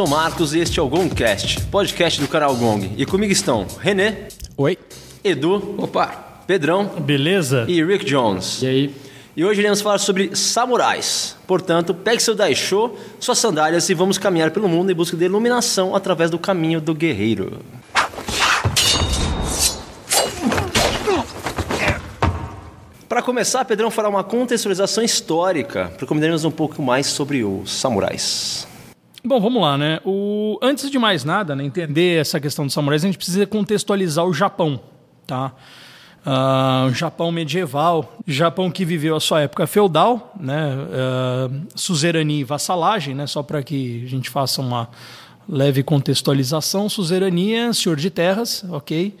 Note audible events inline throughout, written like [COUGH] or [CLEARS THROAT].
Sou Marcos e este é o Gongcast, podcast do canal Gong. E comigo estão Renê. Oi. Edu. Opa. Pedrão. Beleza? E Rick Jones. E aí? E hoje iremos falar sobre samurais. Portanto, pegue seu daisho, suas sandálias e vamos caminhar pelo mundo em busca de iluminação através do caminho do guerreiro. Para começar, Pedrão fará uma contextualização histórica para compreendermos um pouco mais sobre os samurais. Bom, vamos lá, né? O... Antes de mais nada, né, entender essa questão dos samurais, a gente precisa contextualizar o Japão, tá? Uh, Japão medieval, Japão que viveu a sua época feudal, né? Uh, suzerania e vassalagem, né? Só para que a gente faça uma leve contextualização. Suzerania, senhor de terras, ok?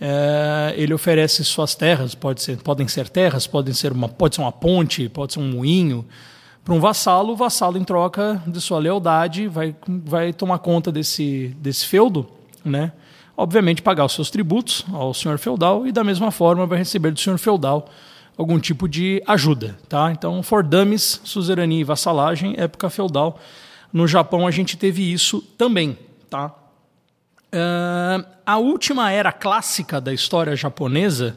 É, ele oferece suas terras, pode ser, podem ser terras, podem ser uma, pode ser uma ponte, pode ser um moinho, para um vassalo. O vassalo, em troca de sua lealdade, vai, vai tomar conta desse, desse feudo, né? obviamente pagar os seus tributos ao senhor feudal e, da mesma forma, vai receber do senhor feudal algum tipo de ajuda. Tá? Então, fordames, suzerania e vassalagem, época feudal. No Japão, a gente teve isso também. Tá? Uh, a última era clássica da história japonesa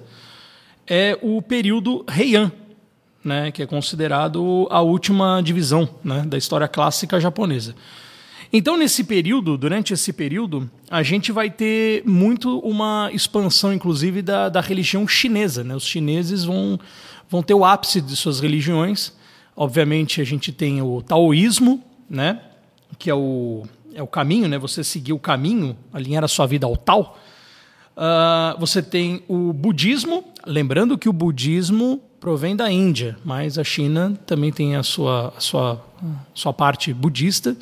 é o período Heian, né, que é considerado a última divisão né, da história clássica japonesa. Então, nesse período, durante esse período, a gente vai ter muito uma expansão, inclusive, da, da religião chinesa. Né? Os chineses vão, vão ter o ápice de suas religiões. Obviamente, a gente tem o taoísmo, né? que é o, é o caminho, né? Você seguir o caminho, alinhar a sua vida ao tal. Uh, você tem o budismo, lembrando que o budismo provém da Índia, mas a China também tem a sua, a sua, sua parte budista.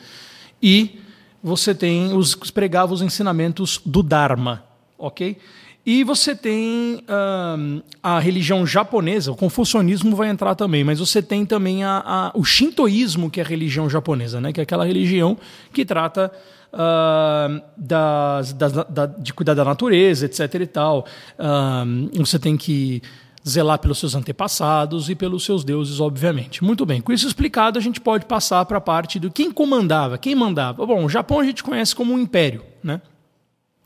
E você tem os pregava os ensinamentos do Dharma, ok? E você tem uh, a religião japonesa, o confucionismo vai entrar também, mas você tem também a, a, o shintoísmo, que é a religião japonesa, né? que é aquela religião que trata uh, das, das, da, de cuidar da natureza, etc. e tal. Uh, você tem que zelar pelos seus antepassados e pelos seus deuses, obviamente. Muito bem, com isso explicado, a gente pode passar para a parte do quem comandava, quem mandava. Bom, o Japão a gente conhece como um império, né?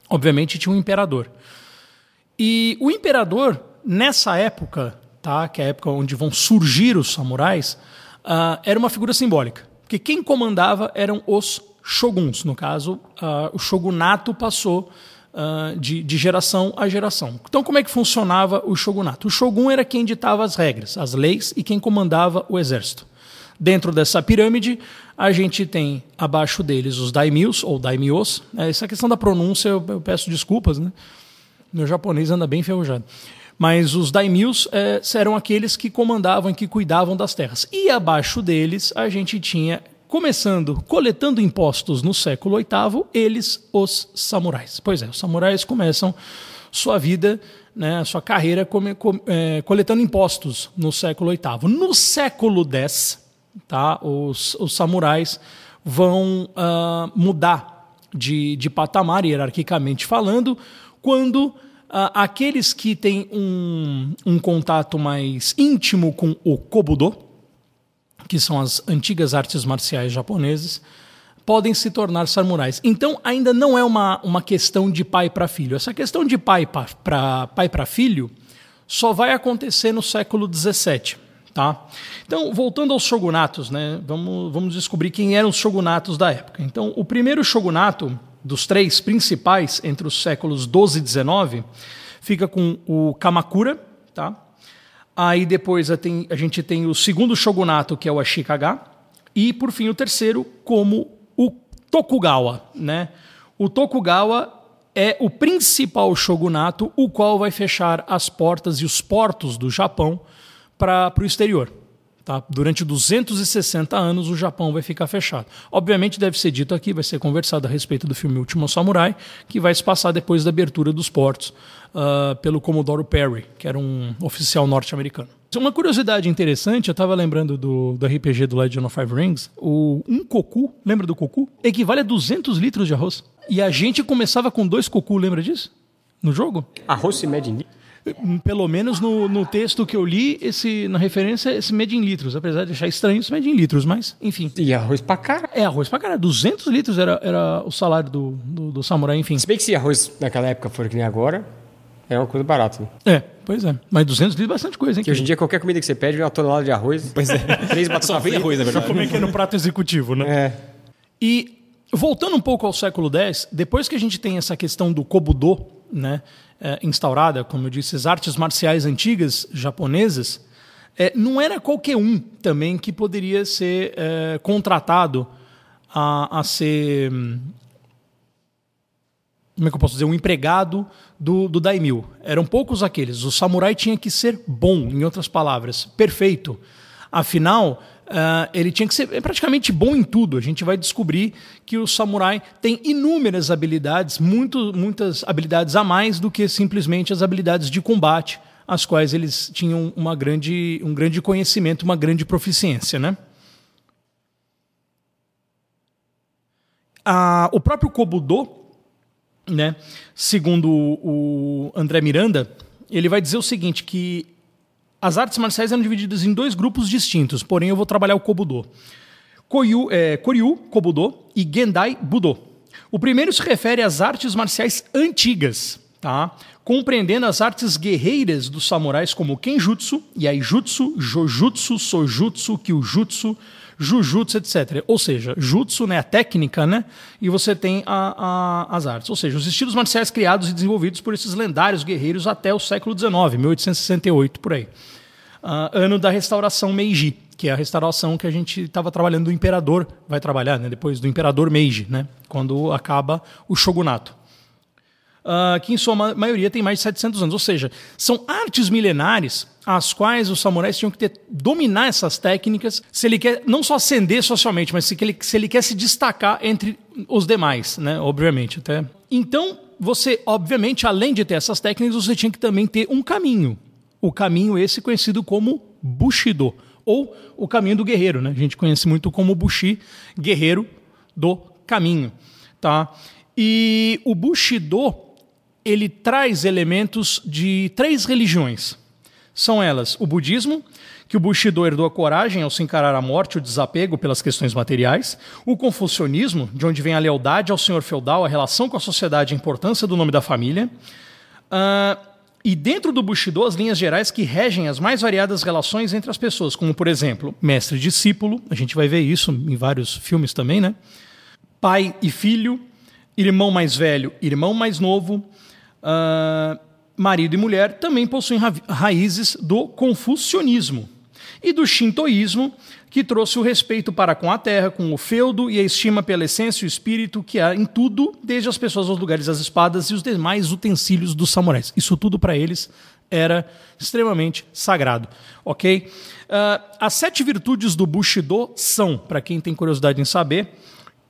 Obviamente tinha um imperador. E o imperador, nessa época, tá, que é a época onde vão surgir os samurais, uh, era uma figura simbólica. Porque quem comandava eram os shoguns. No caso, uh, o shogunato passou uh, de, de, geração a geração. Então, como é que funcionava o shogunato? O shogun era quem ditava as regras, as leis e quem comandava o exército. Dentro dessa pirâmide, a gente tem abaixo deles os daimyos, ou daimyos. Essa questão da pronúncia, eu, eu peço desculpas, né? Meu japonês anda bem enferrujado. Mas os daimyos é, eram aqueles que comandavam e que cuidavam das terras. E abaixo deles a gente tinha, começando, coletando impostos no século VIII, eles, os samurais. Pois é, os samurais começam sua vida, né, sua carreira come, com, é, coletando impostos no século VIII. No século X, tá, os, os samurais vão uh, mudar de, de patamar, hierarquicamente falando, quando uh, aqueles que têm um, um contato mais íntimo com o Kobudo, que são as antigas artes marciais japonesas, podem se tornar samurais. Então, ainda não é uma, uma questão de pai para filho. Essa questão de pai para pai filho só vai acontecer no século XVII. Tá? Então, voltando aos shogunatos, né, vamos, vamos descobrir quem eram os shogunatos da época. Então, o primeiro shogunato dos três principais entre os séculos 12 e 19 fica com o Kamakura, tá? Aí depois a, gente tem o segundo shogunato, que é o Ashikaga, e por fim o terceiro como o Tokugawa, né? O Tokugawa é o principal shogunato, o qual vai fechar as portas e os portos do Japão para o exterior. Tá? Durante 260 anos o Japão vai ficar fechado. Obviamente deve ser dito aqui, vai ser conversado a respeito do filme Último Samurai, que vai se passar depois da abertura dos portos uh, pelo Commodore Perry, que era um oficial norte-americano. Uma curiosidade interessante, eu estava lembrando do, do RPG do Legend of Five Rings, o, um cocu, lembra do cocu? Equivale a 200 litros de arroz. E a gente começava com dois cocu, lembra disso? No jogo? Arroz se mede Pelo menos no, no texto que eu li, esse, na referência, esse mede em litros. Apesar de achar estranho, esse mede em litros, mas enfim. E arroz pra cara. É, arroz pra cara. 200 litros era, era o salário do, do, do samurai, enfim. Se bem que se arroz naquela época for que nem agora, é uma coisa barata. Né? É, pois é. Mas 200 litros é bastante coisa, hein? Que hoje em dia qualquer comida que você pede é uma tonelada de arroz. Pois é. Três batatas Só vem arroz, na verdade. É que é no prato executivo, né? É. E voltando um pouco ao século X, depois que a gente tem essa questão do kobudo, né, é, instaurada, como eu disse, as artes marciais antigas japonesas, é, não era qualquer um também que poderia ser é, contratado a, a ser hum, como é que eu posso dizer, um empregado do, do daimyo. Eram poucos aqueles. O samurai tinha que ser bom, em outras palavras, perfeito. Afinal, uh, ele tinha que ser praticamente bom em tudo. A gente vai descobrir que o samurai tem inúmeras habilidades, muito, muitas habilidades a mais do que simplesmente as habilidades de combate, as quais eles tinham uma grande, um grande conhecimento, uma grande proficiência, né? Ah, o próprio Kobudo, né? Segundo o André Miranda, ele vai dizer o seguinte, que as artes marciais eram divididas em dois grupos distintos, porém eu vou trabalhar o Kobudo. Koryu, é, Koryu Kobudo e Gendai Budo. O primeiro se refere às artes marciais antigas, tá? compreendendo as artes guerreiras dos samurais como Kenjutsu, Yaijutsu, Jojutsu, Sojutsu, Kyujutsu, Jujutsu, etc. Ou seja, Jutsu, né, a técnica, né, e você tem a, a, as artes. Ou seja, os estilos marciais criados e desenvolvidos por esses lendários guerreiros até o século XIX, 1868, por aí. Uh, ano da restauração Meiji, que é a restauração que a gente estava trabalhando do imperador, vai trabalhar, né, depois do imperador Meiji, né, quando acaba o shogunato uh, que em sua maioria tem mais de 700 anos. Ou seja, são artes milenares as quais os samurais tinham que ter, dominar essas técnicas se ele quer não só ascender socialmente, mas se ele, se ele quer se destacar entre os demais, né? obviamente. Até. Então, você, obviamente, além de ter essas técnicas, você tinha que também ter um caminho. O caminho esse conhecido como Bushido, ou o caminho do guerreiro. Né? A gente conhece muito como Bushi, guerreiro do caminho. Tá? E o Bushido ele traz elementos de três religiões. São elas o budismo, que o Bushido herdou a coragem ao se encarar a morte o desapego pelas questões materiais, o confucionismo, de onde vem a lealdade ao senhor feudal, a relação com a sociedade a importância do nome da família, uh, e dentro do Bushido, as linhas gerais que regem as mais variadas relações entre as pessoas, como, por exemplo, mestre e discípulo, a gente vai ver isso em vários filmes também, né? Pai e filho, irmão mais velho, irmão mais novo, uh, marido e mulher, também possuem ra raízes do confucionismo e do shintoísmo, que trouxe o respeito para com a terra, com o feudo e a estima pela essência e o espírito que há em tudo, desde as pessoas aos lugares das espadas e os demais utensílios dos samurais. Isso tudo para eles era extremamente sagrado, ok? Uh, as sete virtudes do Bushido são, para quem tem curiosidade em saber,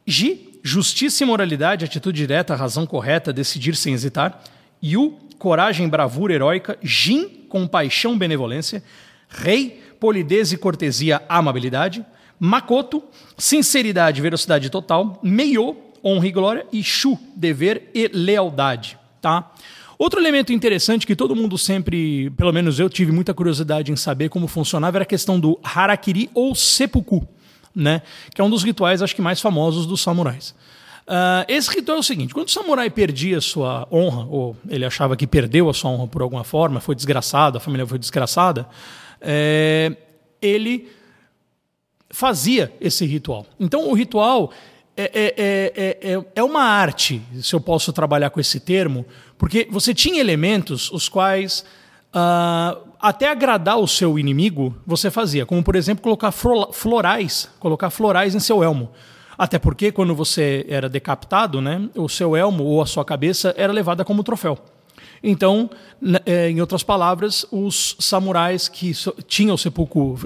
Ji, justiça e moralidade, atitude direta, razão correta, decidir sem hesitar. Yu, coragem, bravura heróica. Jin, compaixão, benevolência. Rei, polidez e cortesia, amabilidade. Makoto, sinceridade, velocidade total. Meio, honra e glória. E Shu, dever e lealdade. Tá? Outro elemento interessante que todo mundo sempre, pelo menos eu tive muita curiosidade em saber como funcionava, era a questão do harakiri ou seppuku, né? que é um dos rituais acho que mais famosos dos samurais. Uh, esse ritual é o seguinte: quando o samurai perdia sua honra, ou ele achava que perdeu a sua honra por alguma forma, foi desgraçado, a família foi desgraçada, é, ele fazia esse ritual. Então, o ritual é, é, é, é, uma arte, se eu posso trabalhar com esse termo, porque você tinha elementos os quais. Uh, até agradar o seu inimigo, você fazia, como por exemplo colocar florais, colocar florais em seu elmo. Até porque quando você era decapitado, né, o seu elmo ou a sua cabeça era levada como troféu. Então, né, é, em outras palavras, os samurais que tinham sepulcro,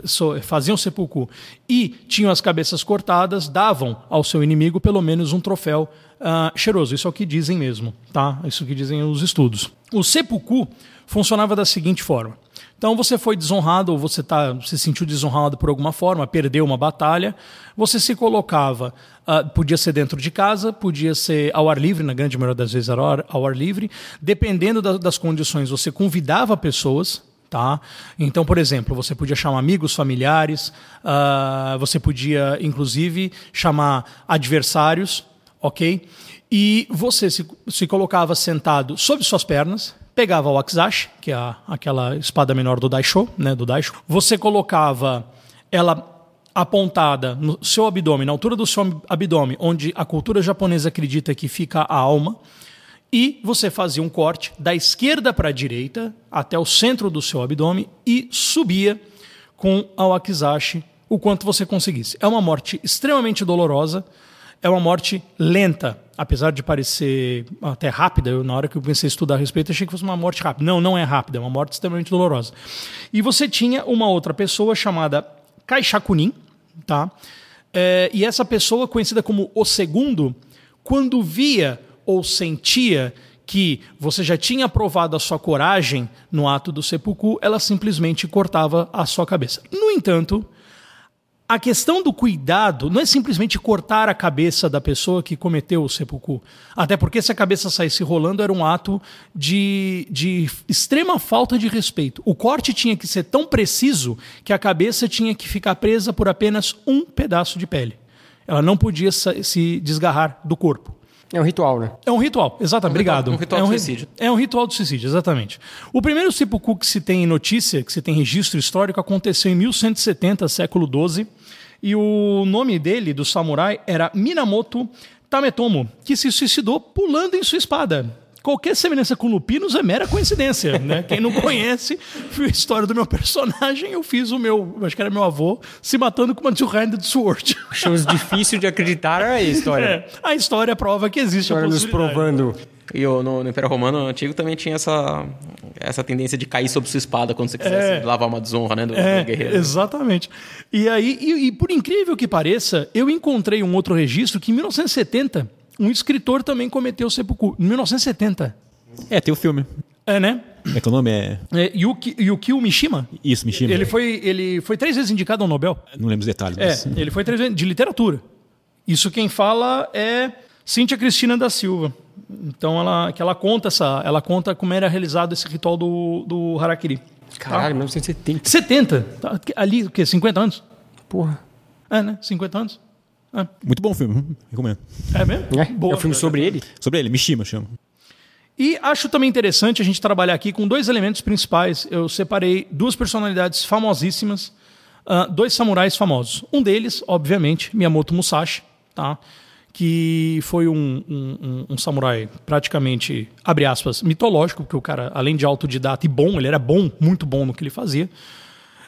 faziam sepulcro e tinham as cabeças cortadas, davam ao seu inimigo pelo menos um troféu uh, cheiroso. Isso é o que dizem mesmo, tá? Isso é o que dizem os estudos. O sepulcro funcionava da seguinte forma: Então você foi desonrado ou você tá, se sentiu desonrado por alguma forma, perdeu uma batalha, você se colocava, uh, podia ser dentro de casa, podia ser ao ar livre, na grande maioria das vezes era ao ar, ao ar livre, dependendo da, das condições, você convidava pessoas, Tá? Então, por exemplo, você podia chamar amigos, familiares, uh, você podia, inclusive, chamar adversários, ok? E você se, se colocava sentado sobre suas pernas, pegava o Akizashi, que é aquela espada menor do Daisho, né, do Daisho. Você colocava ela apontada no seu abdômen, na altura do seu abdômen, onde a cultura japonesa acredita que fica a alma, e você fazia um corte da esquerda para a direita até o centro do seu abdômen e subia com a Wakizashi o quanto você conseguisse. É uma morte extremamente dolorosa, é uma morte lenta, apesar de parecer até rápida, eu, na hora que eu comecei a estudar a respeito, achei que fosse uma morte rápida. Não, não é rápida, é uma morte extremamente dolorosa. E você tinha uma outra pessoa chamada Kaishakunin, tá? É, e essa pessoa, conhecida como o segundo, quando via ou sentia que você já tinha provado a sua coragem no ato do seppuku, ela simplesmente cortava a sua cabeça. No entanto, a questão do cuidado não é simplesmente cortar a cabeça da pessoa que cometeu o seppuku. Até porque se a cabeça saísse rolando era um ato de, de extrema falta de respeito. O corte tinha que ser tão preciso que a cabeça tinha que ficar presa por apenas um pedaço de pele. Ela não podia se desgarrar do corpo. É um ritual, né? É um ritual, exatamente. Um Obrigado. um ritual é um, do suicídio. É um ritual do suicídio, exatamente. O primeiro seppuku que se tem notícia, que se tem registro histórico, aconteceu em 1170, século XII, e o nome dele, do samurai, era Minamoto Tametomo, que se suicidou pulando em sua espada qualquer semelhança com Lupinos é mera coincidência, né? Quem não conhece a história do meu personagem, eu fiz o meu, acho que era meu avô, se matando com uma two-handed sword. Achamos difícil de acreditar é a história. É, a história prova que existe a, a nos provando. E no, no, Império Romano antigo também tinha essa, essa tendência de cair sobre sua espada quando você quisesse é, lavar uma desonra, né, do, é, do guerreiro. Exatamente. E aí, e, e por incrível que pareça, eu encontrei um outro registro que em 1970 um escritor também cometeu seppuku, em 1970. É, tem o filme. É, né? É que o nome é... é Yuki, Yukio Mishima. Isso, Mishima. Ele foi, ele foi três vezes indicado ao Nobel. Não lembro os detalhes. É, mas... ele foi três vezes de literatura. Isso quem fala é Cíntia Cristina da Silva. Então ela, que ela conta essa, ela conta como era realizado esse ritual do, do harakiri. Caralho, tá? 1970. 70. Tá, ali, o quê? 50 anos? Porra. É, né? 50 anos. É. Muito bom o filme, recomendo. É mesmo? É, Boa, é um filme sobre ele? Sobre ele, Mishima chama. E acho também interessante a gente trabalhar aqui com dois elementos principais. Eu separei duas personalidades famosíssimas, uh, dois samurais famosos. Um deles, obviamente, Miyamoto Musashi, tá? que foi um, um, um, samurai praticamente, abre aspas, mitológico, porque o cara, além de autodidata e bom, ele era bom, muito bom no que ele fazia,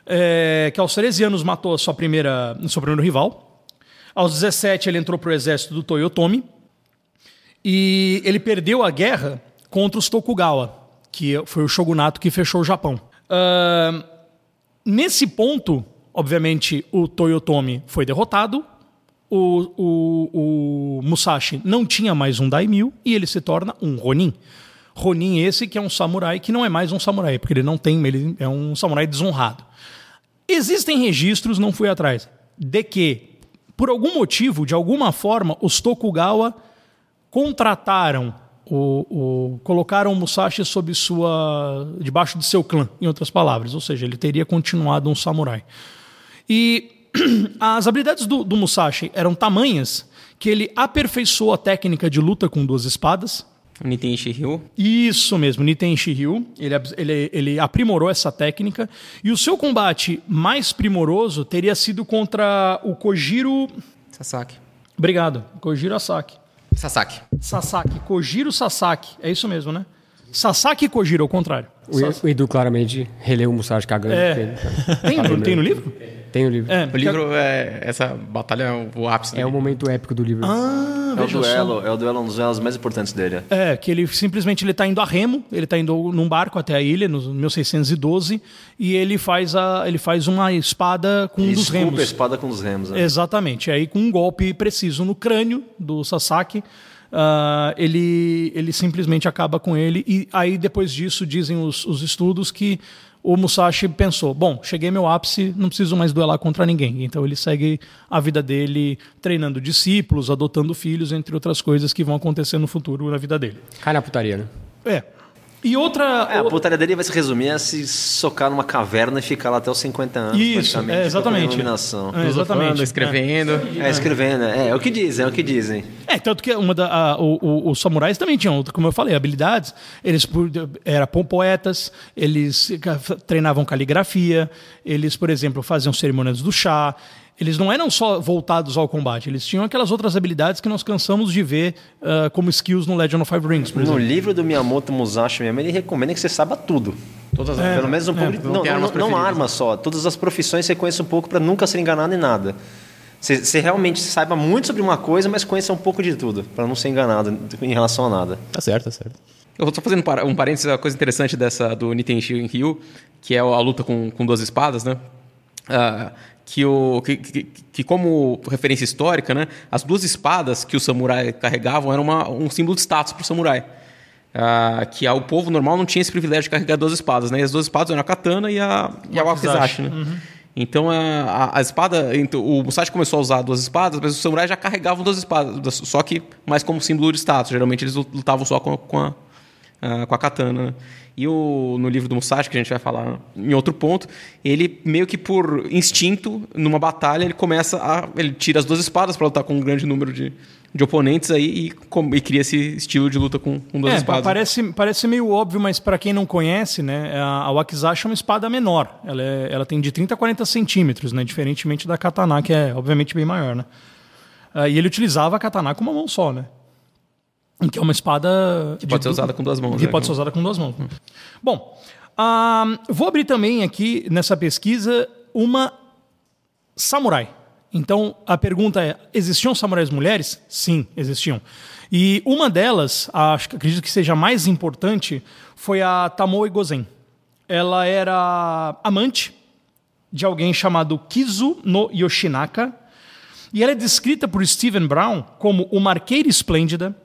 é, que aos 13 anos matou a sua primeira, seu primeiro rival, aos 17, ele entrou para o exército do Toyotomi e ele perdeu a guerra contra os Tokugawa, que foi o shogunato que fechou o Japão. Uh, nesse ponto, obviamente, o Toyotomi foi derrotado, o, o, o, Musashi não tinha mais um daimyo e ele se torna um Ronin. Ronin esse que é um samurai que não é mais um samurai, porque ele não tem, ele é um samurai desonrado. Existem registros, não fui atrás, de que por algum motivo, de alguma forma, os Tokugawa contrataram o, o, colocaram o Musashi sob sua debaixo de seu clã, em outras palavras, ou seja, ele teria continuado um samurai. E [CLEARS THROAT] as habilidades do, do Musashi eram tamanhas que ele aperfeiçoou a técnica de luta com duas espadas, Niten Shiryu. Isso mesmo, Niten Shiryu. Ele, ele, ele aprimorou essa técnica. E o seu combate mais primoroso teria sido contra o Kojiro. Sasaki. Obrigado. Kojiro Asaki. Sasaki. Sasaki. Kojiro Sasaki. É isso mesmo, né? Sasaki e Kojiro, ao contrário. O, Edu claramente releu o Musashi cagando. É. Tem, no, tem no livro? Tem o livro. É, o livro, é, essa batalha é o ápice. É o momento épico do livro. Ah, é o duelo, só. é o duelo, um dos duelos mais importantes dele. É, que ele simplesmente ele tá indo a remo, ele está indo num barco até a ilha, no 1612, e ele faz, a, ele faz uma espada com um dos remos. a espada com um dos remos. Né? Exatamente. Aí com um golpe preciso no crânio do Sasaki, Uh, ele, ele simplesmente acaba com ele. E aí, depois disso, dizem os, os estudos que o Musashi pensou: bom, cheguei meu ápice, não preciso mais duelar contra ninguém. Então ele segue a vida dele treinando discípulos, adotando filhos, entre outras coisas que vão acontecer no futuro na vida dele. Cai na putaria, né? É. E outra. É, a putaria dele vai se resumir a se socar numa caverna e ficar lá até os 50 anos. Isso, praticamente, é, exatamente. iluminação. É, exatamente. Escrevendo. É, escrevendo, é, é o que dizem, é o que dizem. É, tanto que uma da, a- o- o- os samurais também tinham, como eu falei, habilidades. Eles eram poetas, eles treinavam caligrafia, eles, por exemplo, faziam cerimônias do chá. Eles não eram só voltados ao combate, eles tinham aquelas outras habilidades que nós cansamos de ver ah, como skills no Legend of Five Rings, por No exemplo. livro do Miyamoto Musashi mesmo, ele recomenda que você saiba tudo. Todas É. as Pelo menos um pouco de. não Não, não, armas não, arma só. Todas as profissões você conheça um pouco para nunca ser enganado em nada. Você, você realmente saiba muito sobre uma coisa, mas conheça um pouco de tudo, para não ser enganado em relação a nada. Tá certo, tá certo. Eu vou só fazendo um parênteses, uma coisa interessante dessa do Nintendo Ryu, que é a luta com, com duas espadas, né? Ah, que, o, que, que, que como referência histórica, né? As duas espadas que o samurai carregavam eram uma, um símbolo de status para o samurai. Ah, que o povo normal não tinha esse privilégio de carregar duas espadas, né? E as duas espadas eram a katana e a, e a wakizashi, né? Então a, a, a espada, então, o Musashi começou a usar duas espadas, mas os samurais já carregavam duas espadas, só que mais como símbolo de status. Geralmente eles lutavam só com, a- com a, ah, com a katana. né? E o, no livro do Musashi, que a gente vai falar em outro ponto, ele meio que por instinto, numa batalha, ele começa a. Ele tira as duas espadas para lutar com um grande número de, de oponentes aí e, com- e cria esse estilo de luta com, com duas É, espadas. parece, parece meio óbvio, mas para quem não conhece, né, a, a Wakizashi é uma espada menor. Ela, é- ela tem de 30 a 40 centímetros, né, diferentemente da katana, que é obviamente bem maior. Né? Ah, e ele utilizava a katana com uma mão só, né? Que é uma espada. Que pode ser usada com duas mãos, Que né? pode ser usada com duas mãos. Bom, ah, vou abrir também aqui nessa pesquisa uma samurai. Então a pergunta é: existiam samurais mulheres? Sim, existiam. E uma delas, acho que acredito que seja a mais importante, foi a Tamoe Gozen. Ela era amante de alguém chamado Kizu no Yoshinaka. E ela é descrita por Stephen Brown como uma arqueira esplêndida,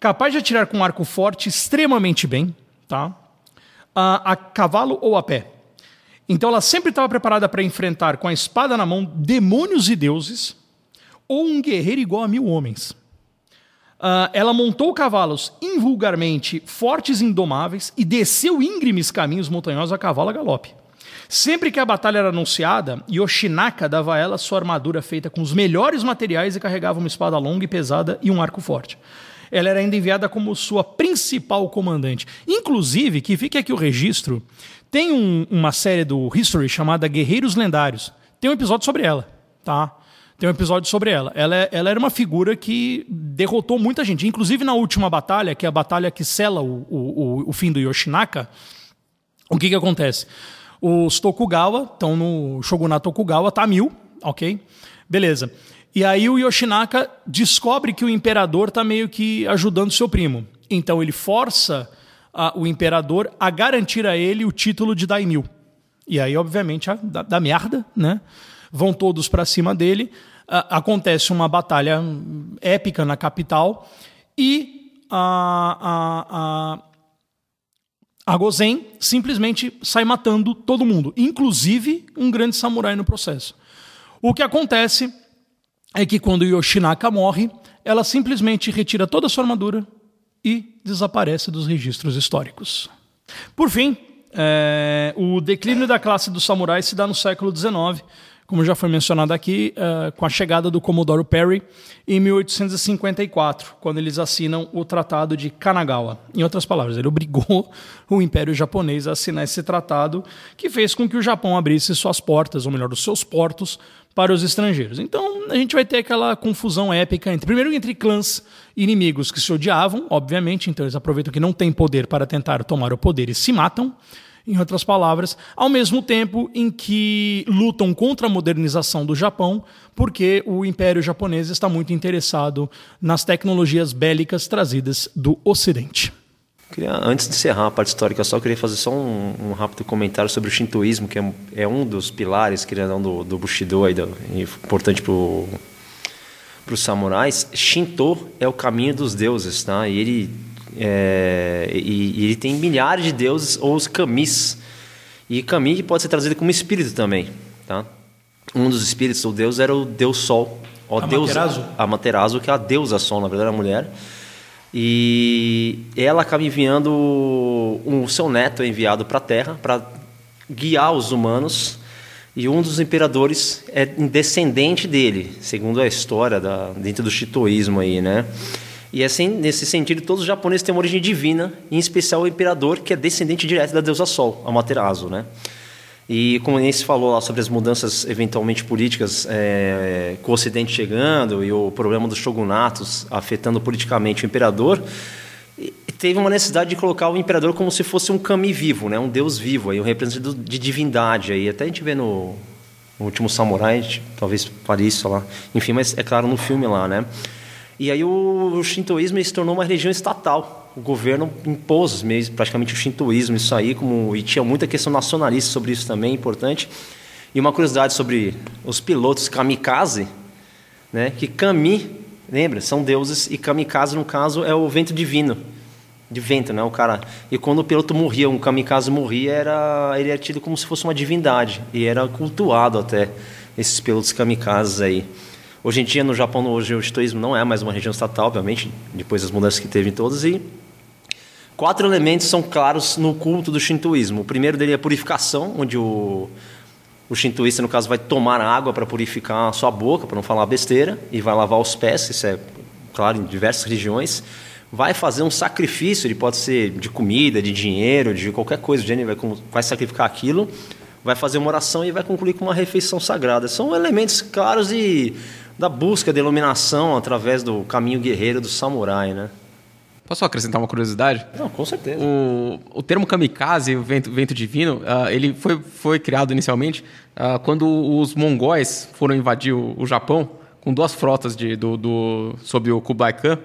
capaz de atirar com arco forte extremamente bem, tá? a, a cavalo ou a pé. Então ela sempre estava preparada para enfrentar com a espada na mão demônios e deuses ou um guerreiro igual a mil homens. Ah, ela montou cavalos invulgarmente fortes e indomáveis e desceu íngremes caminhos montanhosos a cavalo a galope. Sempre que a batalha era anunciada, Yoshinaka dava a ela sua armadura feita com os melhores materiais e carregava uma espada longa e pesada e um arco forte. Ela era ainda enviada como sua principal comandante. Inclusive, que fique aqui o registro, tem um- uma série do History chamada Guerreiros Lendários. Tem um episódio sobre ela, tá? Tem um episódio sobre ela. Ela, é- ela era uma figura que derrotou muita gente. Inclusive na última batalha, que é a batalha que sela o, o, o- fim do Yoshinaka, o que que acontece? Os Tokugawa estão no Shogunato Tokugawa, tá mil, ok? Beleza. E aí o Yoshinaka descobre que o imperador tá meio que ajudando seu primo. Então ele força ah, o imperador a garantir a ele o título de daimyo. E aí, obviamente, a- dá, dá merda, né? Vão todos para cima dele. Ah, acontece uma batalha hum, épica na capital e a, a, a, a Gozen simplesmente sai matando todo mundo, inclusive um grande samurai no processo. O que acontece é que quando Yoshinaka morre, ela simplesmente retira toda a sua armadura e desaparece dos registros históricos. Por fim, é, o declínio da classe dos samurais se dá no século XIX, como já foi mencionado aqui, é, com a chegada do Comodoro Perry em 1854, quando eles assinam o Tratado de Kanagawa. Em outras palavras, ele obrigou [LAUGHS] o Império Japonês a assinar esse tratado, que fez com que o Japão abrisse suas portas, ou melhor, os seus portos, para os estrangeiros. Então, a gente vai ter aquela confusão épica entre, primeiro, entre clãs inimigos que se odiavam, obviamente, então eles aproveitam que não têm poder para tentar tomar o poder e se matam. Em outras palavras, ao mesmo tempo em que lutam contra a modernização do Japão, porque o Império Japonês está muito interessado nas tecnologias bélicas trazidas do Ocidente. Queria, antes de encerrar a parte histórica, só queria fazer só um, um rápido comentário sobre o shintoísmo, que é, é um dos pilares, ou não, do, do Bushido, aí, do, importante para os samurais. Shinto é o caminho dos deuses, tá? E ele, é, e, e ele tem milhares de deuses, ou os kamis. E Kami pode ser trazido como espírito também, tá? Um dos espíritos, o deus, era o deus Sol. O Amaterasu? Deus, Amaterasu, que é a deusa Sol, na verdade, era a mulher. E ela acaba enviando o seu neto é enviado para a Terra para guiar os humanos. E um dos imperadores é descendente dele, segundo a história da, dentro do shintoísmo aí, né? E assim, nesse sentido, todos os japoneses têm uma origem divina, em especial o imperador, que é descendente direto da deusa Sol, Amaterasu, né? E como se falou lá sobre as mudanças eventualmente políticas é, com o Ocidente chegando e o problema dos shogunatos afetando politicamente o imperador, teve uma necessidade de colocar o imperador como se fosse um kami vivo, né? um deus vivo, aí, um representante de divindade. Aí. Até a gente vê no, no último Samurai, talvez fale isso lá. Enfim, mas é claro no filme lá, né? E aí o, shintoísmo se tornou uma religião estatal. O governo impôs mesmo, praticamente o shintoísmo, isso aí, como, e tinha muita questão nacionalista sobre isso também, importante. E uma curiosidade sobre os pilotos kamikaze, né, que kami, lembra, são deuses, e kamikaze, no caso, é o vento divino, de vento, né, o cara... E quando o piloto morria, um kamikaze morria, era, ele era tido como se fosse uma divindade, e era cultuado até, esses pilotos kamikazes aí. Hoje em dia, no Japão, hoje, o shintoísmo não é mais uma região estatal, obviamente, depois das mudanças que teve em todas. E quatro elementos são claros no culto do shintoísmo. O primeiro dele é a purificação, onde o, o shintoísta, no caso, vai tomar água para purificar a sua boca, para não falar besteira, e vai lavar os pés, isso é claro em diversas regiões. Vai fazer um sacrifício, ele pode ser de comida, de dinheiro, de qualquer coisa, ele vai, vai sacrificar aquilo, vai fazer uma oração e vai concluir com uma refeição sagrada. São elementos claros e da busca da iluminação através do caminho guerreiro do samurai, né? Posso acrescentar uma curiosidade? Não, com certeza. O, o termo kamikaze, o vento, vento divino, uh, ele foi, foi criado inicialmente uh, quando os mongóis foram invadir o, o Japão com duas frotas de, do, do, sob o Kublai Khan.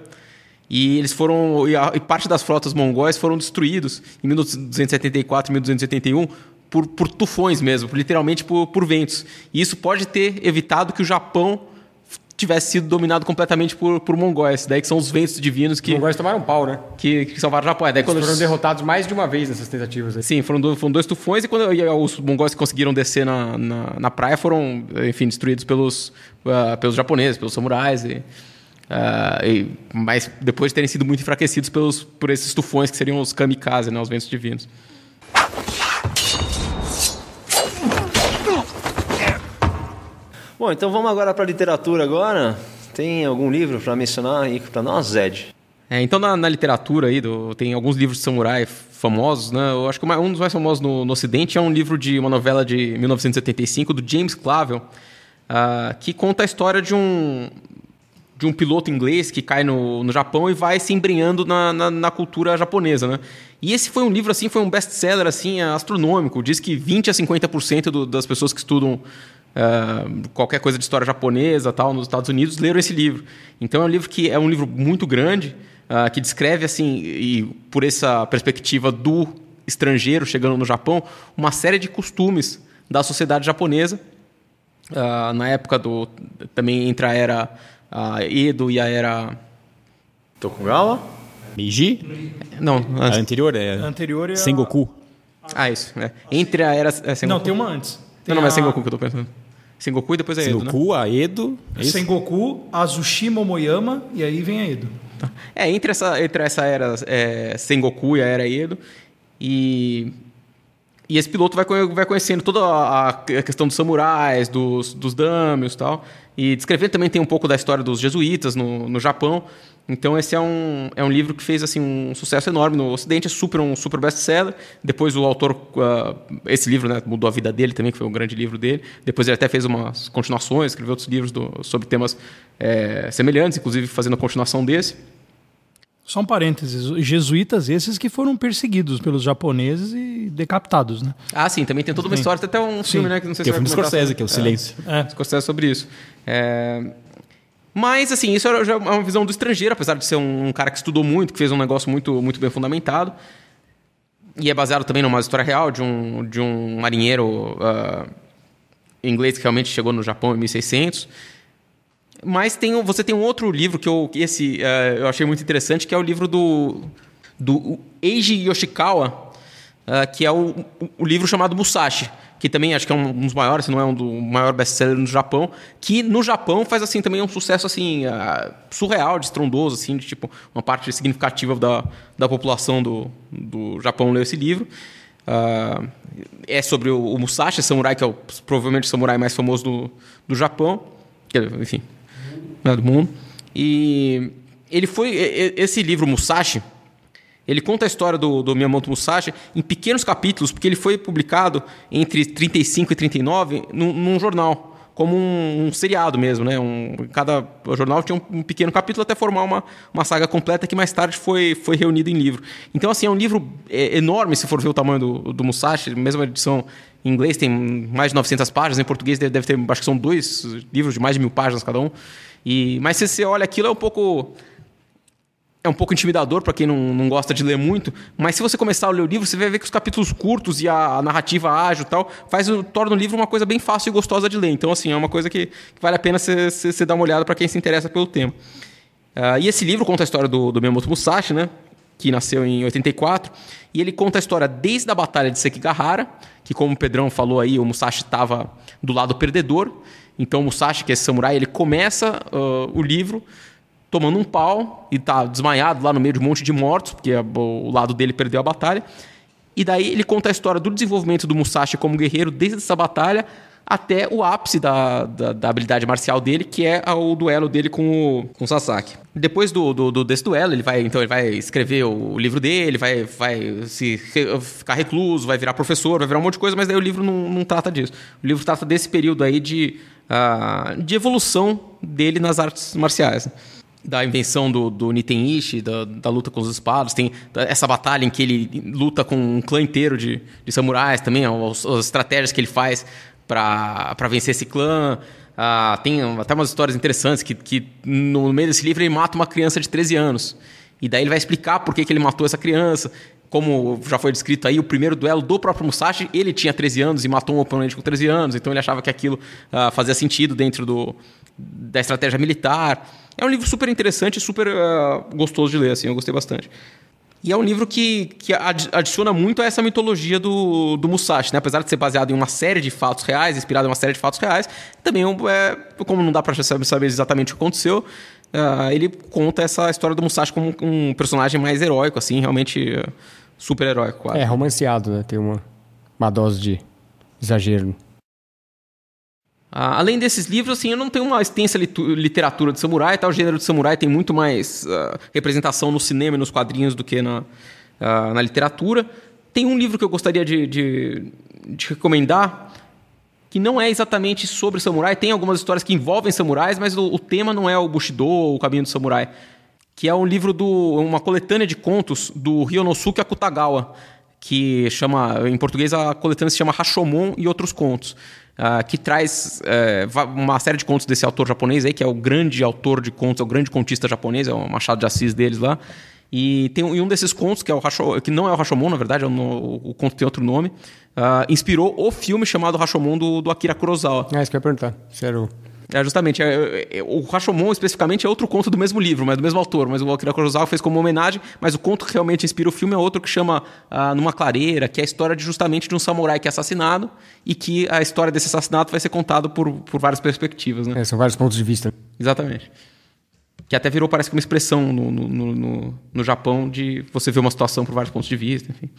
E eles foram e, a, e parte das frotas mongóis foram destruídos em 1274 e 1271 por, por tufões mesmo, literalmente por, por ventos. E isso pode ter evitado que o Japão tivesse sido dominado completamente por, por mongóis. Daí que são os ventos divinos que. Os mongóis tomaram um pau, né? Que, que salvaram o Japão. É, daí Eles quando foram derrotados mais de uma vez nessas tentativas. Aí. Sim, foram, do, foram dois tufões e quando e os mongóis que conseguiram descer na, na, na, praia foram, enfim, destruídos pelos, uh, pelos japoneses, pelos samurais. E, uh, e, mas depois de terem sido muito enfraquecidos pelos, por esses tufões que seriam os kamikaze, né, os ventos divinos. Bom, então vamos agora para a literatura agora. Tem algum livro para mencionar aí para nós, Zed? É, então na, na, literatura aí do, tem alguns livros de samurai famosos, né? Eu acho que um dos mais famosos no, no, Ocidente é um livro de uma novela de 1975 do James Clavell, uh, que conta a história de um de um piloto inglês que cai no, no Japão e vai se embrenhando na, na, na, cultura japonesa, né? E esse foi um livro assim, foi um best-seller assim astronômico. Diz que 20 a 50% do, das pessoas que estudam uh, qualquer coisa de história japonesa tal nos Estados Unidos leram esse livro. Então é um livro que é um livro muito grande uh, que descreve assim e por essa perspectiva do estrangeiro chegando no Japão uma série de costumes da sociedade japonesa uh, na época do também entre a era Edo e a era Tokugawa Meiji? Não, a anterior é a anterior é a... Sengoku. Ah, isso. É. Entre a era é, Sengoku. Não, tem uma antes. Tem não, não, é a... Sengoku que eu tô pensando. Sengoku e depois a Edo, Sengoku, né? a Edo... É Sengoku, Azushi Momoyama e aí vem a Edo. Tá. É, entre essa, entre essa era é, Sengoku e a era Edo. E, e esse piloto vai, vai conhecendo toda a, a questão dos samurais, dos, dos damios e tal. E descrevendo também tem um pouco da história dos jesuítas no, no Japão. Então esse é um, é um livro que fez assim um sucesso enorme no Ocidente, é super um super best-seller. Depois o autor, uh, esse livro né, mudou a vida dele também, que foi um grande livro dele. Depois ele até fez umas continuações, escreveu outros livros do, sobre temas é, semelhantes, inclusive fazendo a continuação desse. Só um parênteses, jesuítas esses que foram perseguidos pelos japoneses e decapitados, né? Ah, sim, também tem toda uma sim. história, tem até um filme, sim. né, que não sei tem se o filme Scorsese, que é o Silêncio. É, é. Scorsese sobre isso. É... Mas, assim, isso já é uma visão do estrangeiro, apesar de ser um, cara que estudou muito, que fez um negócio muito, muito bem fundamentado. E é baseado também numa história real de um, de um marinheiro uh, inglês que realmente chegou no Japão em 1600. Mas tem, você tem um outro livro que eu, esse, uh, eu achei muito interessante, que é o livro do, do Eiji Yoshikawa, ah, que é o- o livro chamado Musashi, que também acho que é um dos maiores, se não é um do maior best-seller no Japão, que no Japão faz assim também um sucesso assim ah, surreal, de estrondoso, assim, de tipo uma parte significativa da, da população do, do Japão leu esse livro. Ah, é sobre o, o Musashi, samurai que é o, provavelmente o samurai mais famoso do, do Japão, que, enfim, né, do mundo. E ele foi esse livro Musashi, ele conta a história do, do Miyamoto Musashi em pequenos capítulos, porque ele foi publicado entre 35 e 39 num, num jornal, como um, um seriado mesmo, né? Um, cada jornal tinha um, um pequeno capítulo até formar uma, uma saga completa que mais tarde foi, foi reunido em livro. Então, assim, é um livro é, enorme, se for ver o tamanho do, do Musashi, mesmo a edição em inglês tem mais de 900 páginas, em português deve, deve ter, acho que são dois livros de mais de mil páginas cada um. E, mas se você olha aquilo, é um pouco é um pouco intimidador para quem não, não gosta de ler muito, mas se você começar a ler o livro, você vai ver que os capítulos curtos e a, a narrativa ágil e tal faz torna o livro uma coisa bem fácil e gostosa de ler. Então, assim, é uma coisa que, que vale a pena você dar uma olhada para quem se interessa pelo tema. Ah, e esse livro conta a história do, do Miyamoto Musashi, né? Que nasceu em 84. E ele conta a história desde a batalha de Sekigahara, que como o Pedrão falou aí, o Musashi estava do lado perdedor. Então o Musashi, que é esse samurai, ele começa ah, o livro tomando um pau e tá desmaiado lá no meio de um monte de mortos, porque o lado dele perdeu a batalha. E daí ele conta a história do desenvolvimento do Musashi como guerreiro desde essa batalha até o ápice da, da, da habilidade marcial dele, que é o duelo dele com o, com o Sasaki. Depois do, do, do- desse duelo, ele vai então ele vai escrever o livro dele, vai, vai se re- ficar recluso, vai virar professor, vai virar um monte de coisa, mas daí o livro não, não trata disso. O livro trata desse período aí de, ah, de evolução dele nas artes marciais. Da invenção do, do Nitenishi, da, da luta com os espadas, tem essa batalha em que ele luta com um clã inteiro de, de samurais também, as, as estratégias que ele faz para vencer esse clã. Ah, tem até umas histórias interessantes que, que no meio desse livro ele mata uma criança de 13 anos. E daí ele vai explicar por que, que ele matou essa criança. Como já foi descrito aí, o primeiro duelo do próprio Musashi, ele tinha 13 anos e matou um oponente com 13 anos, então ele achava que aquilo ah, fazia sentido dentro do, da estratégia militar. É um livro super interessante e super ah, gostoso de ler, assim, eu gostei bastante. E é um livro que, que ad- adiciona muito a essa mitologia do, do Musashi, né? Apesar de ser baseado em uma série de fatos reais, inspirado em uma série de fatos reais, também é é, como não dá pra saber exatamente o que aconteceu, ah, ele conta essa história do Musashi como um personagem mais heróico, assim, realmente ah, super heróico, quase. É romanceado, né? Tem uma, uma dose de exagero. Ah, além desses livros, assim, eu não tenho uma extensa literatura de samurai, tá? O gênero de samurai tem muito mais ah, representação no cinema e nos quadrinhos do que na, ah, na literatura. Tem um livro que eu gostaria de, de, de recomendar, que não é exatamente sobre samurai. Tem algumas histórias que envolvem samurais, mas o, o tema não é o Bushido ou o Caminho do Samurai. Que é um livro do. uma coletânea de contos do Ryonosuke Akutagawa, que chama. Em português a coletânea se chama Rashomon e Outros Contos. ah, que traz va- uma série de contos desse autor japonês aí, que é o grande autor de contos, é o grande contista japonês, é o Machado de Assis deles lá. E tem um, e um desses contos, que, é o que não é o Rashomon, na verdade, é um- o conto tem outro nome, ah, inspirou o filme chamado Rashomon do, do Akira Kurosawa. Ah, isso que eu ia perguntar. Sério. É, justamente. é, é, o Rashomon, especificamente, é outro conto do mesmo livro, mas do mesmo autor. Mas o Akira Kurosawa fez como homenagem, mas o conto que realmente inspira o filme é outro que chama ah, Numa Clareira, que é a história de, justamente de um samurai que é assassinado e que a história desse assassinato vai ser contada por, por várias perspectivas, né? É, são vários pontos de vista. Exatamente. Que até virou, parece que uma expressão no, no, no- no Japão de você ver uma situação por vários pontos de vista, enfim.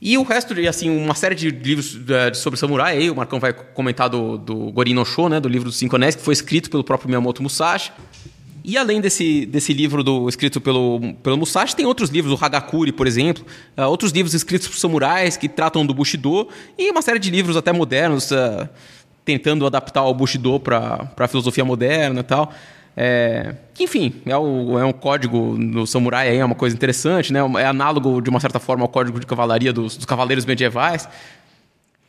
E o resto, de, assim, uma série de livros eh, sobre samurai, aí o Marcão vai comentar do, do Gorin no Sho, né, do livro dos Cinco Anéis, que foi escrito pelo próprio Miyamoto Musashi. E além desse, desse livro do, escrito pelo, pelo Musashi, tem outros livros, o Hagakure, por exemplo, ah, outros livros escritos por samurais que tratam do Bushido, e uma série de livros até modernos, ah, tentando adaptar o Bushido para a filosofia moderna e tal. É, que, enfim, é, o, é um código do samurai é uma coisa interessante, né? É análogo, de uma certa forma, ao código de cavalaria dos, dos cavaleiros medievais.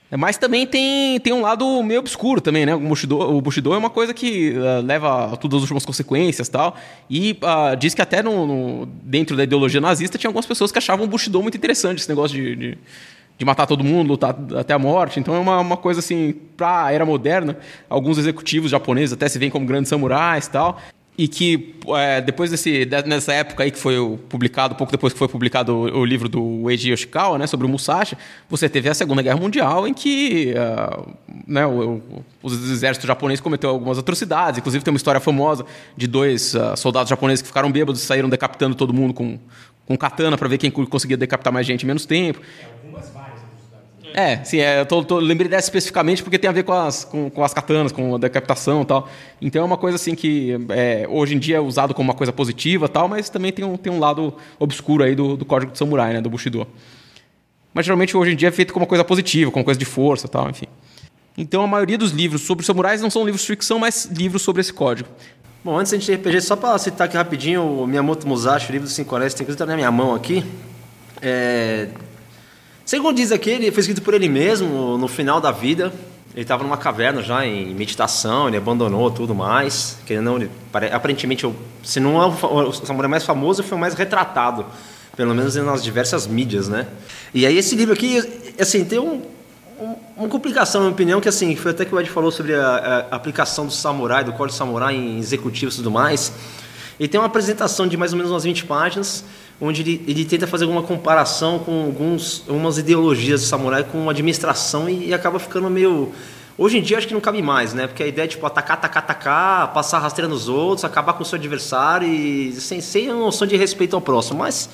É, Mas também tem, tem um lado meio obscuro também, né? O Bushido, o Bushido é uma coisa que ah, leva a todas as últimas consequências tal. E ah, diz que até no, no- dentro da ideologia nazista tinha algumas pessoas que achavam o Bushido muito interessante, esse negócio de, de, de matar todo mundo, lutar até a morte. Então é uma, uma coisa assim, pra era moderna, alguns executivos japoneses até se veem como grandes samurais e tal. e que é, depois desse de- nessa época aí que foi publicado pouco depois que foi publicado o, o livro do Eiji Yoshikawa né sobre o Musashi você teve a Segunda Guerra Mundial em que ah, né, o, o- os exércitos japoneses cometeu algumas atrocidades inclusive tem uma história famosa de dois ah, soldados japoneses que ficaram bêbados e saíram decapitando todo mundo com com katana para ver quem conseguia decapitar mais gente em menos tempo é, sim, é, eu tô, tô- lembrei dessa especificamente porque tem a ver com as, com, com as katanas, com a decapitação e tal. Então é uma coisa assim que é, hoje em dia é usado como uma coisa positiva tal, mas também tem um, tem um lado obscuro aí do, do código de samurai, né, do Bushido. Mas geralmente hoje em dia é feito como uma coisa positiva, como coisa de força tal, enfim. Então a maioria dos livros sobre samurais não são livros de ficção, mas livros sobre esse código. Bom, antes da gente RPG, só para citar aqui rapidinho o Miyamoto Musashi, o livro dos Cinco Anéis, tem coisa na minha mão aqui. É... Segundo diz aqui, ele foi escrito por ele mesmo no final da vida. Ele estava numa caverna já em meditação, ele abandonou tudo mais. Que não, ele, pare- aparentemente, se não é o, o samurai mais famoso, foi o mais retratado, pelo menos nas diversas mídias, né? E aí esse livro aqui, assim, tem um, um- uma complicação, na minha opinião, que assim, foi até que o Ed falou sobre a, a aplicação do samurai, do código samurai em executivos e tudo mais. Ele tem uma apresentação de mais ou menos umas 20 páginas, onde ele, ele tenta fazer alguma comparação com alguns, algumas ideologias do samurai com administração e, e acaba ficando meio... Hoje em dia acho que não cabe mais, né? Porque a ideia é tipo atacar, atacar, atacar, passar rasteira nos outros, acabar com o seu adversário e sem, sem a noção de respeito ao próximo. Mas,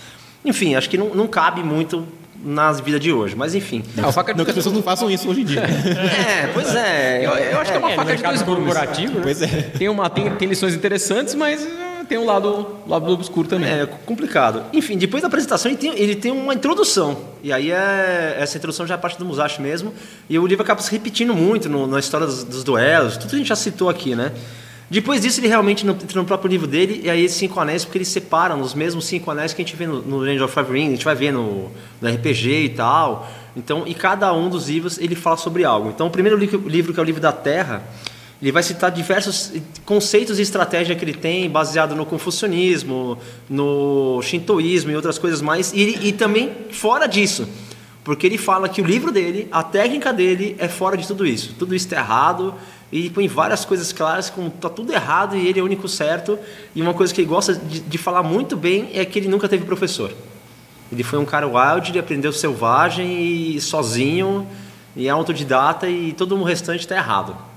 enfim, acho que não, não cabe muito nas vidas de hoje. Mas enfim. Não, faca de Não que as pessoas não façam isso hoje em dia. [LAUGHS] É, pois é. Eu, eu acho que é uma faca de dois gumes. corporativo, né? Pois é. Tem, uma, tem, tem lições interessantes, mas eh, tem um lado, lado obscuro também. É complicado. Enfim, depois da apresentação ele tem, ele tem uma introdução. E aí é, essa introdução já é parte do Musashi mesmo. E o livro acaba se repetindo muito no- na história dos, dos duelos, tudo que a gente já citou aqui, né? Depois disso, ele realmente entra no próprio livro dele, e aí esses cinco anéis, porque ele separa nos mesmos cinco anéis que a gente vê no, no Legend of Five Rings, a gente vai ver no, no RPG e tal. Então, e cada um dos livros ele fala sobre algo. Então, o primeiro li- livro, que é o livro da Terra, ele vai citar diversos conceitos e estratégia que ele tem, baseado no confucionismo, no shintoísmo e outras coisas mais, e, e também fora disso. Porque ele fala que o livro dele, a técnica dele é fora de tudo isso. Tudo isso está errado e põe várias coisas claras como tá tudo errado e ele é o único certo. E uma coisa que ele gosta de, de falar muito bem é que ele nunca teve professor. Ele foi um cara wild, ele aprendeu selvagem e sozinho, e é autodidata e todo o restante está errado.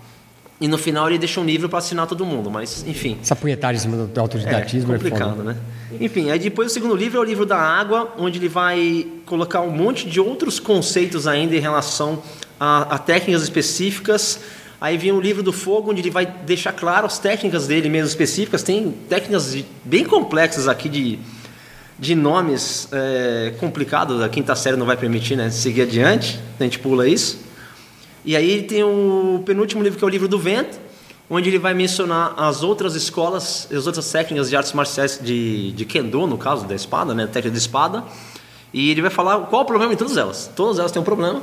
E no final ele deixa um livro para assinar todo mundo, mas enfim. Essa punhetagem em cima do, autodidatismo é, complicado, foda. né? Enfim, aí depois o segundo livro é o livro da água, onde ele vai colocar um monte de outros conceitos ainda em relação a, a técnicas específicas. Aí vem o livro do fogo, onde ele vai deixar claro as técnicas dele mesmo específicas. Tem técnicas de- bem complexas aqui de, de nomes é, complicados. A quinta série não vai permitir né, seguir adiante, a gente pula isso. E aí tem o penúltimo livro, que é o livro do vento, onde ele vai mencionar as outras escolas, as outras técnicas de artes marciais de, de Kendo, no caso da espada, né, técnica de espada. E ele vai falar qual o problema em todas elas. Todas elas têm um problema.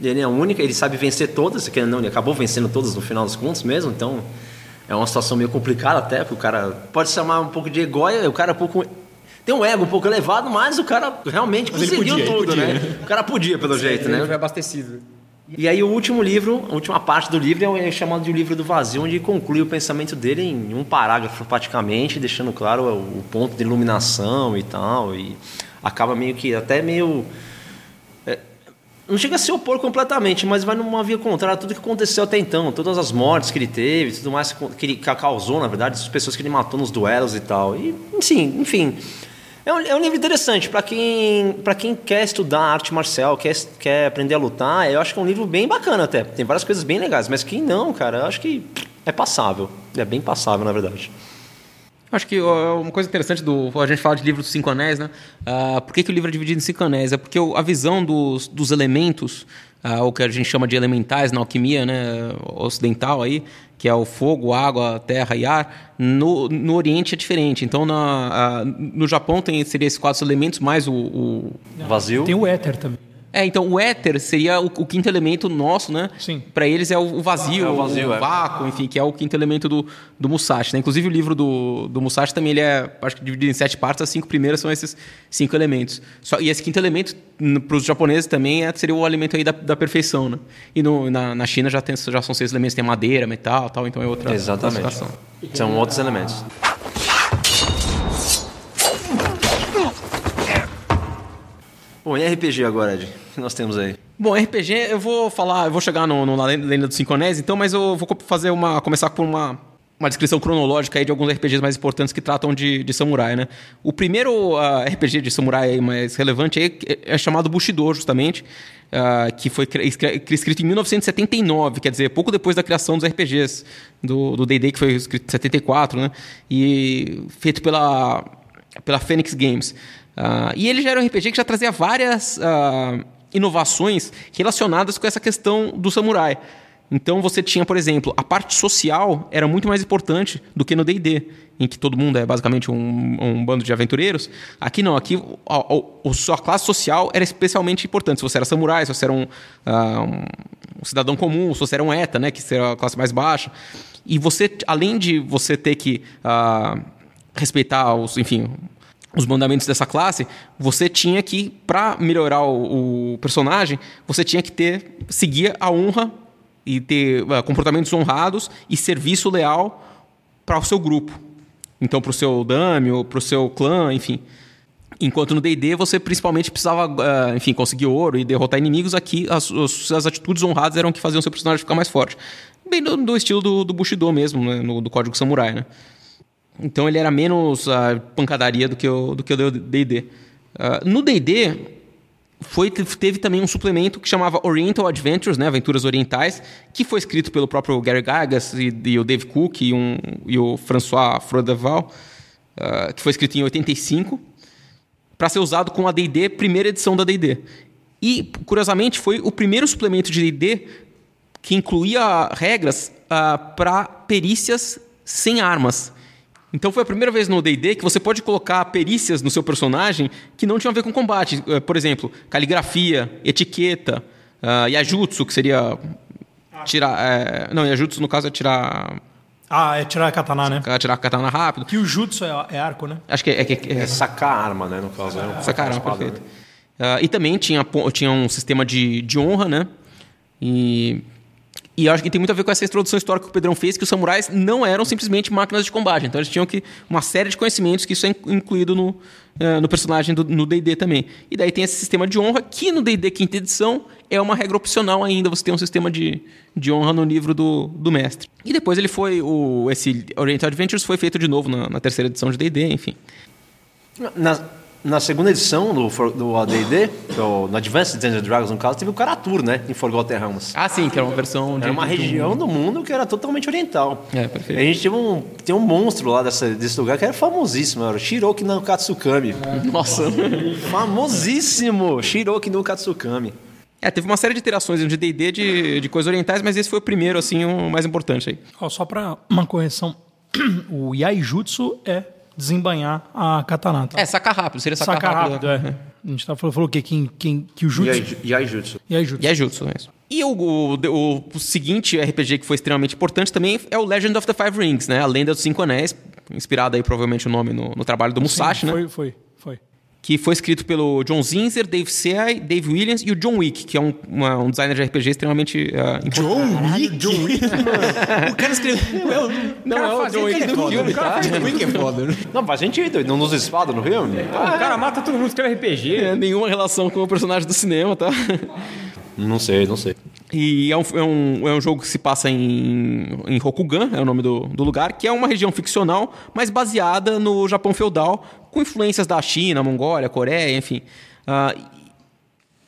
Ele é a única, ele sabe vencer todas, que não, ele acabou vencendo todas no final dos contos mesmo, então é uma situação meio complicada até, porque o cara pode se chamar um pouco de egóia, o cara é um pouco tem um ego um pouco elevado, mas o cara realmente Mas conseguiu podia, tudo, podia, né? O cara podia, pelo jeito, né? Ele foi abastecido. E aí o último livro, a última parte do livro é chamado de o livro do vazio, onde conclui o pensamento dele em um parágrafo praticamente, deixando claro o, ponto de iluminação e tal, e acaba meio que até meio é, não chega a se opor completamente, mas vai numa via contrária a tudo que aconteceu até então, todas as mortes que ele teve, tudo mais que ele ca- causou, na verdade, as pessoas que ele matou nos duelos e tal. E, sim, enfim, é um, é um livro interessante para quem para quem quer estudar arte marcial, quer, quer aprender a lutar. Eu acho que é um livro bem bacana até. Tem várias coisas bem legais, mas quem não, cara, eu acho que é passável. É bem passável, na verdade. Acho que ó, uma coisa interessante do. A gente fala de livro dos cinco anéis, né? Ah, por que, que o livro é dividido em cinco anéis? É porque a visão dos, dos elementos, ah, o que a gente chama de elementais na alquimia né, ocidental aí, que é o fogo, água, terra e ar, no, no Oriente é diferente. Então, na, no Japão tem, seria esses quatro elementos, mais o- o, Vazio. Tem o éter também. É, então o éter seria o, o quinto elemento nosso, né? Sim. Para eles é o, o vazio, É o vazio, o é. vácuo, enfim, que é o quinto elemento do, do Musashi, né? Inclusive o livro do, do Musashi também ele é, acho que dividido em sete partes, as cinco primeiras são esses cinco elementos. Só, e esse quinto elemento, para os japoneses também, é, seria o elemento aí da, da perfeição, né? E no, na, na China já, tem, já são seis elementos, tem madeira, metal tal, então é outra Exatamente. São outros elementos. Bom, e RPG agora, Ed? O que nós temos aí? Bom, RPG, eu vou falar, eu vou chegar no, no Lenda dos Cinco Anéis, então, mas eu vou fazer uma. começar por uma, uma descrição cronológica aí de alguns RPGs mais importantes que tratam de, de samurai, né? O primeiro ah, RPG de samurai mais relevante aí é é chamado Bushido, justamente, ah, que foi escrito em 1979, quer dizer, pouco depois da criação dos RPGs do do D&D, que foi escrito em 74, né? E feito pela pela Phoenix Games. Ah, e ele já era um RPG que já trazia várias ah, inovações relacionadas com essa questão do samurai. Então você tinha, por exemplo, a parte social era muito mais importante do que no D&D, em que todo mundo é basicamente um, um bando de aventureiros. Aqui não, aqui a, a, a sua classe social era especialmente importante. Se você era samurai, se você era um, ah, um- cidadão comum, se você era um eta, né, que era a classe mais baixa. E você, além de você ter que ah, respeitar os, enfim, os mandamentos dessa classe, você tinha que, para melhorar o, o personagem, você tinha que ter seguir a honra e ter ah, comportamentos honrados e serviço leal para o seu grupo. Então, para o seu dame, para o seu clã, enfim. Enquanto no D&D você principalmente precisava, ah, enfim, conseguir ouro e derrotar inimigos, aqui as, as atitudes honradas eram que faziam seu personagem ficar mais forte. Bem do, do estilo do, do Bushido mesmo, né? no, do Código Samurai, né? Então ele era menos ah, pancadaria do que o do que o D&D. Ah, no D&D foi teve também um suplemento que chamava Oriental Adventures, né, Aventuras Orientais, que foi escrito pelo próprio Gary Gygax e, e o Dave Cook e, um, e o François Frodeval, ah, que foi escrito em 85 para ser usado com a D&D primeira edição da D&D. E curiosamente foi o primeiro suplemento de D&D que incluía regras para perícias sem armas. Então foi a primeira vez no D&D que você pode colocar perícias no seu personagem que não tinham a ver com combate. Eh, Por exemplo, caligrafia, etiqueta, uh, yajutsu, que seria tirar... eh, não, yajutsu no caso é tirar, Ah, é tirar a katana, né? tirar a katana rápido. Que o jutsu é, é arco, né? Acho que é, é, é, É sacar a arma, né, no caso. É Sacaram, espada, perfeito. né? Ah, e também tinha, tinha um sistema de, de honra, né? E, e acho que tem muito a ver com essa introdução histórica que o Pedrão fez, que os samurais não eram simplesmente máquinas de combate. Então eles tinham que uma série de conhecimentos que isso é in- incluído no, eh, no personagem do, no D&D também. E daí tem esse sistema de honra, que no D&D quinta edição é uma regra opcional ainda, você tem um sistema de, de honra no livro do, do mestre. E depois ele foi, o, esse Oriental Adventures foi feito de novo na, na terceira edição de D&D, enfim. Na, na segunda edição do, do AD&D, é o- no Advanced Dungeons Dragons, no caso, teve o Karatur, né, em Forgotten Realms. Ah, sim, que era uma versão de... Era uma um- região do mundo que era totalmente oriental. É, perfeito. A gente tinha um, tem um monstro lá dessa, desse lugar que era famosíssimo, era o Shiroki no Katsukami. Nossa. [LAUGHS] Famosíssimo! Shiroki no Katsukami. É, teve uma série de iterações de D&D de, de coisas orientais, mas esse foi o primeiro, assim, o mais importante aí. Ó, só pra uma correção. [CLEARS THROAT] O Yaijutsu é desembanhar a katana, tá? É, sacar rápido, seria sacar, Sacar rápido, rápido. é. A gente tá falando, falou que, quem, quem, que o jutsu... Yaijutsu. Yaijutsu. E é jutsu, é isso. E o, o, o seguinte RPG que foi extremamente importante também é o Legend of the Five Rings, né? A Lenda dos Cinco Anéis, inspirado aí provavelmente o nome no, no trabalho do Musashi, né? Foi, foi, foi. Que foi escrito pelo John Zinzer, Dave Seay, Dave Williams e o John Wick, que é um, uma- um designer de RPG extremamente uh, John Wick? John Wick, mano. O cara escreveu. É [LAUGHS] o, Não, é o John Wick do foda, filme, cara tá? John Wick é foda. né? Não, faz sentido. Não usa espada no filme? O cara mata todo mundo, escreve RPG. É, nenhuma relação com o personagem do cinema, tá? Não sei, não sei. E é um, é um, é um jogo que se passa em, em Rokugan, é o nome do, do lugar, que é uma região ficcional, mas baseada no Japão feudal, com influências da China, Mongólia, Coreia, enfim. Ah,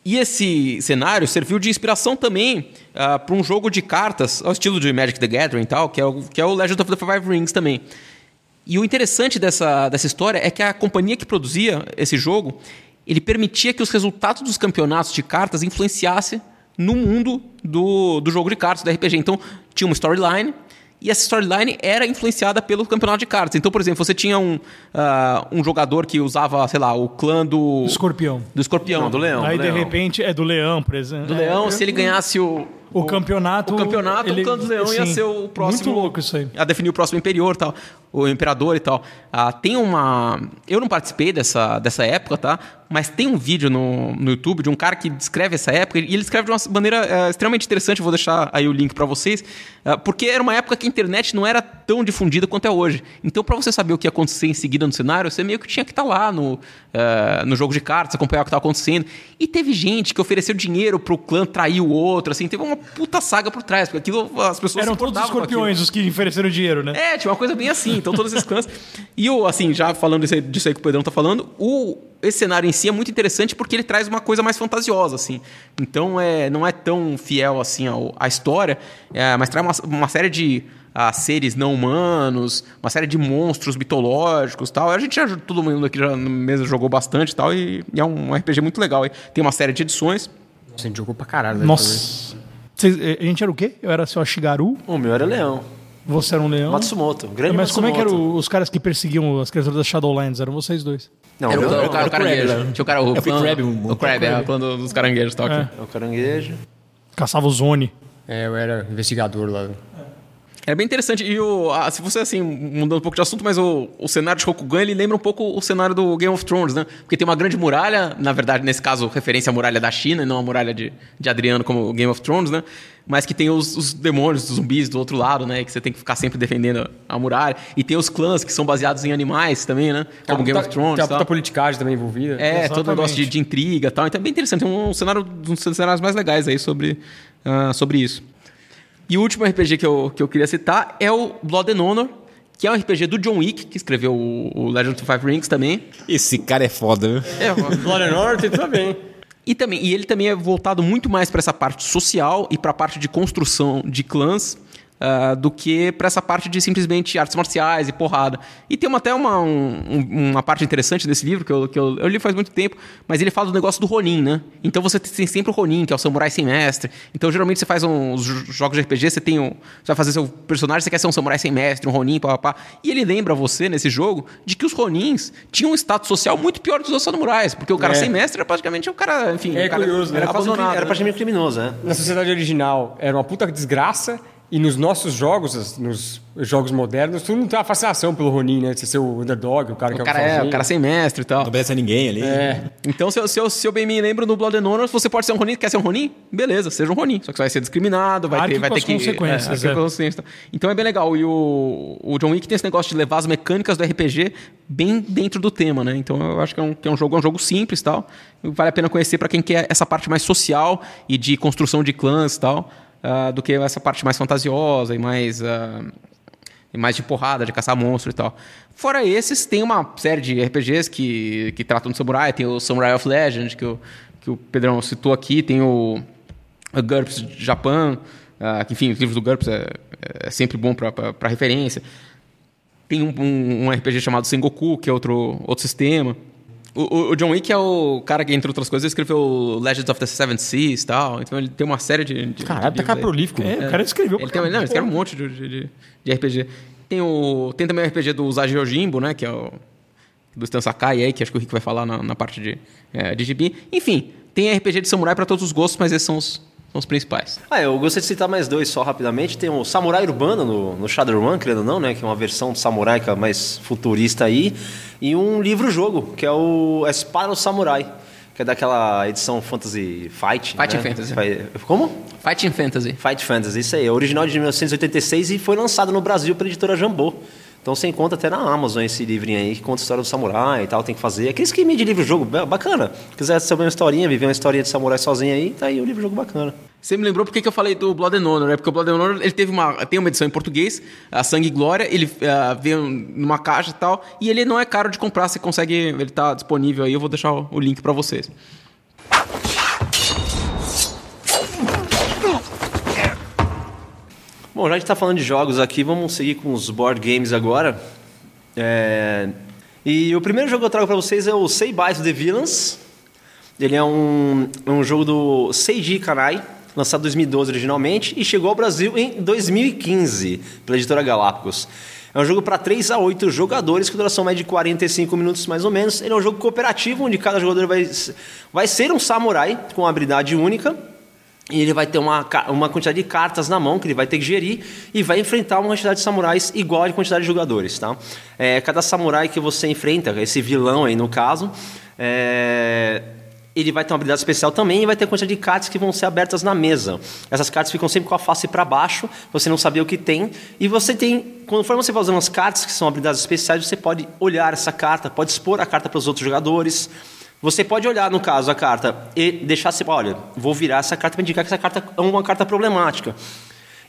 e esse cenário serviu de inspiração também para um jogo de cartas, ao estilo de Magic the Gathering e tal, que é o, que é o Legend of the Five Rings também. E o interessante dessa, dessa história é que a companhia que produzia esse jogo, ele permitia que os resultados dos campeonatos de cartas influenciassem no mundo do, do jogo de cartas, do RPG. Então, tinha uma storyline, e essa storyline era influenciada pelo campeonato de cartas. Então, por exemplo, você tinha um, ah, um jogador que usava, sei lá, o clã do... Escorpião. Do escorpião. Não, do leão. Aí, do de leão. repente, é do leão, por exemplo. Do leão, se ele ganhasse o... O campeonato. O campeonato, ele- o clã do leão ia sim, ser o próximo. Muito louco isso aí. A definir o próximo imperior tal. O imperador e tal. Ah, tem uma. Eu não participei dessa, dessa época, tá? Mas tem um vídeo no, no YouTube de um cara que descreve essa época, e ele escreve de uma maneira é, extremamente interessante, eu vou deixar aí o link para vocês, é, porque era uma época que a internet não era tão difundida quanto é hoje. Então, para você saber o que ia acontecer em seguida no cenário, você meio que tinha que estar tá lá no, é, no jogo de cartas, acompanhar o que estava acontecendo. E teve gente que ofereceu dinheiro pro clã trair o outro, assim, teve uma puta saga por trás, porque aquilo as pessoas Eram todos os escorpiões os que ofereceram dinheiro, né? É, tinha uma coisa bem assim, então todos esses clãs. E o, assim, já falando disso aí, disso aí que o Pedrão tá falando, o, esse cenário em si é muito interessante porque ele traz uma coisa mais fantasiosa, assim. Então é, não é tão fiel assim ao, à história, é, mas traz uma, uma série de ah, seres não humanos, uma série de monstros mitológicos tal. A gente já, todo mundo aqui já mesa jogou bastante e tal, e, e é um RPG muito legal. Tem uma série de edições. Nossa, a gente jogou pra caralho. né, Nossa. Vocês- eh, a gente era o quê? Eu era seu Ashigaru, O meu era leão. Você era um leão. Matsumoto. Grande Mas como é que eram Matsumoto. os caras que perseguiam as criaturas das Shadowlands? Eram vocês dois. Não, Era o o- meu o cara, o caranguejo. Né? Tinha o cara, o Eu clã- Crab, um- o Crab, é, o clã do- dos caranguejos. É. É o caranguejo. Caçava o Zone. É, eu era investigador lá. É bem interessante. E o, se você, assim, mudando um pouco de assunto, mas o, o cenário de Rokugan, ele lembra um pouco o cenário do Game of Thrones, né? Porque tem uma grande muralha, na verdade, nesse caso, referência à muralha da China, e não a muralha de, de Adriano como o Game of Thrones, né? Mas que tem os, os demônios, os zumbis do outro lado, né? Que você tem que ficar sempre defendendo a muralha. E tem os clãs que são baseados em animais também, né? Como Game of Thrones Tem a puta politicagem também envolvida. É, todo Exatamente. negócio de, de intriga e tal. Então é bem interessante. É um cenário, um dos cenários mais legais aí sobre, ah, sobre isso. E o último RPG que eu, que eu queria citar é o Blood and Honor, que é um RPG do John Wick, que escreveu o, o Legend of the Five Rings também. Esse cara é foda, viu? É, Blood and Honor tem tudo bem. e, também, e ele também é voltado muito mais para essa parte social e para a parte de construção de clãs ah, do que para essa parte de simplesmente artes marciais e porrada. E tem uma, até uma, um- um- uma parte interessante desse livro, que, eu, que eu, eu li faz muito tempo, mas ele fala do negócio do Ronin, né? Então você tem sempre o Ronin, que é o samurai sem mestre. Então geralmente você faz uns jo- jogos de RPG, você tem um. Você vai fazer seu personagem, você quer ser um samurai sem mestre, um Ronin, papapá. E ele lembra você, nesse jogo, de que os Ronins tinham um status social muito pior que os outros samurais. Porque o cara É. sem mestre era praticamente o cara, enfim. É o cara curioso, né? Era um era né? praticamente criminoso, né? Na sociedade original era uma puta desgraça. E nos nossos jogos, nos jogos modernos, todo mundo tem uma fascinação pelo Ronin, né? De ser o underdog, o cara que O é cara é, sozinho. o cara sem mestre e tal. Não obedece a ninguém ali. É. Então, se eu, se, eu, se eu bem me lembro no Blood and Honor, você pode ser um Ronin, quer ser um Ronin? Beleza, seja um Ronin. Só que você vai ser discriminado, vai Arque ter, vai com ter as que. consequências, é. com as consequências. Então é bem legal. E o, o John Wick tem esse negócio de levar as mecânicas do RPG bem dentro do tema, né? Então eu acho que é um, que é um jogo, é um jogo simples e tal. Vale a pena conhecer para quem quer essa parte mais social e de construção de clãs e tal, ah, do que essa parte mais fantasiosa e mais. ah, e mais de porrada, de caçar monstro e tal. Fora esses, tem uma série de RPGs que, que tratam de samurai. Tem o Samurai of Legend, que o, que o Pedrão citou aqui. Tem o, GURPS Japan, ah, que, enfim, os livros do GURPS é, é sempre bom para referência. Tem um, um, um RPG chamado Sengoku, que é outro, outro sistema. O, o- John Wick é o cara que, entre outras coisas, escreveu Legends of the Seven Seas e tal. Então ele tem uma série de. de Caralho, de tá cara prolífico. É, o cara escreveu. Ele tem, não, ele escreve um monte de, de, de RPG. Tem, o, tem também o RPG do Usagi Yojimbo, né? Que é o do Stan Sakai aí, que acho que o Rick vai falar na, na parte de, é, de gibi. Enfim, tem RPG de samurai para todos os gostos, mas esses são os, são os principais. Ah, eu gostaria de citar mais dois só rapidamente. Tem o Samurai Urbano no, no Shadowrun, querendo ou não, né? Que é uma versão do Samurai que é mais futurista aí. E um livro-jogo, que é o Espada do Samurai. Que é daquela edição Fantasy Fight. Fight né? Fantasy. Como? Fighting Fantasy. Fight Fantasy, isso aí. É original de 1986 e foi lançado no Brasil pela editora Jambô. Então você encontra até na Amazon esse livrinho aí que conta a história do samurai e tal, tem que fazer. Aquele esquema de livro-jogo, ba- bacana. Se quiser saber uma historinha, viver uma historinha de samurai sozinho aí, tá aí o livro-jogo bacana. Você me lembrou porque que eu falei do Blood and Honor, né? Porque o Blood and Honor ele teve uma, tem uma edição em português, a Sangue e Glória, ele ah, veio numa caixa e tal, e ele não é caro de comprar, você consegue, ele tá disponível aí, eu vou deixar o, o link para vocês. Bom, já a gente está falando de jogos aqui, vamos seguir com os board games agora. É, E o primeiro jogo que eu trago para vocês é o Say Bye to the Villains. Ele é um, é um jogo do Seiji Kanai, lançado em 2012 originalmente, e chegou ao Brasil em 2015, pela editora Galápagos. É um jogo para 3 a 8 jogadores, com duração média de 45 minutos mais ou menos. Ele é um jogo cooperativo, onde cada jogador vai, vai ser um samurai com uma habilidade única. E ele vai ter uma, uma quantidade de cartas na mão que ele vai ter que gerir e vai enfrentar uma quantidade de samurais igual à quantidade de jogadores, tá? É, cada samurai que você enfrenta, esse vilão aí no caso, é, ele vai ter uma habilidade especial também e vai ter quantidade de cartas que vão ser abertas na mesa. Essas cartas ficam sempre com a face para baixo, você não sabia o que tem. E você tem, conforme você vai usando as cartas, que são habilidades especiais, você pode olhar essa carta, pode expor a carta para os outros jogadores. Você pode olhar, no caso, a carta e deixar se, olha, vou virar essa carta para indicar que essa carta é uma carta problemática.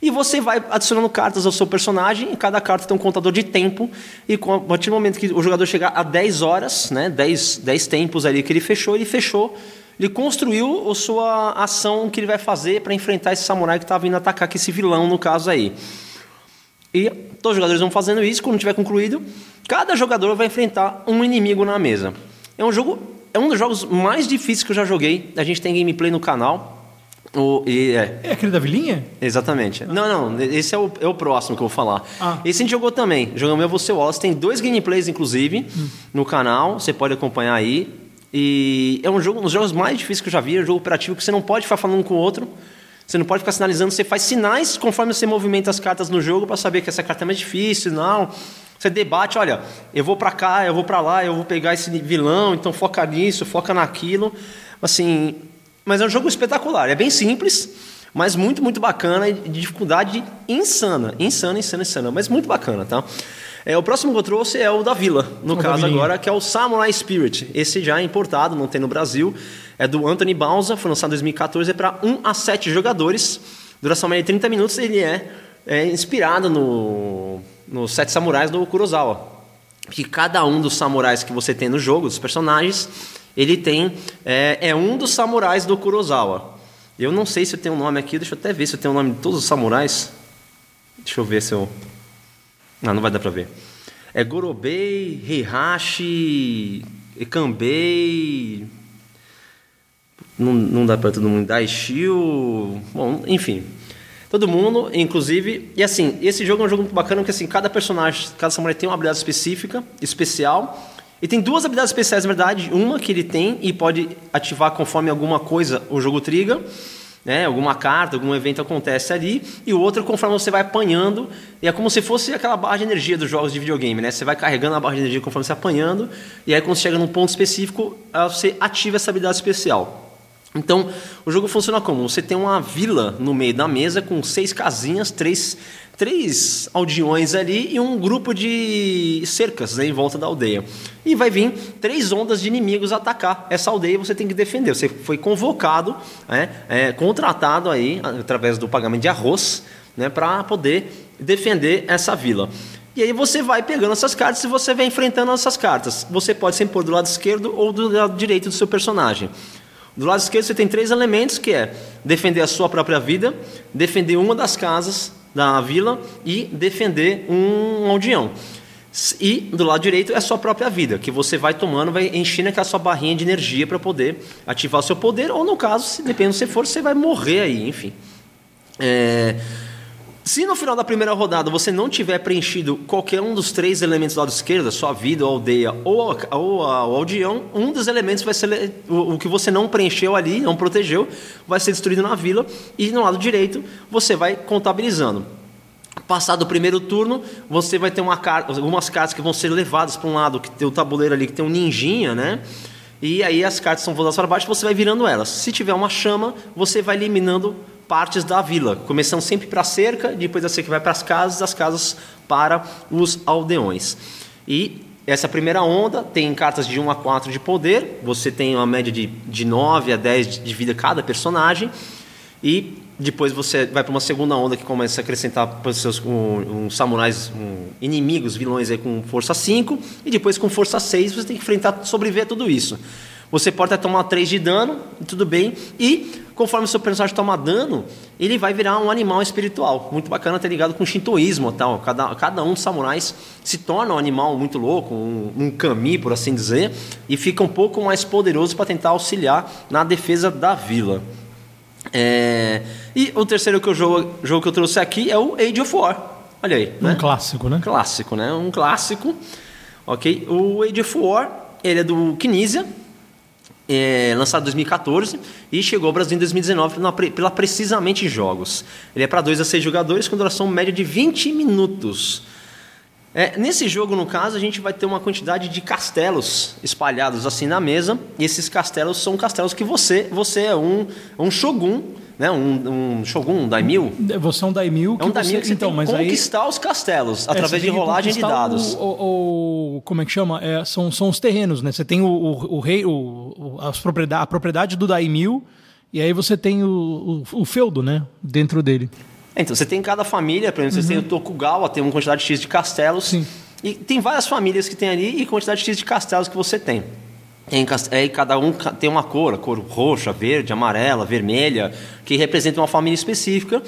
E você vai adicionando cartas ao seu personagem, e cada carta tem um contador de tempo, e a partir do momento que o jogador chegar a 10 horas, né, 10, 10 tempos ali que ele fechou, ele fechou, ele construiu a sua ação que ele vai fazer para enfrentar esse samurai que está vindo atacar, que esse vilão, no caso aí. E todos os jogadores vão fazendo isso, quando tiver concluído, cada jogador vai enfrentar um inimigo na mesa. É um jogo, é um dos jogos mais difíceis que eu já joguei. A gente tem gameplay no canal. O, e, é, É aquele da vilinha? Exatamente. Não, não, esse é o, é o próximo que eu vou falar. Ah. Esse a gente jogou também. Jogamos eu, você, Wallace. Tem dois gameplays, inclusive, no canal. Você pode acompanhar aí. E é um jogo, um dos jogos mais difíceis que eu já vi. É um jogo operativo que você não pode ficar falando com o outro. Você não pode ficar sinalizando. Você faz sinais conforme você movimenta as cartas no jogo para saber que essa carta é mais difícil. Não. Você debate, olha, eu vou para cá, eu vou para lá, eu vou pegar esse vilão, então foca nisso, foca naquilo. Assim, mas é um jogo espetacular. É bem simples, mas muito, muito bacana e de dificuldade insana. Insana, insana, insana. Mas muito bacana, tá? É, o próximo que eu trouxe é o da Vila, no O caso agora, que é o Samurai Spirit. Esse já é importado, não tem no Brasil. É do Anthony Bauza, foi lançado em 2014, é para 1 a 7 jogadores. Duração média de 30 minutos, ele é, é inspirado no, no Sete Samurais do Kurosawa que cada um dos samurais que você tem no jogo, dos personagens, ele tem é, é um dos samurais do Kurosawa. Eu não sei se eu tenho um nome aqui, deixa eu até ver se eu tenho o nome de todos os samurais. Deixa eu ver se eu. Não, não vai dar pra ver. É Gorobei, Heihachi, Kanbei. Não, não dá pra todo mundo. Daishio. Bom, enfim. Todo mundo, inclusive. E assim, esse jogo é um jogo muito bacana porque assim, cada personagem, cada samurai tem uma habilidade específica, especial. E tem duas habilidades especiais, na verdade. Uma que ele tem e pode ativar conforme alguma coisa o jogo triga. Né? Alguma carta, algum evento acontece ali. E o outro conforme você vai apanhando. E é como se fosse aquela barra de energia dos jogos de videogame. Né? Você vai carregando a barra de energia conforme você apanhando. E aí quando você chega num ponto específico, ah, você ativa essa habilidade especial. Então, o jogo funciona como? Você tem uma vila no meio da mesa com seis casinhas, três, três aldeões ali e um grupo de cercas né, em volta da aldeia. E vai vir três ondas de inimigos atacar essa aldeia e você tem que defender. Você foi convocado, né, é, contratado aí, através do pagamento de arroz, né, para poder defender essa vila. E aí você vai pegando essas cartas e você vai enfrentando essas cartas. Você pode sempre pôr do lado esquerdo ou do lado direito do seu personagem. Do lado esquerdo você tem três elementos que é defender a sua própria vida, defender uma das casas da vila e defender um aldeão. E do lado direito é a sua própria vida, que você vai tomando, vai enchendo aquela sua barrinha de energia para poder ativar o seu poder, ou no caso, se dependendo se for, você vai morrer aí, enfim. É, se no final da primeira rodada você não tiver preenchido qualquer um dos três elementos do lado esquerdo, sua vida, a aldeia ou, a, ou a, o aldeão, um dos elementos vai ser o, o, que você não preencheu ali, não protegeu, vai ser destruído na vila e no lado direito você vai contabilizando. Passado o primeiro turno, você vai ter uma algumas cartas que vão ser levadas para um lado, que tem o tabuleiro ali, que tem um ninjinha, né? E aí as cartas são voltadas para baixo, você vai virando elas. Se tiver uma chama, você vai eliminando partes da vila, começando sempre para a cerca, depois da cerca vai para as casas, das casas para os aldeões. E essa primeira onda tem cartas de 1 a 4 de poder, você tem uma média de, de 9 a 10 de vida cada personagem, e depois você vai para uma segunda onda que começa a acrescentar seus um, um, samurais, um, inimigos, vilões aí com força 5, e depois com força 6 você tem que enfrentar, sobreviver a tudo isso. Você pode até tomar 3 de dano, tudo bem, e conforme o seu personagem toma dano, ele vai virar um animal espiritual. Muito bacana ter ligado com o shintoísmo tal. Cada, cada um dos samurais se torna um animal muito louco, um, um kami, por assim dizer, e fica um pouco mais poderoso para tentar auxiliar na defesa da vila. É... E o terceiro que eu jogo, jogo que eu trouxe aqui é o Age of War. Olha aí. Um né? clássico, né? Clássico, né? Um clássico. Ok? O Age of War, ele é do Kinesia, é, lançado em 2014 e chegou ao Brasil em 2019 pela, Precisamente Jogos. Ele é para 2 a 6 jogadores com duração média de 20 minutos. É, nesse jogo, no caso, a gente vai ter uma quantidade de castelos espalhados assim na mesa. E esses castelos são castelos que você, você é um, um shogun, né? Um, um shogun, um daimyo. Você é um daimyo É um daimyo que você então, mas que aí conquistar os castelos É, através você de que rolagem de conquistar dados. O, o- como é que chama? É, são, são os terrenos, né? Você tem o, o, o rei, o, as propriedade, a propriedade do daimyo e aí você tem o, o, feudo, né? Dentro dele. Então, você tem cada família, por exemplo, você tem o Tokugawa, tem uma quantidade X de castelos. Uhum. Sim. E tem várias famílias que tem ali e quantidade X de castelos que você tem. Tem Aí cada um tem uma cor, a cor roxa, verde, amarela, vermelha, que representa uma família específica.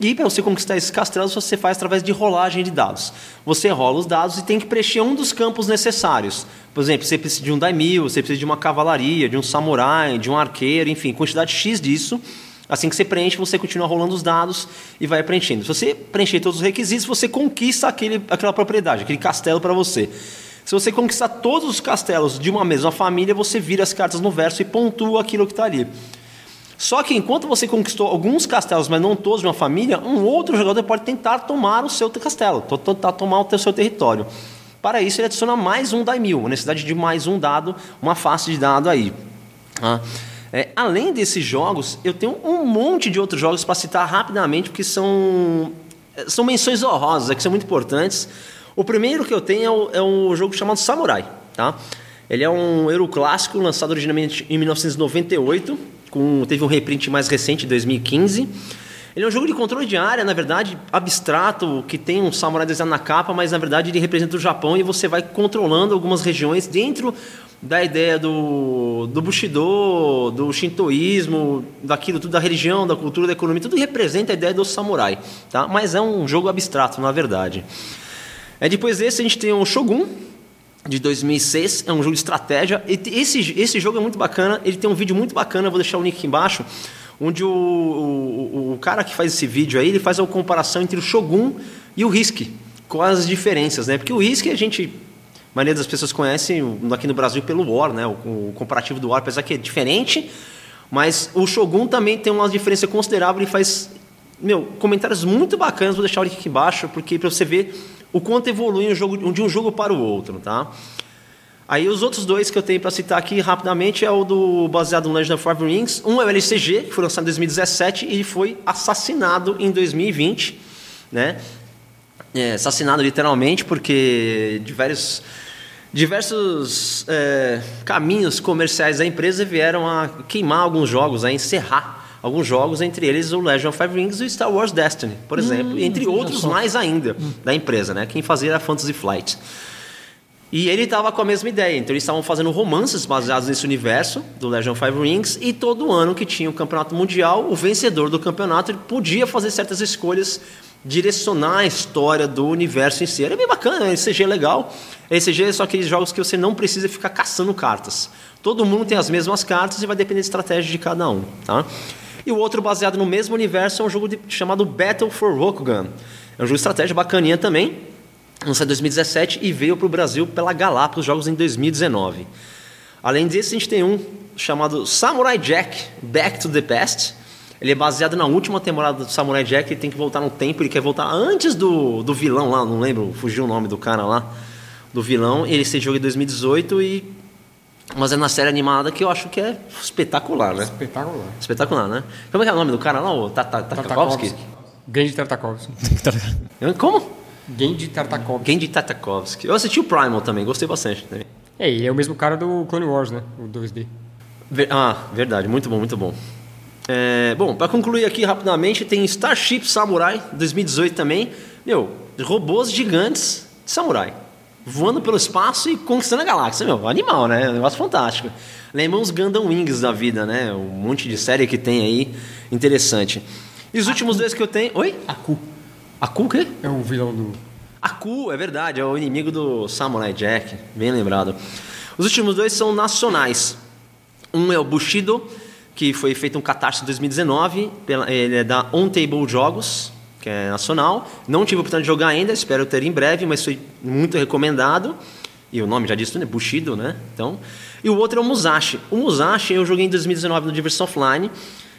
E para você conquistar esses castelos, você faz através de rolagem de dados. Você rola os dados e tem que preencher um dos campos necessários. Por exemplo, você precisa de um daimyo, você precisa de uma cavalaria, de um samurai, de um arqueiro, enfim, quantidade X disso. Assim que você preenche, você continua rolando os dados e vai preenchendo. Se você preencher todos os requisitos, você conquista aquele, aquela propriedade, aquele castelo para você. Se você conquistar todos os castelos de uma mesma família, você vira as cartas no verso e pontua aquilo que está ali. Só que enquanto você conquistou alguns castelos, mas não todos de uma família, um outro jogador pode tentar tomar o seu castelo, tentar tomar o seu território. Para isso, ele adiciona mais um daimyo, a necessidade de mais um dado, uma face de dado aí. tá? É, além desses jogos, eu tenho um monte de outros jogos para citar rapidamente, porque são, são menções honrosas, que são muito importantes. O primeiro que eu tenho é o, é um jogo chamado Samurai. Tá? Ele é um euro clássico, lançado originalmente em 1998, com, teve um reprint mais recente, em 2015. Ele é um jogo de controle de área, na verdade, abstrato, que tem um samurai desenhado na capa, mas na verdade ele representa o Japão e você vai controlando algumas regiões dentro da ideia do, do Bushido, do Shintoísmo, daquilo tudo, da religião, da cultura, da economia, tudo representa a ideia do samurai, tá? Mas é um jogo abstrato, na verdade. É, depois desse a gente tem o Shogun, de 2006, é um jogo de estratégia. Esse, esse jogo é muito bacana, ele tem um vídeo muito bacana, vou deixar o link aqui embaixo, onde o, o, o cara que faz esse vídeo aí, ele faz a comparação entre o Shogun e o Risk, com as diferenças, né? Porque o Risk a gente, a maioria das pessoas conhece aqui no Brasil pelo War, né? O, o comparativo do War, apesar que é diferente, mas o Shogun também tem uma diferença considerável e faz meu, comentários muito bacanas, vou deixar o link aqui embaixo, porque para você ver o quanto evolui um jogo, de um jogo para o outro, tá? Aí os outros dois que eu tenho para citar aqui rapidamente é o do baseado no Legend of Five Rings. Um é o LCG, que foi lançado em 2017 e foi assassinado em 2020, né? É, assassinado literalmente porque diversos diversos é, caminhos comerciais da empresa vieram a queimar alguns jogos, a encerrar alguns jogos, entre eles o Legend of Five Rings e o Star Wars Destiny, por exemplo, entre outros mais ainda da empresa, né? Quem fazia era Fantasy Flight. E ele estava com a mesma ideia, então eles estavam fazendo romances baseados nesse universo do Legend of Five Rings e todo ano que tinha o campeonato mundial, o vencedor do campeonato ele podia fazer certas escolhas, direcionar a história do universo em si. Era bem bacana, né? CG é legal. CG são aqueles jogos que você não precisa ficar caçando cartas. Todo mundo tem as mesmas cartas e vai depender da estratégia de cada um, tá? E o outro baseado no mesmo universo é um jogo de- chamado Battle for Rokugan. É um jogo de estratégia bacaninha também, lançado em 2017 e veio para o Brasil pela Galápagos Jogos em 2019. Além desse, a gente tem um chamado Samurai Jack Back to the Past. Ele é baseado na última temporada do Samurai Jack, ele tem que voltar no tempo, ele quer voltar antes do, do vilão lá, não lembro, fugiu o nome do cara lá, do vilão. Ele esse jogo em 2018 e mas é na série animada que eu acho que é espetacular, né? Espetacular. Espetacular, né? Como é que é o nome do cara lá? O Tartakovsky? Genji Tartakovsky. [LAUGHS] Como? Genji Tartakovsky. Genji Tartakovsky. Eu assisti o Primal também, gostei bastante também. É, ele é o mesmo cara do Clone Wars, né? O 2D. Ver- Ah, verdade, muito bom, muito bom. É, bom, para concluir aqui rapidamente, tem Starship Samurai 2018 também. Meu, robôs gigantes de samurai. Voando pelo espaço e conquistando a galáxia, meu, animal, né? Um negócio fantástico. Lembra uns Gundam Wings da vida, né? Um monte de série que tem aí, interessante. E os últimos dois que eu tenho. Oi? Aku. Aku o quê? É o vilão do... Aku, é verdade, é o inimigo do Samurai Jack, bem lembrado. Os últimos dois são nacionais. Um é o Bushido, que foi feito um catarse em 2019, pela, ele é da On Table Jogos, que é nacional. Não tive a oportunidade de jogar ainda, espero ter em breve, mas foi muito recomendado. E o nome já disse tudo, né? Bushido, né? Então, e o outro é o Musashi. O Musashi eu joguei em 2019 no Diversion Offline.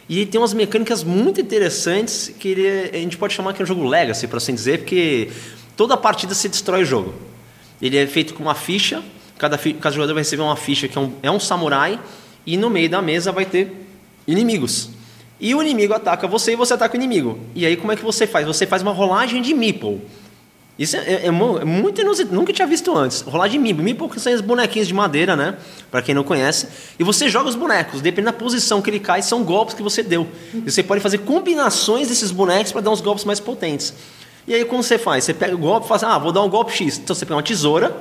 E ele tem umas mecânicas muito interessantes que ele é- a gente pode chamar que é um jogo legacy, por assim dizer, porque toda partida se destrói o jogo. Ele é feito com uma ficha, cada, cada jogador vai receber uma ficha que é um, é um samurai, e no meio da mesa vai ter inimigos. E o inimigo ataca você e você ataca o inimigo. E aí como é que você faz? Você faz uma rolagem de meeple. Isso é, é, é muito inusitado, nunca tinha visto antes. Rolagem de meeple. Meeple são os bonequinhos de madeira, né? Para quem não conhece. E você joga os bonecos, dependendo da posição que ele cai, são golpes que você deu. E você pode fazer combinações desses bonecos para dar uns golpes mais potentes. E aí como você faz? Você pega o golpe e fala assim, ah, vou dar um golpe X. Então você pega uma tesoura,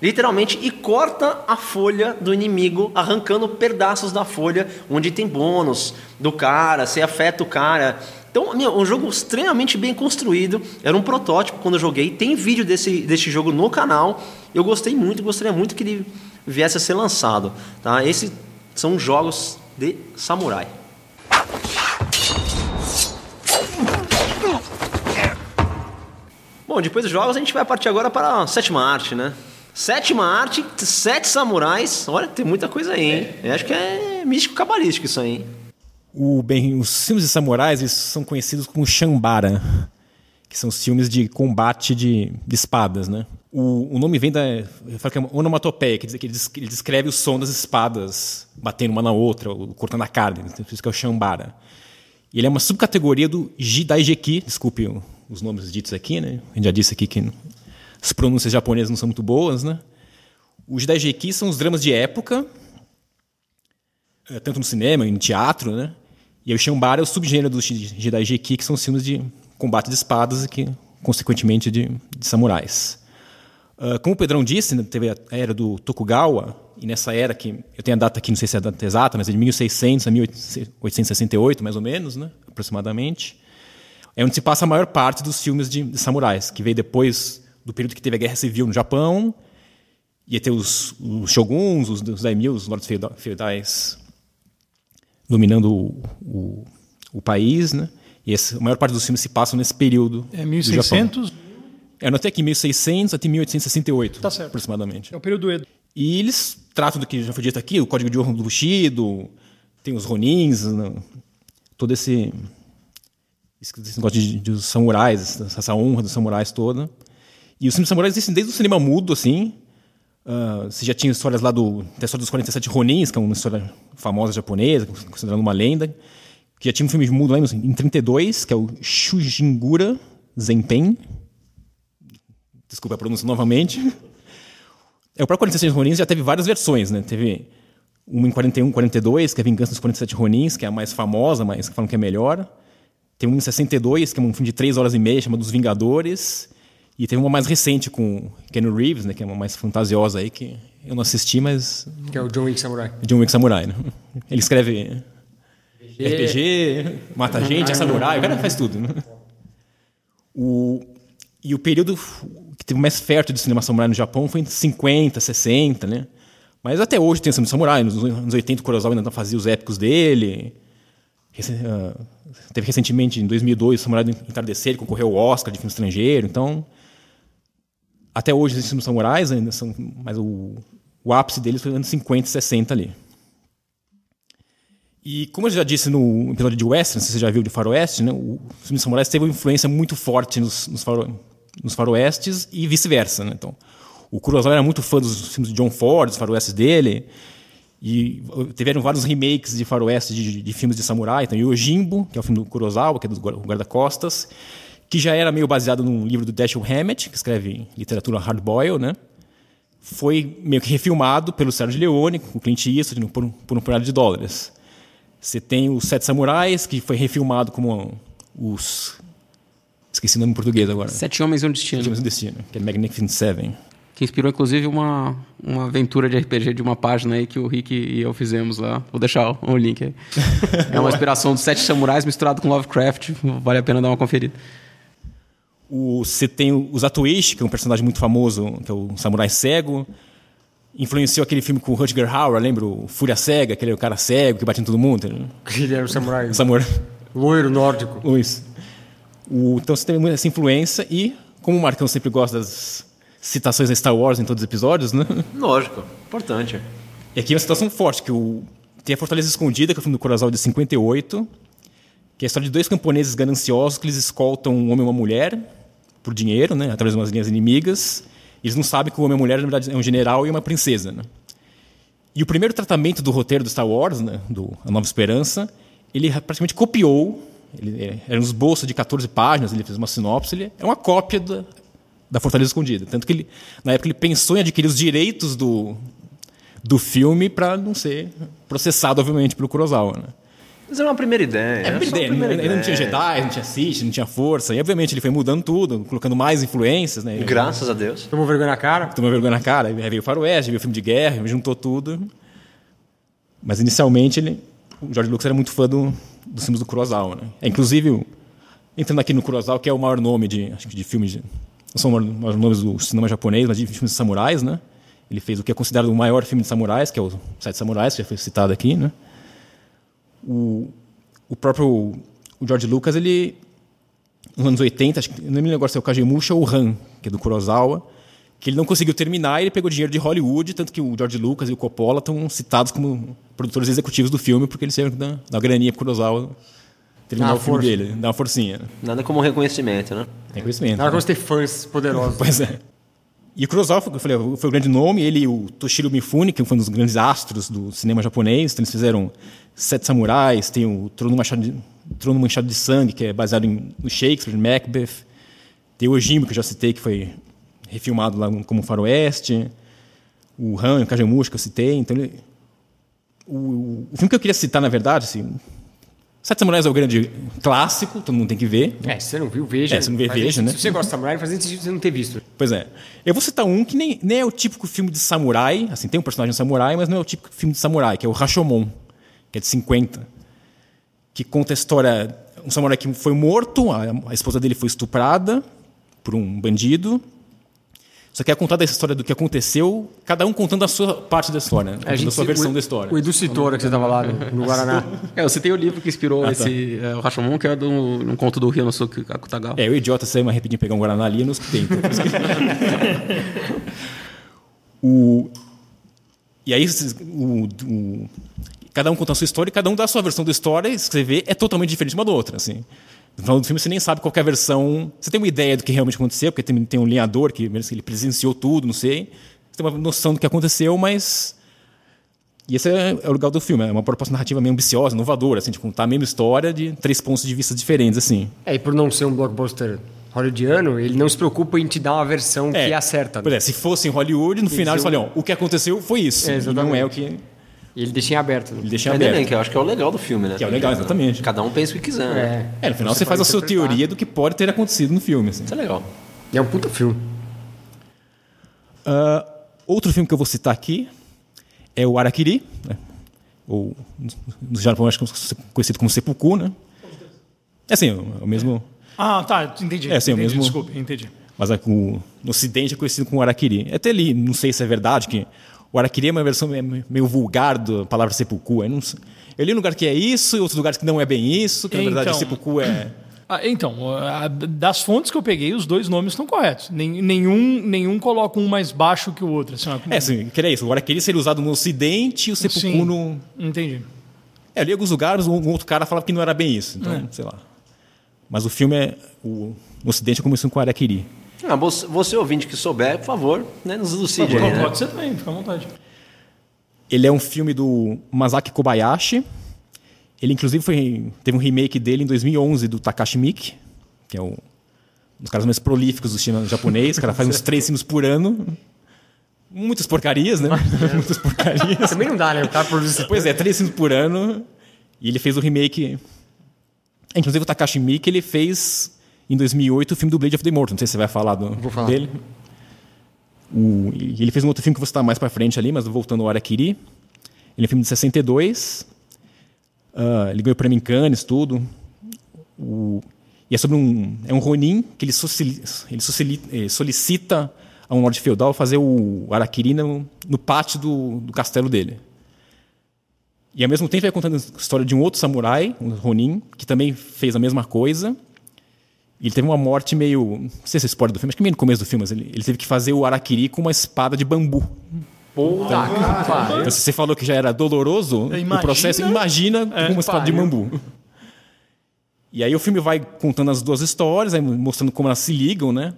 literalmente, e corta a folha do inimigo, arrancando pedaços da folha onde tem bônus do cara, você afeta o cara. Então, meu, um jogo extremamente bem construído. Era um protótipo quando eu joguei. Tem vídeo desse, desse jogo no canal. Eu gostei muito, gostaria muito que ele viesse a ser lançado. Tá? Esses são jogos de samurai. Bom, depois dos jogos a gente vai partir agora para a sétima arte, né? Sétima arte, sete samurais. Olha, tem muita coisa aí, hein? Eu acho que é místico cabalístico isso aí, hein? O, bem, os filmes de samurais eles são conhecidos como Shambara, que são os filmes de combate de, de espadas, né? O, o, nome vem da falo que é uma onomatopeia, que, que ele descreve o som das espadas batendo uma na outra, cortando a carne. Por isso que é o Shambara. Ele é uma subcategoria do Jidaigeki, desculpe os nomes ditos aqui, né? A gente já disse aqui que as pronúncias japonesas não são muito boas, né? Os Jidaigeki são os dramas de época, eh, tanto no cinema e no teatro, né? E o Shambara é o subgênero dos Jidaigeki, que são os filmes de combate de espadas e que, consequentemente, de, de samurais. Uh, como o Pedrão disse, né, teve a era do Tokugawa, e nessa era que eu tenho a data aqui, não sei se é a data exata, mas é de 1600 a 1868, mais ou menos, né, aproximadamente. É onde se passa a maior parte dos filmes de, de samurais, que veio depois do período que teve a Guerra Civil no Japão, ia ter os, os shoguns, os, os daimyos, os lords feudais dominando o, o, o, país, né? E essa, a maior parte dos filmes se passam nesse período. É 1600? É, até aqui 1600 até 1868, tá certo. aproximadamente. É o período Edo. E eles tratam do que já foi dito aqui, o código de honra do Bushido, tem os Ronins, né? todo esse, esse negócio de, de, de samurais, essa honra dos samurais toda. E os filmes samurais existem desde o cinema mudo, assim. Uh, você já tinha histórias lá do. Tem a história dos 47 Ronins, que é uma história famosa japonesa, considerada uma lenda. Que já tinha um filme mudo lá em 32, que é o Shujingura Zenpen. Desculpa a pronúncia novamente. É, o próprio 47 Ronins já teve várias versões, né? Teve uma em 41, 42, que é a Vingança dos 47 Ronins, que é a mais famosa, mas que falam que é melhor. Tem um em 62, que é um filme de 3 horas e meia, chama Dos Vingadores. E tem uma mais recente com Ken Reeves, né, que é uma mais fantasiosa aí, que eu não assisti, mas... Que é o John Wick Samurai. John Wick Samurai, né? Ele escreve RPG, RPG mata [LAUGHS] gente, é samurai, o cara faz tudo, né? O, e o período que teve mais fértil de cinema samurai no Japão foi em 50, 60, né? Mas até hoje tem cinema samurai. Nos anos 80 o Kurosawa ainda fazia os épicos dele. Ah, teve recentemente, em 2002, o Samurai do Entardecer, ele concorreu ao Oscar de filme estrangeiro. Então, até hoje existem os samurais, ainda são, mas o, o ápice deles foi nos anos 50 e 60 ali. E como eu já disse no episódio de Western, se você já viu de Faroeste, né, o filme Samurais teve uma influência muito forte nos, nos, faro, nos faroestes e vice-versa. Né? Então, o Kurosawa era muito fã dos filmes de John Ford, dos faroestes dele, e tiveram vários remakes de faroeste de, de filmes de samurai. Então, Yojimbo, que é o filme do Kurosawa, que é do guarda-costas, que já era meio baseado num livro do Dashiell Hammett, que escreve literatura hardboiled, né? Foi meio que refilmado pelo Sergio Leone, com o Clint Eastwood, por, por um punhado de dólares. Você tem os Sete Samurais, que foi refilmado como os... Esqueci o nome em português agora. Sete Homens e um Destino. Sete Homens e um Destino, que é Magnificent Seven. Que inspirou, inclusive, uma, uma aventura de RPG de uma página aí que o Rick e eu fizemos lá. Vou deixar o link aí. [LAUGHS] é uma inspiração dos Sete Samurais misturado com Lovecraft. Vale a pena dar uma conferida. O, você tem o Zatoichi, que é um personagem muito famoso, que é o samurai cego. Influenciou aquele filme com o Rutger Hauer, lembra? O Fúria Cega, aquele cara cego que bate em todo mundo. Ele era o samurai. O samurai. Loiro nórdico. [LAUGHS] Isso. O, então você tem muita essa influência e, como o Marcão sempre gosta das citações a Star Wars em todos os episódios, né? Lógico, importante. E aqui é uma situação forte, que o, tem a Fortaleza Escondida, que é o filme do Kurosawa de 58, que é a história de dois camponeses gananciosos que eles escoltam um homem e uma mulher por dinheiro, né, através de umas linhas inimigas. Eles não sabem que o homem e a mulher, na verdade, é um general e uma princesa. Né? E o primeiro tratamento do roteiro do Star Wars, né, do A Nova Esperança, ele praticamente copiou. Ele, é, era um esboço de 14 páginas, ele fez uma sinopse. Ele é uma cópia da, da Fortaleza Escondida. Tanto que ele, na época ele pensou em adquirir os direitos do, do filme para não ser processado, obviamente, pelo Kurosawa. Né? Mas era uma primeira ideia. É, primeira ideia. Primeira ainda não tinha Jedi, não tinha Sith, não tinha força. E obviamente ele foi mudando tudo, colocando mais influências. Né? Graças a Deus. Tomou vergonha na cara. Tomou vergonha na cara. Aí veio o Faroeste, veio o filme de guerra, juntou tudo. Mas inicialmente ele, o George Lucas era muito fã do, dos filmes do Kurosawa. Né? É, inclusive, entrando aqui no Kurosawa, que é o maior nome de, acho que de filmes de, não são os maiores nomes do cinema japonês, mas de filmes de samurais, né? Ele fez o que é considerado o maior filme de samurais, que é o Sete Samurais, que já foi citado aqui, né? O, o próprio o George Lucas, ele nos anos 80, acho que não me lembro agora se é o Kagemusha ou o Han, que é do Kurosawa, que ele não conseguiu terminar e ele pegou dinheiro de Hollywood, tanto que o George Lucas e o Coppola estão citados como produtores executivos do filme, porque eles servem da, da graninha para o Kurosawa terminar o filme dele, dar uma forcinha. Nada como reconhecimento, né? Reconhecimento. Nada como ter fãs poderosos. Pois é. E o Kurosawa eu falei, foi o grande nome, ele o Toshiro Mifune, que foi um dos grandes astros do cinema japonês, então eles fizeram Sete Samurais, tem o Trono Machado de, Trono Manchado de Sangue, que é baseado em, no Shakespeare, Macbeth, tem o Ojimbo, que eu já citei, que foi refilmado lá como Faroeste, o Han, o Kagemusha, que eu citei, então ele, o, o, filme que eu queria citar, na verdade, assim, Sete Samurais é o grande clássico, todo mundo tem que ver. É, se você não viu, veja. É, você não vê, veja, né? Se você gosta de samurai, faz sentido você não ter visto. Pois é. Eu vou citar um que nem, nem é o típico filme de samurai, assim, tem um personagem samurai, mas não é o típico filme de samurai, que é o Rashomon, que é de 50, que conta a história um samurai que foi morto, a, a esposa dele foi estuprada por um bandido, só que é contada essa história do que aconteceu, cada um contando a sua parte da história, né? a, sua versão o, da história. O Edu Citora, que você estava lá no, no [LAUGHS] Guaraná. É, eu citei o livro que inspirou ah, tá. esse é, o Rashomon, que é do, um conto do Ryonosuke Akutagawa. É, o idiota saiu mais rapidinho pegar um Guaraná ali nos [LAUGHS] tem. o, e aí, o, o, cada um conta a sua história e cada um dá a sua versão da história e escrever é totalmente diferente uma da outra, assim. No final do filme você nem sabe qual é a versão. Você tem uma ideia do que realmente aconteceu, porque tem, tem um linhador que ele presenciou tudo, não sei. Você tem uma noção do que aconteceu, mas. E esse é, é o legal do filme, é uma proposta narrativa meio ambiciosa, inovadora, assim, de contar a mesma história de três pontos de vista diferentes, assim. É, e por não ser um blockbuster hollywoodiano, ele não se preocupa em te dar uma versão é, que é certa. Né? É, se fosse em Hollywood, no final eles falam, o que aconteceu foi isso. É, não é o que. E ele deixa em aberto. Né? Ele deixa em aberto. Bem, que eu acho que é o legal do filme, né? Que é o legal, exatamente. Cada um pensa o que quiser, né? É, no final você, você faz a sua teoria do que pode ter acontecido no filme. Assim. Isso é legal. É um puta filme. Uh, outro filme que eu vou citar aqui é o Arakiri, né? ou no Japão acho que é conhecido como Seppuku, né? É assim, é o mesmo... Ah, tá, entendi. É assim, entendi, o mesmo... Desculpe, entendi. Mas é, no Ocidente é conhecido como Arakiri. Até ali, não sei se é verdade que o Araquiri é uma versão meio vulgar da palavra sepulcro. Eu, não, eu li um lugar que é isso e outros lugares que não é bem isso, que na verdade então, sepulcro é... [COUGHS] Ah, então, das fontes que eu peguei, os dois nomes estão corretos. nenhum, nenhum coloca um mais baixo que o outro. Assim, é, sim, que é isso. O Araquiri seria usado no Ocidente e o sepulcro no... Entendi. É, ali alguns lugares, um outro cara falava que não era bem isso. Então, é. sei lá. Mas o filme é... O, no Ocidente começou com o Araquiri. Ah, você ouvinte que souber, por favor, né, nos elucide aí, né? Pode ser também, fica à vontade. Ele é um filme do Masaki Kobayashi. Ele, inclusive, foi, teve um remake dele em 2011 do Takashi Miike, que é um dos caras mais prolíficos do cinema japonês. O cara faz uns três filmes por ano. Muitas porcarias, né? [LAUGHS] Muitas porcarias. Também não dá, né? O cara produz... Pois é, três filmes por ano. E ele fez o remake... Inclusive, o Takashi Miike, ele fez em 2008 o filme do Blade of the Immortal. Não sei se você vai falar, do, falar. dele. O, ele fez um outro filme que você está mais para frente ali, mas voltando ao Araquiri. Ele é um filme de 62. Uh, ele ganhou o prêmio em Cannes, tudo. O, e é sobre um é um Ronin que ele, ele eh, solicita a um lord feudal fazer o Araquiri no, no pátio do, do, castelo dele. E ao mesmo tempo vai contando a história de um outro samurai, um Ronin, que também fez a mesma coisa ele teve uma morte meio. Não sei se é spoiler do filme, acho que meio no começo do filme, mas ele, ele teve que fazer o Araquiri com uma espada de bambu. Puta então, então, se você falou que já era doloroso imagina, o processo, imagina é, com uma espada de bambu. E aí o filme vai contando as duas histórias, aí mostrando como elas se ligam, né?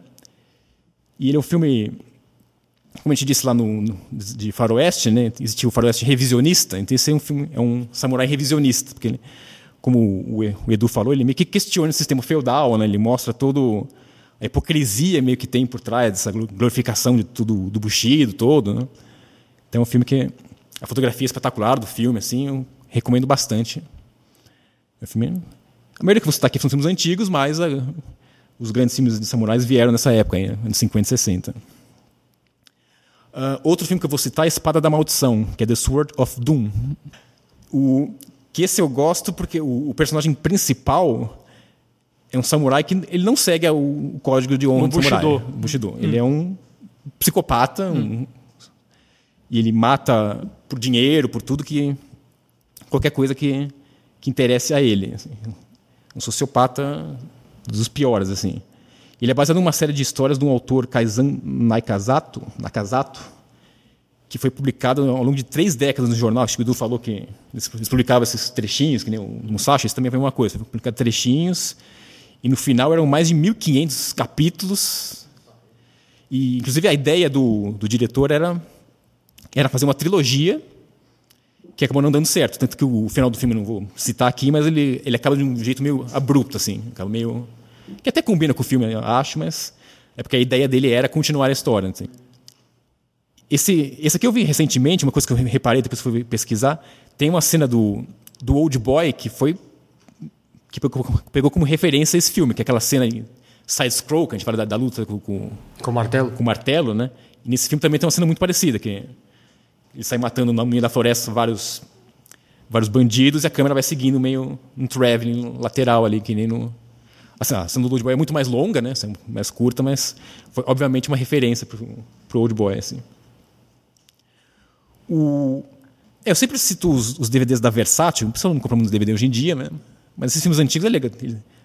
E ele é um filme, como a gente disse lá no, no de faroeste, né? Existiu o faroeste revisionista, então esse é um filme, é um samurai revisionista, porque ele, como o Edu falou, ele meio que questiona o sistema feudal, né? Ele mostra todo a hipocrisia meio que tem por trás dessa glorificação de tudo do Bushido todo, né? Então é um filme que a fotografia é espetacular do filme, assim, eu recomendo bastante. O filme, a maioria que você está aqui são filmes antigos, mas a, os grandes filmes de samurais vieram nessa época, anos 50 e 60. Uh, outro filme que eu vou citar é Espada da Maldição, que é The Sword of Doom. O, que esse eu gosto porque o, o personagem principal é um samurai que ele não segue o, código de honra do samurai. Bushido. Hum. Ele é um psicopata, hum. um, e ele mata por dinheiro, por tudo que qualquer coisa que, que interesse a ele. Assim. Um sociopata dos piores, assim. Ele é baseado numa série de histórias de um autor, Kaizan Nakazato, Nakazato que foi publicado ao longo de três décadas no jornal. O Edu falou que eles publicavam esses trechinhos, que nem o Musashi, isso também foi uma coisa. Foi publicado trechinhos, e no final eram mais de 1.500 capítulos. E, inclusive, a ideia do, do diretor era era fazer uma trilogia que acabou não dando certo. Tanto que o final do filme não vou citar aqui, mas ele, ele acaba de um jeito meio abrupto, assim. Acaba meio. Que até combina com o filme, eu acho, mas é porque a ideia dele era continuar a história. Assim. Esse, esse aqui eu vi recentemente, uma coisa que eu reparei depois que fui pesquisar. Tem uma cena do, do Old Boy que foi. que pegou, como referência esse filme, que é aquela cena side-scroll, que a gente fala da, da luta com, com, com o martelo. Com o martelo, né? E nesse filme também tem uma cena muito parecida, que ele sai matando no meio da floresta vários vários bandidos e a câmera vai seguindo meio um traveling lateral ali, que nem no. Assim, a cena do Old Boy é muito mais longa, né? Mais curta, mas foi obviamente uma referência para o Old Boy. Assim. O... É, eu sempre cito os, os, DVDs da Versátil, não precisa não comprar muito DVD hoje em dia, né? mas esses filmes antigos é legal.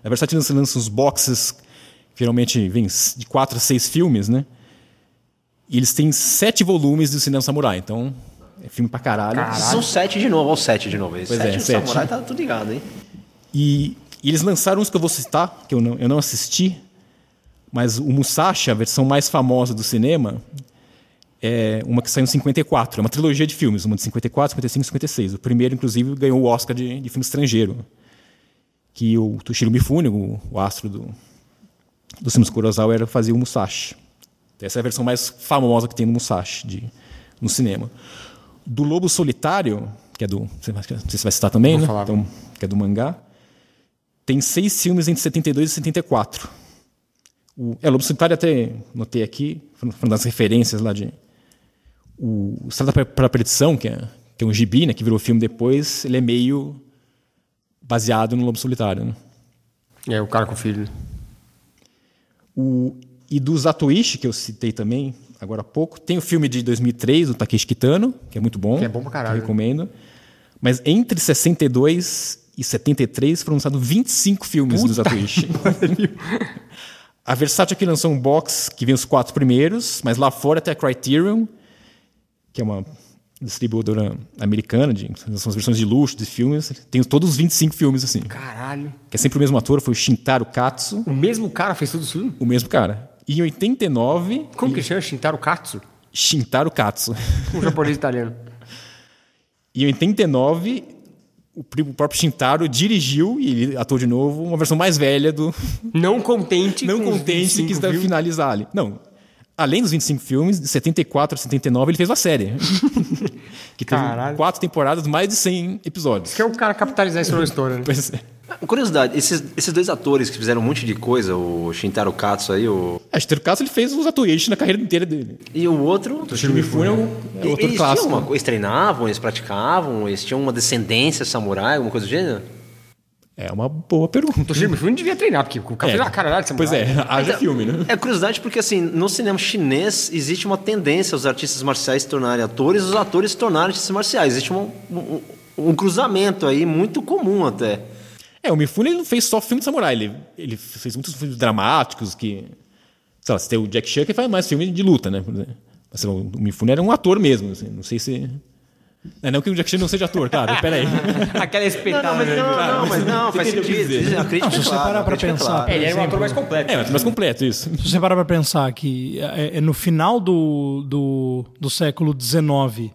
A Versátil lança, lança uns boxes, que geralmente vem de quatro a seis filmes, né? E eles têm sete volumes do Cinema Samurai, então é filme pra caralho. caralho. São sete de novo, olha o sete de novo. Pois é, sete é, sete. Samurai tá tudo ligado, hein? E, e, eles lançaram uns que eu vou citar, que eu não, eu não assisti, mas o Musashi, a versão mais famosa do cinema, é uma que saiu em 54. É uma trilogia de filmes, uma de 54, 55 e 56. O primeiro, inclusive, ganhou o Oscar de, de filme estrangeiro. Que o Toshiro Mifune, o, o astro do, do filmes Kurosawa, era, fazia o Musashi. Essa é a versão mais famosa que tem no Musashi, de, no cinema. Do Lobo Solitário, que é do. Não sei se vai citar também, né? Então, que é do mangá. Tem seis filmes entre 72 e 74. O, é, Lobo Solitário até notei aqui, falando das referências lá de. O Estrada para a Perdição, que é, que é um gibi, né, que virou filme depois, ele é meio baseado no Lobo Solitário. Né? É, o cara com o filho. O, e do Zatoichi, que eu citei também agora há pouco, tem o filme de 2003, do Takeshi Kitano, que é muito bom. Que é bom pra caralho. recomendo. Mas entre 62 e 73 foram lançados 25 filmes Puta do Zatoichi. [LAUGHS] a Versátil aqui lançou um box que vem os quatro primeiros, mas lá fora tem a Criterion, que é uma distribuidora americana, de, são as versões de luxo de filmes. Tem todos os 25 filmes assim. Caralho. Que é sempre o mesmo ator, foi o Shintaro Katsu. O mesmo cara fez todos os filmes? O mesmo cara. E em 89. Como e... que chama? Shintaro Katsu? Shintaro Katsu. Um japonês italiano. [LAUGHS] E em 89, o próprio Shintaro dirigiu, e ele atuou de novo, uma versão mais velha do. Não contente [LAUGHS] Não contente que deve finalizar ali. Não. Além dos 25 filmes, de 74 a 79, ele fez uma série. [LAUGHS] que teve Caralho. quatro temporadas, mais de 100 episódios. Que é o cara capitalizar essa história, né? [LAUGHS] Pois é. Curiosidade, esses, esses dois atores que fizeram um monte de coisa, o Shintaro Katsu aí, o... É, Shintaro Katsu ele fez os atoishi na carreira inteira dele. E o outro... O Shimifune é o, é o ator eles clássico. Uma, eles treinavam, eles praticavam, eles tinham uma descendência samurai, alguma coisa do gênero? É uma boa pergunta. O Toshiro Mifune devia treinar, porque o cara é. fez uma caralho de. Pois é, [LAUGHS] haja então, filme, né? É curiosidade porque, assim, no cinema chinês existe uma tendência os artistas marciais se tornarem atores e os atores se tornarem artistas marciais. Existe um, um, um cruzamento aí muito comum até. É, o Mifune ele não fez só filme de samurai, ele, ele fez muitos filmes dramáticos que. Sei lá, você tem o Jack Chan que faz mais filme de luta, né? Mas, o Mifune era um ator mesmo, assim, não sei se. É, não que o Jack Chan não seja ator, claro. Peraí. [LAUGHS] Aquela espetada. Não, mas né? não, não, mas não, faz entendeu o que sentido. dizer. A crítica Não, se é você clara, parar pra é pensar, clara. É, ele era um ator mais completo. É, mas mais completo, isso. Se você parar para pensar que é, é no final do, do, do século XIX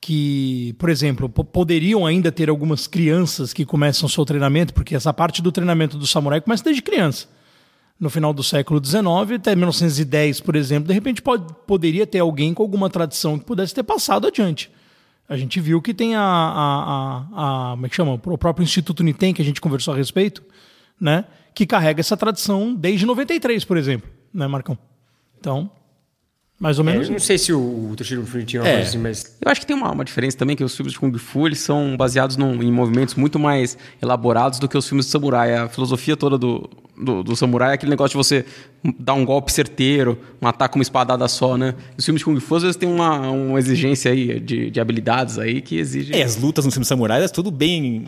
que, por exemplo, po- poderiam ainda ter algumas crianças que começam o seu treinamento, porque essa parte do treinamento do samurai começa desde criança. No final do século XIX até 1910, por exemplo, de repente pode, poderia ter alguém com alguma tradição que pudesse ter passado adiante. A gente viu que tem a, a, a, a como é que chama? O próprio Instituto Niten, que a gente conversou a respeito, né? que carrega essa tradição desde 93, por exemplo, né, Marcão? Então, mais ou É, menos. eu não sei se o, o Toshiro tinha uma É. coisa assim, mas. Eu acho que tem uma, uma diferença também, que os filmes de Kung Fu eles são baseados num- em movimentos muito mais elaborados do que os filmes de samurai. A filosofia toda do, do, do samurai é aquele negócio de você dar um golpe certeiro, matar com uma espadada só, né? Os filmes de Kung Fu às vezes tem uma, uma exigência aí de, de habilidades aí que exige... É, as lutas no filme Samurai é tudo bem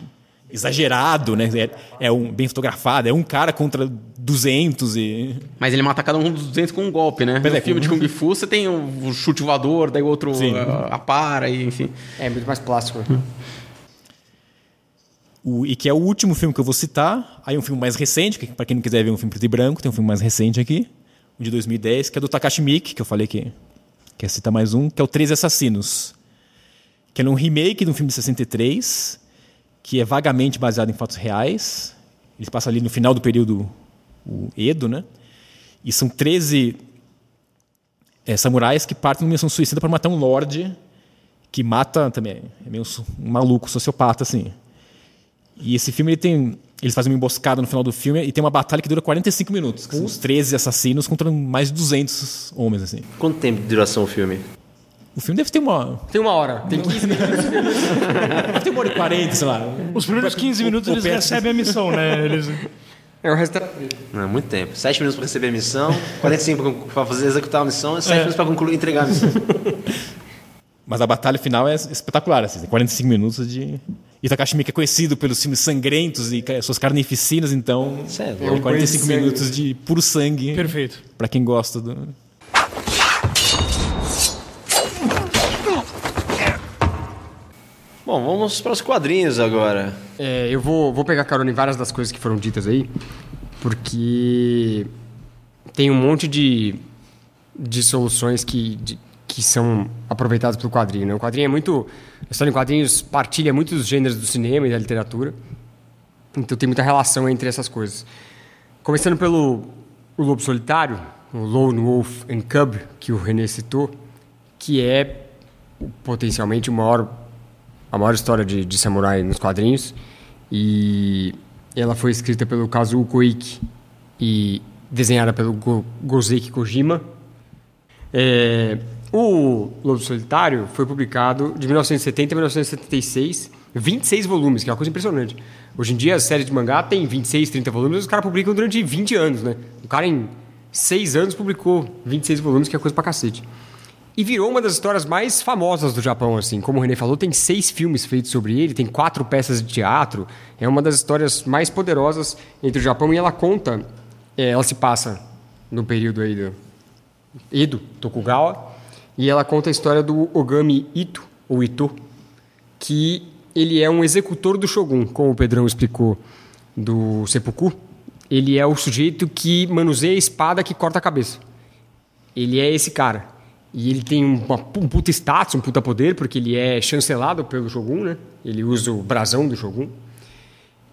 exagerado, né? É, é um, bem fotografado, é um cara contra 200 e... Mas ele mata cada um dos 200 com um golpe, né? Pois no é, filme com- de Kung Fu você tem o, o chute voador, daí o outro ah, apara, e, enfim... É muito mais plástico. O, e que é o último filme que eu vou citar. Aí um filme mais recente, que para quem não quiser ver um filme preto e branco, tem um filme mais recente aqui, o de 2010, que é do Takashi Miike, que eu falei que quer citar mais um, que é o Três Assassinos. Que é um remake de um filme de 63, que é vagamente baseado em fatos reais. Ele passa ali no final do período Edo, né? E são 13 é, samurais que partem numa missão suicida para matar um lorde que mata também é meio um maluco sociopata assim. E esse filme ele tem eles fazem uma emboscada no final do filme e tem uma batalha que dura 45 minutos, que são os 13 assassinos contra mais de 200 homens assim. Quanto tempo de duração o filme? O filme deve ter uma Tem uma hora, tem 15 [LAUGHS] minutos. deve ter uma hora e 40, sei lá. Os primeiros 15 minutos o eles Petros- recebem a missão, né? Eles... É o resto da... Não, muito tempo. 7 minutos para receber a missão, 45 para fazer executar a missão e 7 minutos para concluir entregar a missão. [LAUGHS] Mas a batalha final é espetacular, assim, tem 45 minutos de e Takashi Miike é conhecido pelos filmes sangrentos e suas carnificinas, então Isso é tem louco. 45 sangue. minutos de puro sangue. Perfeito. Pra quem gosta do. Bom, vamos para os quadrinhos agora. É, eu vou, vou pegar carona em várias das coisas que foram ditas aí, porque tem um monte de, de soluções que, de- que são aproveitadas pelo quadrinho. Né? O quadrinho é muito. A história em quadrinhos partilha muitos gêneros do cinema e da literatura, então tem muita relação entre essas coisas. Começando pelo o Lobo Solitário, o Lone Wolf and Cub, que o René citou, que é potencialmente maior a maior história de, de samurai nos quadrinhos. E ela foi escrita pelo Kazuo Koike e desenhada pelo Go, Gozeki Kojima. É, o Lobo Solitário foi publicado de 1970 a 1976, 26 volumes, que é uma coisa impressionante. Hoje em dia, as séries de mangá tem 26, 30 volumes, os caras publicam durante 20 anos, né? O cara, em 6 anos, publicou 26 volumes, que é coisa pra cacete. E virou uma das histórias mais famosas do Japão, assim. Como o René falou, tem seis filmes feitos sobre ele, tem quatro peças de teatro. É uma das histórias mais poderosas entre o Japão e ela conta... é, ela se passa no período aí do Edo, Tokugawa, e ela conta a história do Ogami Ito, ou Ito, que ele é um executor do Shogun, como o Pedrão explicou do Seppuku. Ele é o sujeito que manuseia a espada que corta a cabeça. Ele é esse cara. E ele tem uma, um puta status, um puta poder, porque ele é chancelado pelo Shogun, né? Ele usa o brasão do Shogun.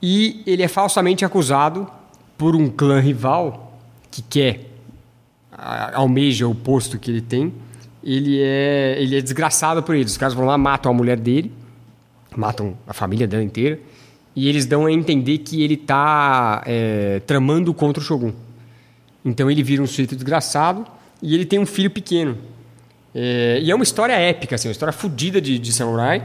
E ele é falsamente acusado por um clã rival que quer, almeja o posto que ele tem. Ele é, ele é desgraçado por eles. Os caras vão lá, matam a mulher dele, matam a família dela inteira, e eles dão a entender que ele está tramando contra o Shogun. Então ele vira um sujeito desgraçado e ele tem um filho pequeno. É, e é uma história épica, assim, uma história fodida de, de samurai,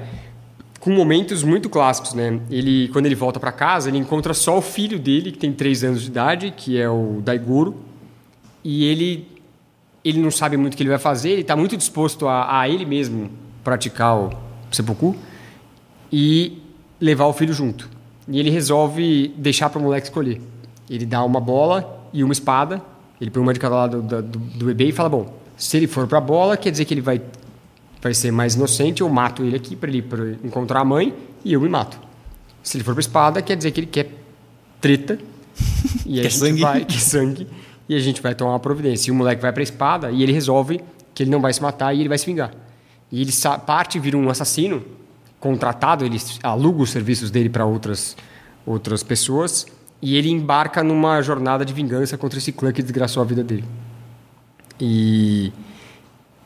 com momentos muito clássicos, né? Ele, quando ele volta para casa, ele encontra só o filho dele, que tem 3 anos de idade, que é o Daigoro, e ele, ele não sabe muito o que ele vai fazer, ele está muito disposto a, a ele mesmo praticar o seppuku e levar o filho junto. E ele resolve deixar para o moleque escolher. Ele dá uma bola e uma espada, ele põe uma de cada lado do, do, do bebê e fala: Bom, se ele for para a bola, quer dizer que ele vai vai ser mais inocente, eu mato ele aqui para ele, pra encontrar a mãe e eu me mato. Se ele for pra espada, quer dizer que ele quer treta. [LAUGHS] E a Quer gente sangue. vai, que sangue. E a gente vai tomar uma providência. E o moleque vai pra espada e ele resolve que ele não vai se matar e ele vai se vingar. E ele parte vira um assassino contratado, ele aluga os serviços dele para outras, outras pessoas e ele embarca numa jornada de vingança contra esse clã que desgraçou a vida dele. E,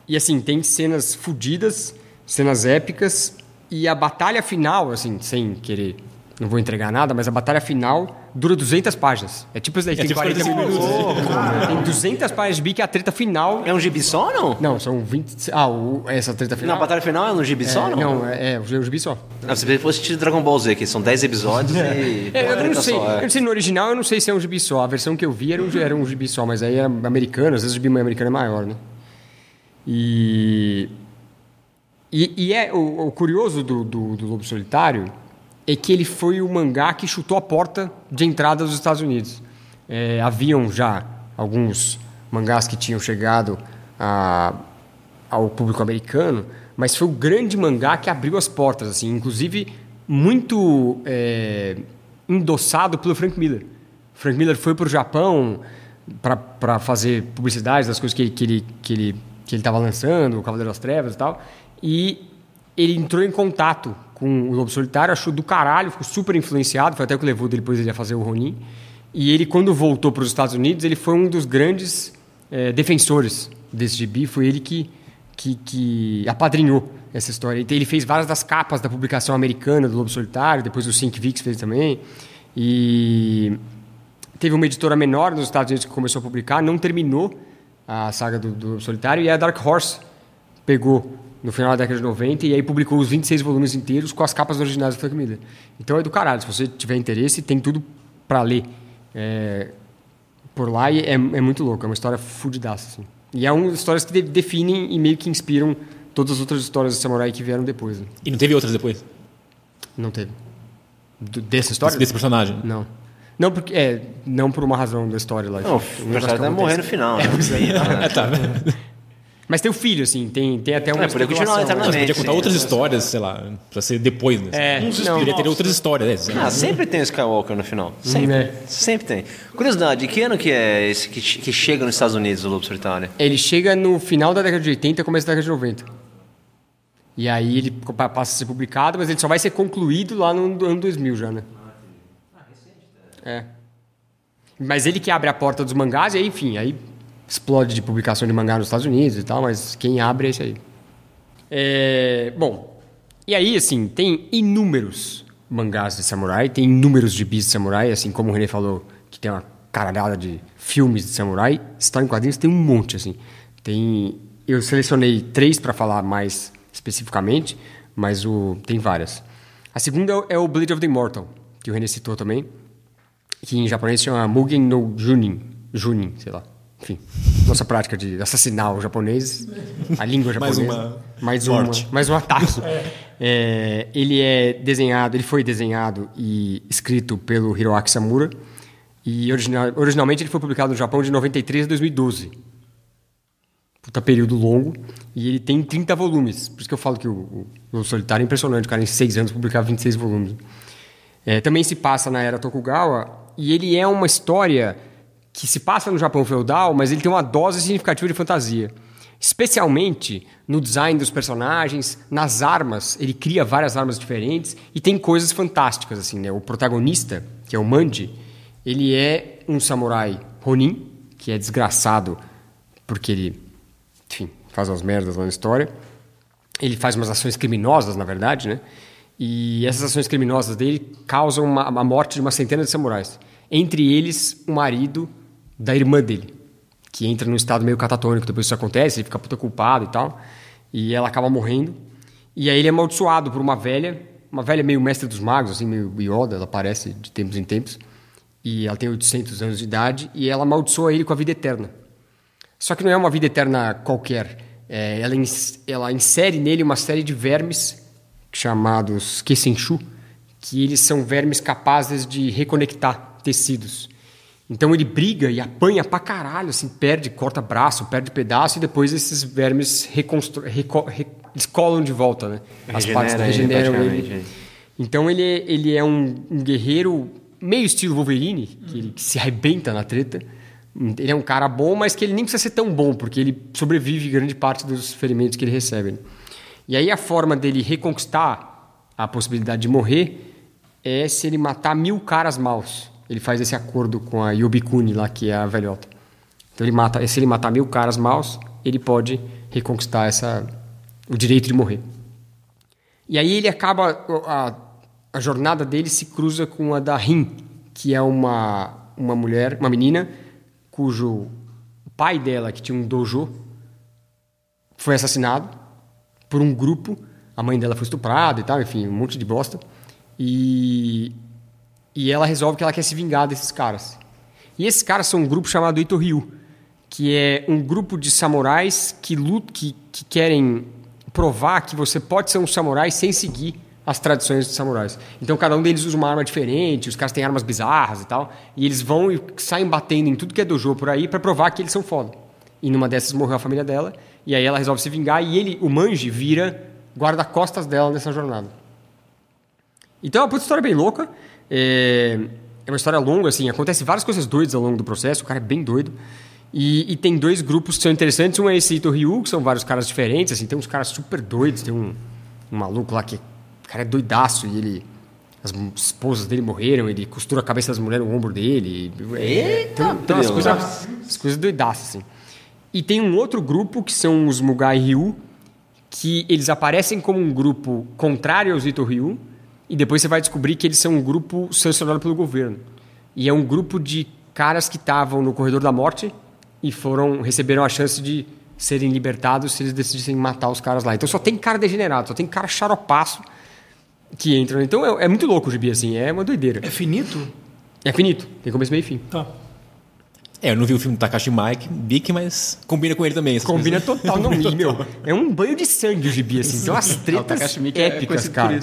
e assim, tem cenas fodidas, cenas épicas e a batalha final, assim, sem querer, não vou entregar nada, mas a batalha final dura 200 páginas. É tipo isso daí, tem tipo 40 40 minutos. Tem 200 páginas de bi que a treta final... É um gibi só ou não? Não, são 20... Ah, o- essa treta final... Na batalha final é no gibi só é, ou não? não, é, é o gibi só. Ah, se fosse tipo Dragon Ball Z, que são 10 episódios e. É, eu não sei, só, é. eu não sei no original, eu não sei se é um gibi só. A versão que eu vi era um, era um gibi só, mas aí é americano, às vezes o gibi americano é maior, né? E e, e é o, o curioso do, do, do Lobo Solitário é que ele foi o mangá que chutou a porta de entrada dos Estados Unidos. É, haviam já alguns mangás que tinham chegado a, ao público americano, mas foi o grande mangá que abriu as portas, assim, inclusive muito é, endossado pelo Frank Miller. Frank Miller foi para o Japão para fazer publicidade das coisas que, que ele que ele que ele estava lançando, o Cavaleiro das Trevas e tal, e ele entrou em contato com o Lobo Solitário, achou do caralho, ficou super influenciado, foi até o que levou depois ele a fazer o Ronin. E ele, quando voltou para os Estados Unidos, ele foi um dos grandes eh, defensores desse gibi, foi ele que, que, que apadrinhou essa história. Ele fez várias das capas da publicação americana do Lobo Solitário, depois o Cinque Vix fez também. E teve uma editora menor nos Estados Unidos que começou a publicar, não terminou a saga do, do Lobo Solitário, e a Dark Horse pegou no final da década de 90 e aí publicou os 26 volumes inteiros com as capas originais do Frank Miller. Então é do caralho, se você tiver interesse, tem tudo para ler é, por lá e é, é muito louco, é uma história fudidaça. Assim. E é uma das histórias que de- definem e meio que inspiram todas as outras histórias de samurai que vieram depois. né? E não teve outras depois? Não teve. Do- dessa história? Desse, desse personagem? Não. Não, porque, é, não por uma razão da história lá. Não, o Um personagem vai morrer no final. né? [LAUGHS] [LAUGHS] É, tá. Mas tem o filho, assim, tem, tem até uma É, podia continuar né? Você podia contar sim. outras histórias, sei lá, pra ser depois, né? É, não. Poderia ter outras histórias. né? Ah, sempre tem o Skywalker no final. Sempre. É. Sempre tem. Curiosidade, que ano que é esse que, que chega nos Estados Unidos, o Lobo Solitário? Ele chega no final da década de 80 e começo da década de 90. E aí ele pa- passa a ser publicado, mas ele só vai ser concluído lá no ano 2000 já, né? É. Mas ele que abre a porta dos mangás e aí, enfim, aí explode de publicação de mangá nos Estados Unidos e tal, mas quem abre é esse aí. É, bom, e aí, assim, tem inúmeros mangás de samurai, tem inúmeros gibis de samurai, assim como o René falou, que tem uma caralhada de filmes de samurai, história em quadrinhos tem um monte, assim. Tem, eu selecionei três para falar mais especificamente, mas o, tem várias. A segunda é o- é Blade of the Immortal, que o René citou também, que em japonês chama Mugen no Junin, Junin, sei lá. Enfim, nossa prática de assassinar o japonês, a língua [LAUGHS] Mais japonesa. uma mais uma, mais um ataque. [LAUGHS] É, ele é desenhado, ele foi desenhado e escrito pelo Hiroaki Samura. E original, originalmente ele foi publicado no Japão de 93 a 2012. Puta período longo. E ele tem 30 volumes. Por isso que eu falo que o, o, o Solitário é impressionante. O cara em 6 anos publicar 26 volumes. É, também se passa na era Tokugawa. E ele é uma história que se passa no Japão feudal, mas ele tem uma dose significativa de fantasia. Especialmente no design dos personagens, nas armas. Ele cria várias armas diferentes e tem coisas fantásticas. assim, né? O protagonista, que é o Manji, ele é um samurai Ronin, que é desgraçado porque ele, enfim, faz umas merdas lá na história. Ele faz umas ações criminosas, na verdade, né? E essas ações criminosas dele causam uma, a morte de uma centena de samurais. Entre eles, o marido da irmã dele, que entra num estado meio catatônico depois isso acontece, ele fica puta culpado e tal. E ela acaba morrendo. E aí ele é amaldiçoado por uma velha, uma velha meio mestre dos magos, assim, meio Yoda, ela aparece de tempos em tempos. E ela tem 800 anos de idade e ela amaldiçoa ele com a vida eterna. Só que não é uma vida eterna qualquer. É, ela, ins- ela insere nele uma série de vermes chamados Kesenshu, que eles são vermes capazes de reconectar tecidos. Então ele briga e apanha pra caralho, assim, perde, corta braço, perde pedaço e depois esses vermes reconstru... reco... re... eles colam de volta, né? As Regenera partes ele, regeneram praticamente, ele. é. Então ele, ele é um, um guerreiro meio estilo Wolverine, que ele se arrebenta na treta. Ele é um cara bom, mas que ele nem precisa ser tão bom, porque ele sobrevive grande parte dos ferimentos que ele recebe. né? E aí a forma dele reconquistar a possibilidade de morrer é se ele matar mil caras maus. Ele faz esse acordo com a Yobikuni lá, que é a velhota. Então ele mata, se ele matar mil caras maus, ele pode reconquistar essa, o direito de morrer. E aí ele acaba a, a jornada dele se cruza com a da Rin, que é uma uma mulher, uma menina cujo pai dela, que tinha um dojo, foi assassinado por um grupo. A mãe dela foi estuprada e tal, enfim, um monte de bosta. E e ela resolve que ela quer se vingar desses caras. E esses caras são um grupo chamado Ito Ryu, que é um grupo de samurais que lutam, que, que querem provar que você pode ser um samurai sem seguir as tradições dos samurais. Então cada um deles usa uma arma diferente, os caras têm armas bizarras e tal, e eles vão e saem batendo em tudo que é dojo por aí para provar que eles são foda. E numa dessas morreu a família dela, e aí ela resolve se vingar e ele, o Manji, vira guarda-costas dela nessa jornada. Então é uma puta história bem louca. É, é uma história longa, assim, acontece várias coisas doidas ao longo do processo, o cara é bem doido. E, e tem dois grupos que são interessantes. Um é esse Ito Ryu, que são vários caras diferentes, assim, tem uns caras super doidos, tem um, um maluco lá que o cara é doidaço e ele. As esposas dele morreram, ele costura a cabeça das mulheres no ombro dele. e- é, Eita, tem, tem umas coisas, as coisas doidaças, assim. E tem um outro grupo que são os Mugai Ryu, que eles aparecem como um grupo contrário aos Ito Ryu, e depois você vai descobrir que eles são um grupo sancionado pelo governo. E é um grupo de caras que estavam no corredor da morte e foram receberam a chance de serem libertados se eles decidissem matar os caras lá. Então só tem cara degenerado, só tem cara xaropaço que entram. Então é, é muito louco o gibi, assim, é uma doideira. É finito? É finito, tem começo, meio e fim. Tá. É, eu não vi o filme do Takashi Mike, Bic, mas combina com ele também. essas Combina coisas. total, não me, [LAUGHS] meu. É um banho de sangue o gibi, assim. Tem umas tretas é épicas, por cara.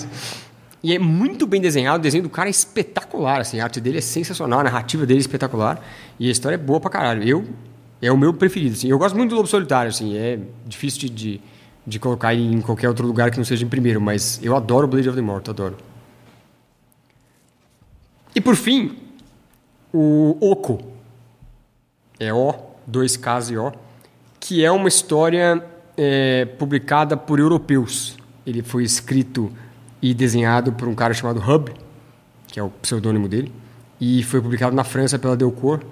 E é muito bem desenhado, o desenho do cara é espetacular, assim, a arte dele é sensacional, a narrativa dele é espetacular e a história é boa pra caralho. Eu, é o meu preferido, assim. Eu gosto muito do Lobo Solitário, assim, é difícil de, de, de colocar em qualquer outro lugar que não seja em primeiro, mas eu adoro Blade of the Immortal, adoro. E por fim, o Oco, é O, dois Ks e O, que é uma história é, publicada por europeus. Ele foi escrito e desenhado por um cara chamado Hub, que é o pseudônimo dele, e foi publicado na França pela Delcourt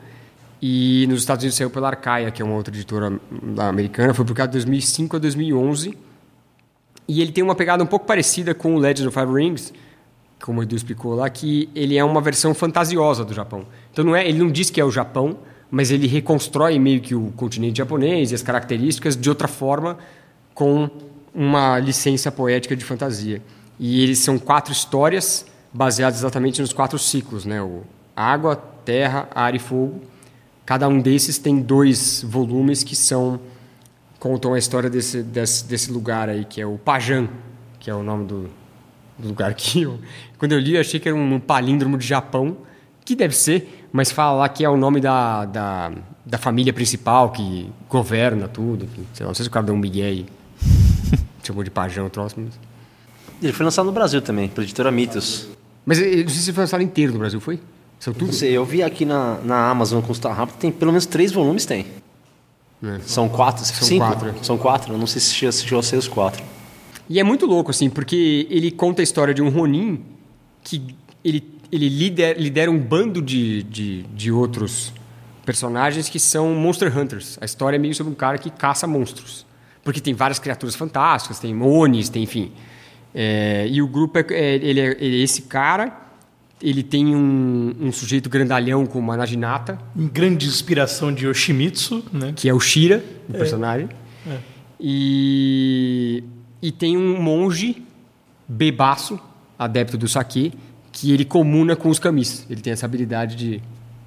e nos Estados Unidos saiu pela Arcaia, que é uma outra editora americana. Foi publicado de 2005 a 2011 e ele tem uma pegada um pouco parecida com o Legend of Five Rings, como o Edu explicou lá, que ele é uma versão fantasiosa do Japão. Então não é, ele não diz que é o Japão, mas ele reconstrói meio que o continente japonês e as características de outra forma, com uma licença poética de fantasia. E eles são quatro histórias baseadas exatamente nos quatro ciclos, né? O água, terra, ar e fogo. Cada um desses tem dois volumes que são contam a história desse, desse, desse lugar aí, que é o Pajan, que é o nome do, do lugar que eu, quando eu li, eu achei que era um palíndromo de Japão, que deve ser, mas fala lá que é o nome da, da, da família principal que governa tudo. Sei lá, não sei se o cara deu um migué e [LAUGHS] chamou de Pajão o troço, mas... Ele foi lançado no Brasil também, pela editora Mitos. Mas eu não sei se foi lançado inteiro no Brasil, foi? Saiu tudo? Não sei, eu vi aqui na, na Amazon Constar Rápido, tem pelo menos três volumes, tem. É. São quatro? São cinco? quatro. São quatro, eu não sei se chegou a ser os quatro. E é muito louco, assim, porque ele conta a história de um Ronin que ele, ele lidera, lidera um bando de, de, de outros personagens que são Monster Hunters. A história é meio sobre um cara que caça monstros. Porque tem várias criaturas fantásticas, tem Onis, tem, enfim. É, e o grupo é, é- ele, é, ele é esse cara, ele tem um, um sujeito grandalhão com uma naginata, Em grande inspiração de Yoshimitsu, né? que é o Shira, o personagem. E, e tem um monge bebaço, adepto do saque, que ele comuna com os camis. Ele tem essa habilidade de,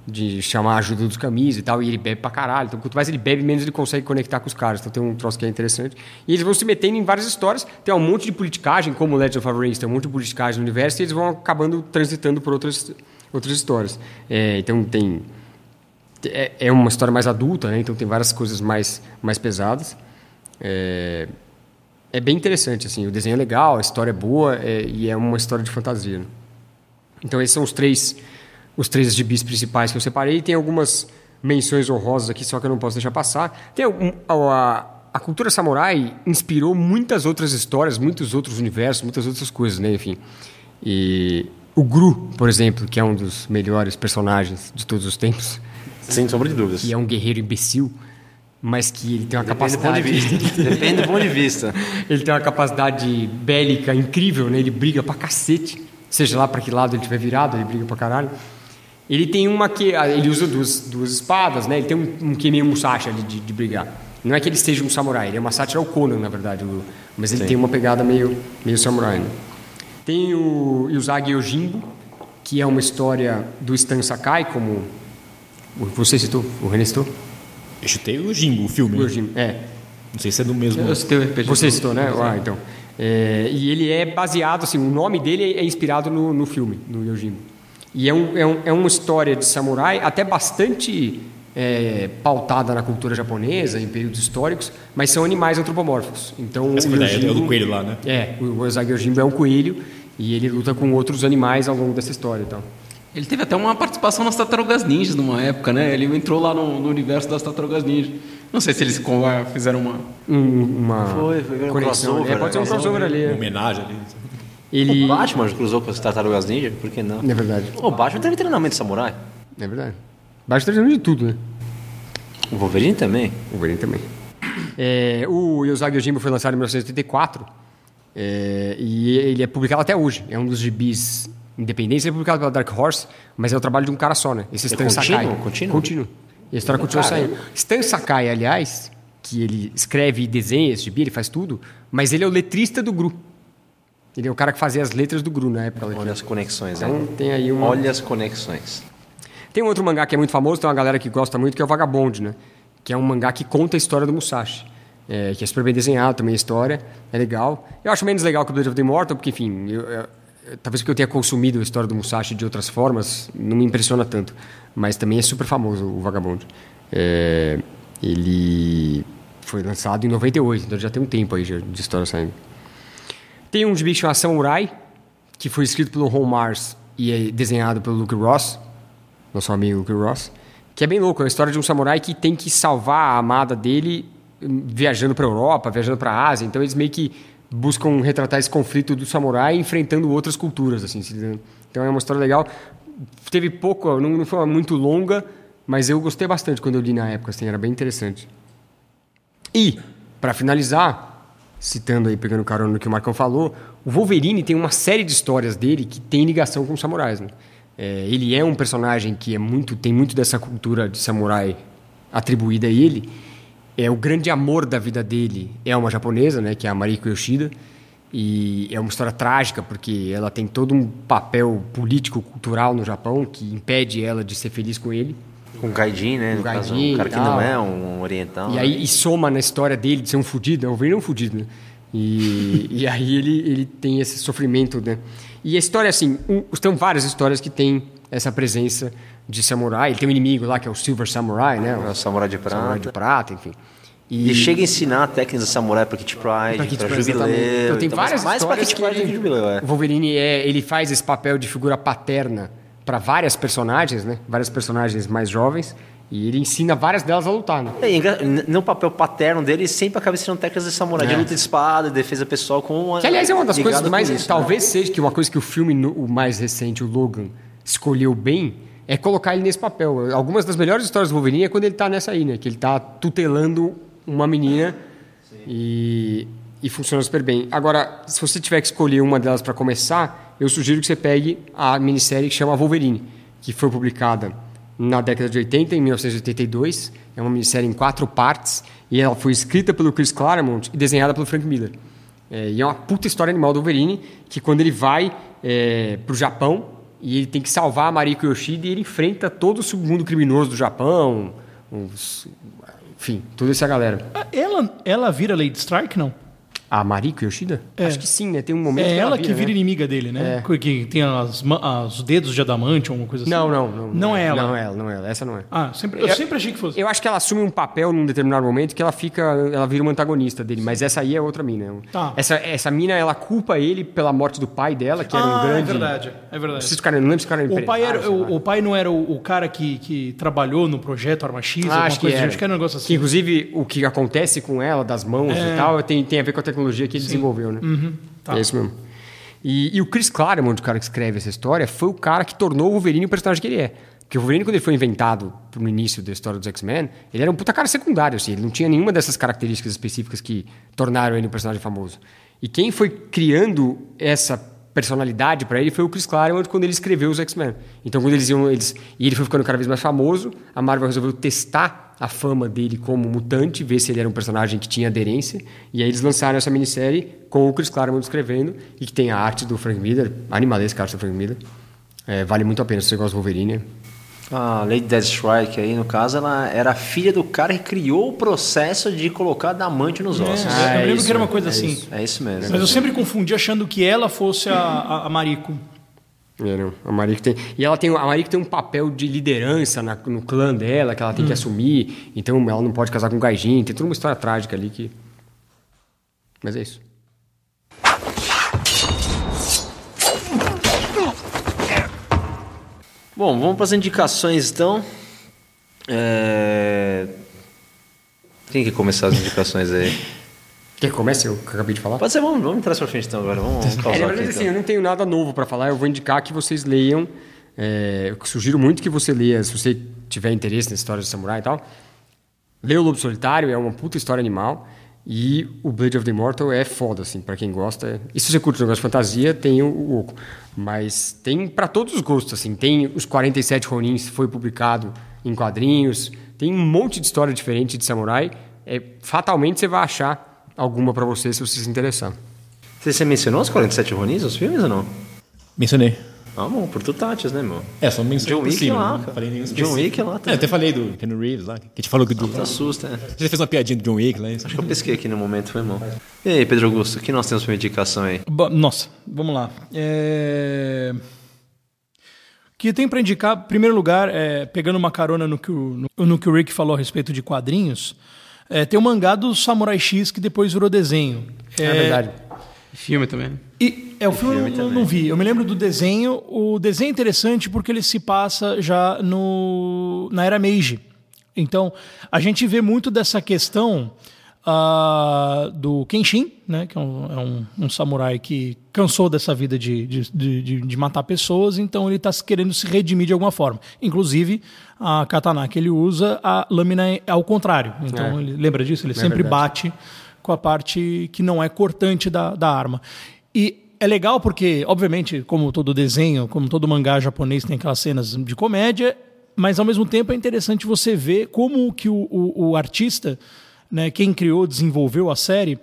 de chamar a ajuda dos camis e tal, e ele bebe pra caralho. Então, quanto mais ele bebe, menos ele consegue conectar com os caras. Então, tem um troço que é interessante. E eles vão se metendo em várias histórias. Tem um monte de politicagem, como Legend of Rings, tem um monte de politicagem no universo, e eles vão acabando transitando por outras, outras histórias. É, então, tem é, é uma história mais adulta, né? então tem várias coisas mais, mais pesadas. É, é bem interessante, assim, o desenho é legal, a história é boa é, e é uma história de fantasia. Né? Então esses são os três, os três gibis principais que eu separei. Tem algumas menções honrosas aqui, só que eu não posso deixar passar. Tem a, a cultura samurai inspirou muitas outras histórias, muitos outros universos, muitas outras coisas, né? Enfim, e o Gru, por exemplo, que é um dos melhores personagens de todos os tempos, Sem sombra de dúvidas. que é um guerreiro imbecil, mas que ele tem uma Depende do ponto de capacidade vista. [LAUGHS] Depende do ponto de vista. ele tem uma capacidade bélica incrível, né? Ele briga pra cacete. Seja lá pra que lado ele estiver virado, ele briga pra caralho. Ele tem uma que... ah, Ele usa duas, duas espadas, né? Ele tem um, um que é meio Musashi ali de, de brigar. Não é que ele seja um samurai, ele é uma sátira ao Conan, na verdade. o- Mas ele tem uma pegada meio, meio samurai, né? Tem o Yuzagi Yojimbo, que é uma história do Stan Sakai, como... Você citou? O René citou? Eu chutei o Jimbo, o filme. O Yojimbo, é. Não sei se é do mesmo. Eu citei o RPG. Você citou, né? Ah, então. É, e ele é baseado, assim, o nome dele é inspirado no, no filme, no Yojimbo. E é, um, é, um, é uma história de samurai até bastante é, pautada na cultura japonesa, em períodos históricos, mas são animais antropomórficos. Então, Essa o foi da- é Yojimbo- do coelho lá, né? É, o Ozagi Yojimbo é um coelho e ele luta com outros animais ao longo dessa história. Então. Ele teve até uma participação nas Tartarugas Ninjas numa época, né? Ele entrou lá no, no universo das Tartarugas Ninjas. Não sei se eles fizeram uma. Um- uma Foi, foi um crossover, É, pode ser um né? crossover ali. Uma é. homenagem ali. Ele... O Batman cruzou com as tartarugas ninja, por que não? É verdade. O Batman teve treinamento de samurai. É verdade. Baixo treinamento de tudo, né? O Wolverine também. O Wolverine também. É, o Yosagi Yojimbo foi lançado em 1984 é, e ele é publicado até hoje. É um dos gibis independentes. Ele é publicado pela Dark Horse, mas é o trabalho de um cara só, né? Esse Stan contínuo? Sakai. Contínuo? Contínuo. E a história continua saindo. Stan Sakai, aliás, que ele escreve e desenha esse gibi, ele faz tudo, mas ele é o letrista do Gru. Ele é o cara que fazia as letras do Gru na época. Olha as conexões, Então né? tem aí uma... Olha as conexões. Tem um outro mangá que é muito famoso, tem uma galera que gosta muito, que é o Vagabond, né? Que é um mangá que conta a história do Musashi. É, que é super bem desenhado também a história, é legal. Eu acho menos legal que o Blade of the Immortal, porque, enfim, eu- eu- talvez porque eu tenha consumido a história do Musashi de outras formas, não me impressiona tanto. Mas também é super famoso o Vagabond. É, ele foi lançado em 98, então já tem um tempo aí de história saindo. Tem um gibi que chama Samurai, que foi escrito pelo Ron Mars e é desenhado pelo Luke Ross, nosso amigo Luke Ross, que é bem louco. É a história de um samurai que tem que salvar a amada dele hum, viajando para Europa, viajando para a Ásia. Então eles meio que buscam retratar esse conflito do samurai enfrentando outras culturas, assim. Então é uma história legal. Teve pouco, não, não foi muito longa, mas eu gostei bastante quando eu li na época, assim, era bem interessante. E, para finalizar, citando aí, pegando carona no que o Marcão falou, o Wolverine tem uma série de histórias dele que tem ligação com os samurais. Né? É, ele é um personagem que é muito, tem muito dessa cultura de samurai atribuída a ele. É o grande amor da vida dele é uma japonesa, né, que é a Mariko Yoshida. E é uma história trágica porque ela tem todo um papel político, cultural no Japão que impede ela de ser feliz com ele. Com o Gaidin, né? Com No o caso, um cara e que não é um oriental. E né? aí e soma na história dele de ser um fudido, né? o Wolverine é um fudido, né? E, [LAUGHS] e aí ele, ele tem esse sofrimento, né? E a história, assim, um, tem várias histórias que tem essa presença de samurai. Ele tem um inimigo lá que é o Silver Samurai, né? É o Samurai de Prata. Samurai de prata, enfim. E ele chega a ensinar técnicas de samurai pra Kit Pride, Pra pra, Kid Pride. Jubileu. Então tem Então, várias mais pra histórias Kit que Pride do ele- que Jubileu, é. O Wolverine é, ele faz esse papel de figura paterna para várias personagens, né? Várias personagens mais jovens e ele ensina várias delas a lutar, né? É, no papel paterno dele, ele sempre acaba ensinando técnicas de samurai, de É. luta de espada, de defesa pessoal com uma. Que aliás é uma das coisas mais. isso, né? talvez seja que uma coisa que o filme o mais recente, o Logan, escolheu bem é colocar ele nesse papel. Algumas das melhores histórias do Wolverine é quando ele tá nessa aí, né? Que ele tá tutelando uma menina e, e funciona super bem. Agora, se você tiver que escolher uma delas para começar, eu sugiro que você pegue a minissérie que chama Wolverine, que foi publicada na década de 80, em 1982. É uma minissérie em quatro partes e ela foi escrita pelo Chris Claremont e desenhada pelo Frank Miller. É, e é uma puta história animal do Wolverine, que quando ele vai é, pro Japão e ele tem que salvar a Mariko Yoshida e ele enfrenta todo o submundo criminoso do Japão, os- enfim, toda essa galera. Ela, ela vira Lady Strike, não? A Mariko Yoshida? É. Acho que sim, né? Tem um momento É que ela que vira, vira né? inimiga dele, né? Que tem as, os dedos de adamante alguma coisa assim. Não, não, não. Não é ela. Não é ela, não é ela. Essa não é. Ah, sempre, eu, sempre achei que fosse. Eu acho que ela assume um papel num determinado momento que ela fica, ela vira uma antagonista dele, mas essa aí é outra mina. Tá. Essa, essa mina, ela culpa ele pela morte do pai dela, que era um ah, grande. é verdade. É Não verdade. sei se o cara, não lembro se o cara era O pai, era, o, o pai não era o, o cara que, que trabalhou no projeto Arma X, Ah, acho que coisa assim? era. Acho que era um negócio Que, assim. inclusive, o que acontece com ela, das mãos e tal, tem, tem a ver com a tecnologia que ele desenvolveu, né? tá. É isso mesmo. E, e o Chris Claremont, o cara que escreve essa história, foi o cara que tornou o Wolverine o personagem que ele é. Porque o Wolverine, quando ele foi inventado no início da história dos X-Men, ele era um puta cara secundário, assim. Ele não tinha nenhuma dessas características específicas que tornaram ele um personagem famoso. E quem foi criando essa personalidade para ele foi o Chris Claremont quando ele escreveu os X-Men. Então, quando eles iam. Eles, e ele foi ficando cada vez mais famoso, a Marvel resolveu testar a fama dele como mutante, ver se ele era um personagem que tinha aderência. E aí eles lançaram essa minissérie com o Chris Claremont escrevendo, e que tem a arte do Frank Miller, animalesca a arte do Frank Miller. É, vale muito a pena se você gosta do Wolverine. A Lady Deathstrike aí, no caso, ela era a filha do cara que criou o processo de colocar diamante nos ossos. É, eu é lembro isso, que era uma é coisa assim. É isso mesmo. Mas eu sempre confundi achando que ela fosse a, a, a Mariko. É, não. A Marico tem. E ela tem, a Marico tem um papel de liderança na- no clã dela, que ela tem que assumir. Então ela não pode casar com um gaijin. Tem toda uma história trágica ali que. Mas é isso. Bom, vamos para as indicações então. É... Quem que começar as indicações aí? [LAUGHS] Quer que comece? Eu acabei de falar. Pode ser, vamos, vamos entrar pra frente então agora. Vamos, vamos É, aqui, verdade, então. assim, eu não tenho nada novo para falar. Eu vou indicar que vocês leiam. É, eu sugiro muito que você leia, se você tiver interesse na história do samurai e tal. Leia o Lobo Solitário, é uma puta história animal. E o Blade of the Immortal é foda, assim, pra quem gosta. E se você curte o negócio de fantasia, tem o, o Oco. Mas tem pra todos os gostos, assim. Tem os 47 Ronins, foi publicado em quadrinhos. Tem um monte de história diferente de samurai. É, fatalmente você vai achar alguma pra você se você se interessar. Você, você mencionou os 47 Ronins, os filmes ou não? Mencionei. Ah, bom, por Tutatis, né, meu? É, só mencionei John por Wick cima. lá, não cara. Falei nenhum John específico. Wick lá É, também. até falei do Ken Reeves lá, que a gente falou que do... Te assusta, né? Você fez uma piadinha do John Wick lá. isso. Acho que eu pesquei aqui no momento, foi mal. E aí, Pedro Augusto, o que nós temos pra indicação aí? Ba- Nossa, vamos lá. É... O que tem para indicar, em primeiro lugar, é, pegando uma carona no que, o, no, no que o Rick falou a respeito de quadrinhos, é, tem o mangá do Samurai X que depois virou desenho. É, verdade. Filme também. né? E é o filme, eu não, não vi. Eu me lembro do desenho. O desenho é interessante porque ele se passa já no na era Meiji. Então a gente vê muito dessa questão ah, do Kenshin, né, que é, um, é um- um samurai que cansou dessa vida de, de, de, de- de matar pessoas, então ele está querendo se redimir de alguma forma. Inclusive a katana que ele usa, a lâmina é ao contrário. Então É. ele lembra disso? Ele É sempre verdade. bate com a parte que não é cortante da, da arma. E é legal porque, obviamente, como todo desenho, como todo mangá japonês tem aquelas cenas de comédia, mas ao mesmo tempo é interessante você ver como que o, o, o artista, né, quem criou, desenvolveu a série,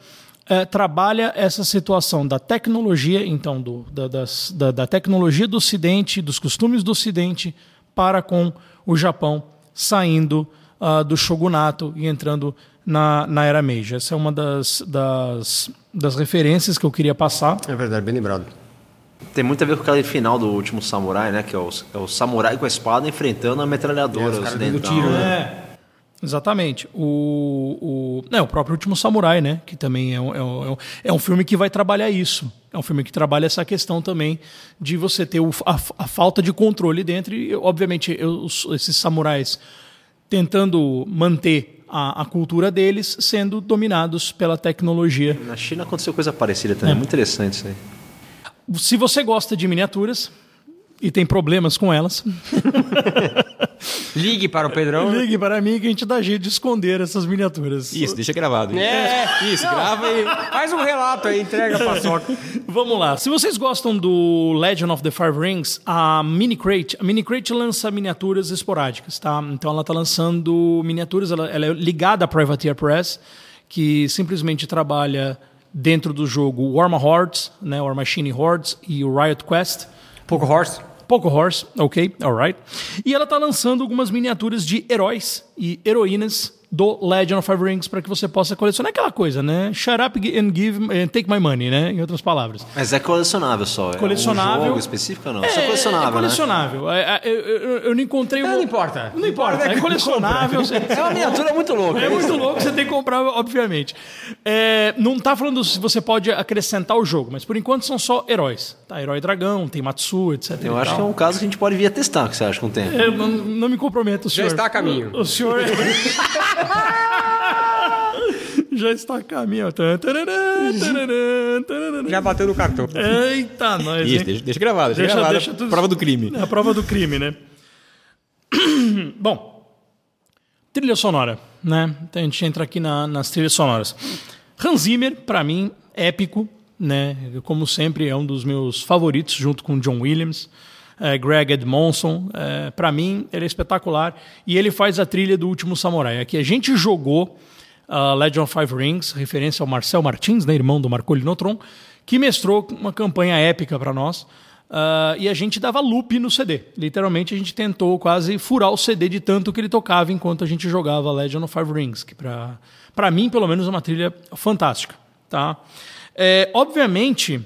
eh, trabalha essa situação da tecnologia, então, do, da, das- da, da tecnologia do Ocidente, dos costumes do Ocidente, para com o Japão saindo ah, do shogunato e entrando na, na era Meiji. Essa é uma das, das, das referências que eu queria passar. É verdade, bem lembrado. Tem muito a ver com aquele final do último samurai, né? Que é o, é o samurai com a espada enfrentando a metralhadora É, os caras dando ocidental. tiro, né? É, exatamente. O, o, é, o próprio Último Samurai, né? Que também é um, é, um, é um filme que vai trabalhar isso. É um filme que trabalha essa questão também de você ter o, a, a falta de controle dentro. E, obviamente, eu- os- esses samurais tentando manter a, a cultura deles sendo dominados pela tecnologia. Na China aconteceu coisa parecida também. É. Muito interessante isso aí. Se você gosta de miniaturas e tem problemas com elas, [LAUGHS] Ligue para o Pedrão. ligue para mim que a gente dá jeito de esconder essas miniaturas. Isso, deixa gravado. É, Isso, grava e... faz um relato aí, entrega pra Soca. [LAUGHS] Vamos lá. Se vocês gostam do Legend of the Five Rings, a Mini Crate, a Mini Crate lança miniaturas esporádicas, tá? Então ela está lançando miniaturas, ela, ela é ligada à Privateer Press, que simplesmente trabalha dentro do jogo Warma Hordes, né, War Machine Hordes e o Riot Quest. Pouco horse. Poco Horse, ok, alright. E ela está lançando algumas miniaturas de heróis e heroínas do Legend of Five Rings para que você possa colecionar É aquela coisa, né? Shut up and give and take my money, né? Em outras palavras. Mas é colecionável só. Colecionável. É um jogo específico ou não? É, só colecionável, é colecionável. É, é, eu, eu- eu não encontrei Não uma- importa. Não importa, é colecionável. [LAUGHS] né? É uma miniatura muito louca. É muito louco, você tem que comprar, obviamente. É, não tá falando se você pode acrescentar o jogo, mas por enquanto são só heróis. Tá, herói dragão, tem Matsu, etc. Eu acho tal. que é um caso que a gente pode vir a testar, o que você acha com o tempo? Eu não, não me comprometo, senhor. está a caminho. O, o senhor. [LAUGHS] [LAUGHS] Já está a caminho. Já bateu no cartão. Eita, nós. Isso, hein? deixa, deixa gravado, deixa, Deixa- gravado. deixa tudo- Prova do crime. É a prova do crime, né? [COUGHS] Bom, trilha sonora, né? Então a gente entra aqui na- nas trilhas sonoras. Hans Zimmer, para mim, épico, né? Como sempre, é um dos meus favoritos, junto com John Williams. É, Greg Edmonson, é, para mim, ele é espetacular. E ele faz a trilha do Último Samurai. Aqui a gente jogou uh, Legend of Five Rings, referência ao Marcel Martins, né, irmão do Marcolino Notron, que mestrou uma campanha épica para nós. Uh, e a gente dava loop no CD. Literalmente a gente tentou quase furar o CD de tanto que ele tocava enquanto a gente jogava Legend of Five Rings, que para mim, pelo menos, é uma trilha fantástica. Tá? É, obviamente,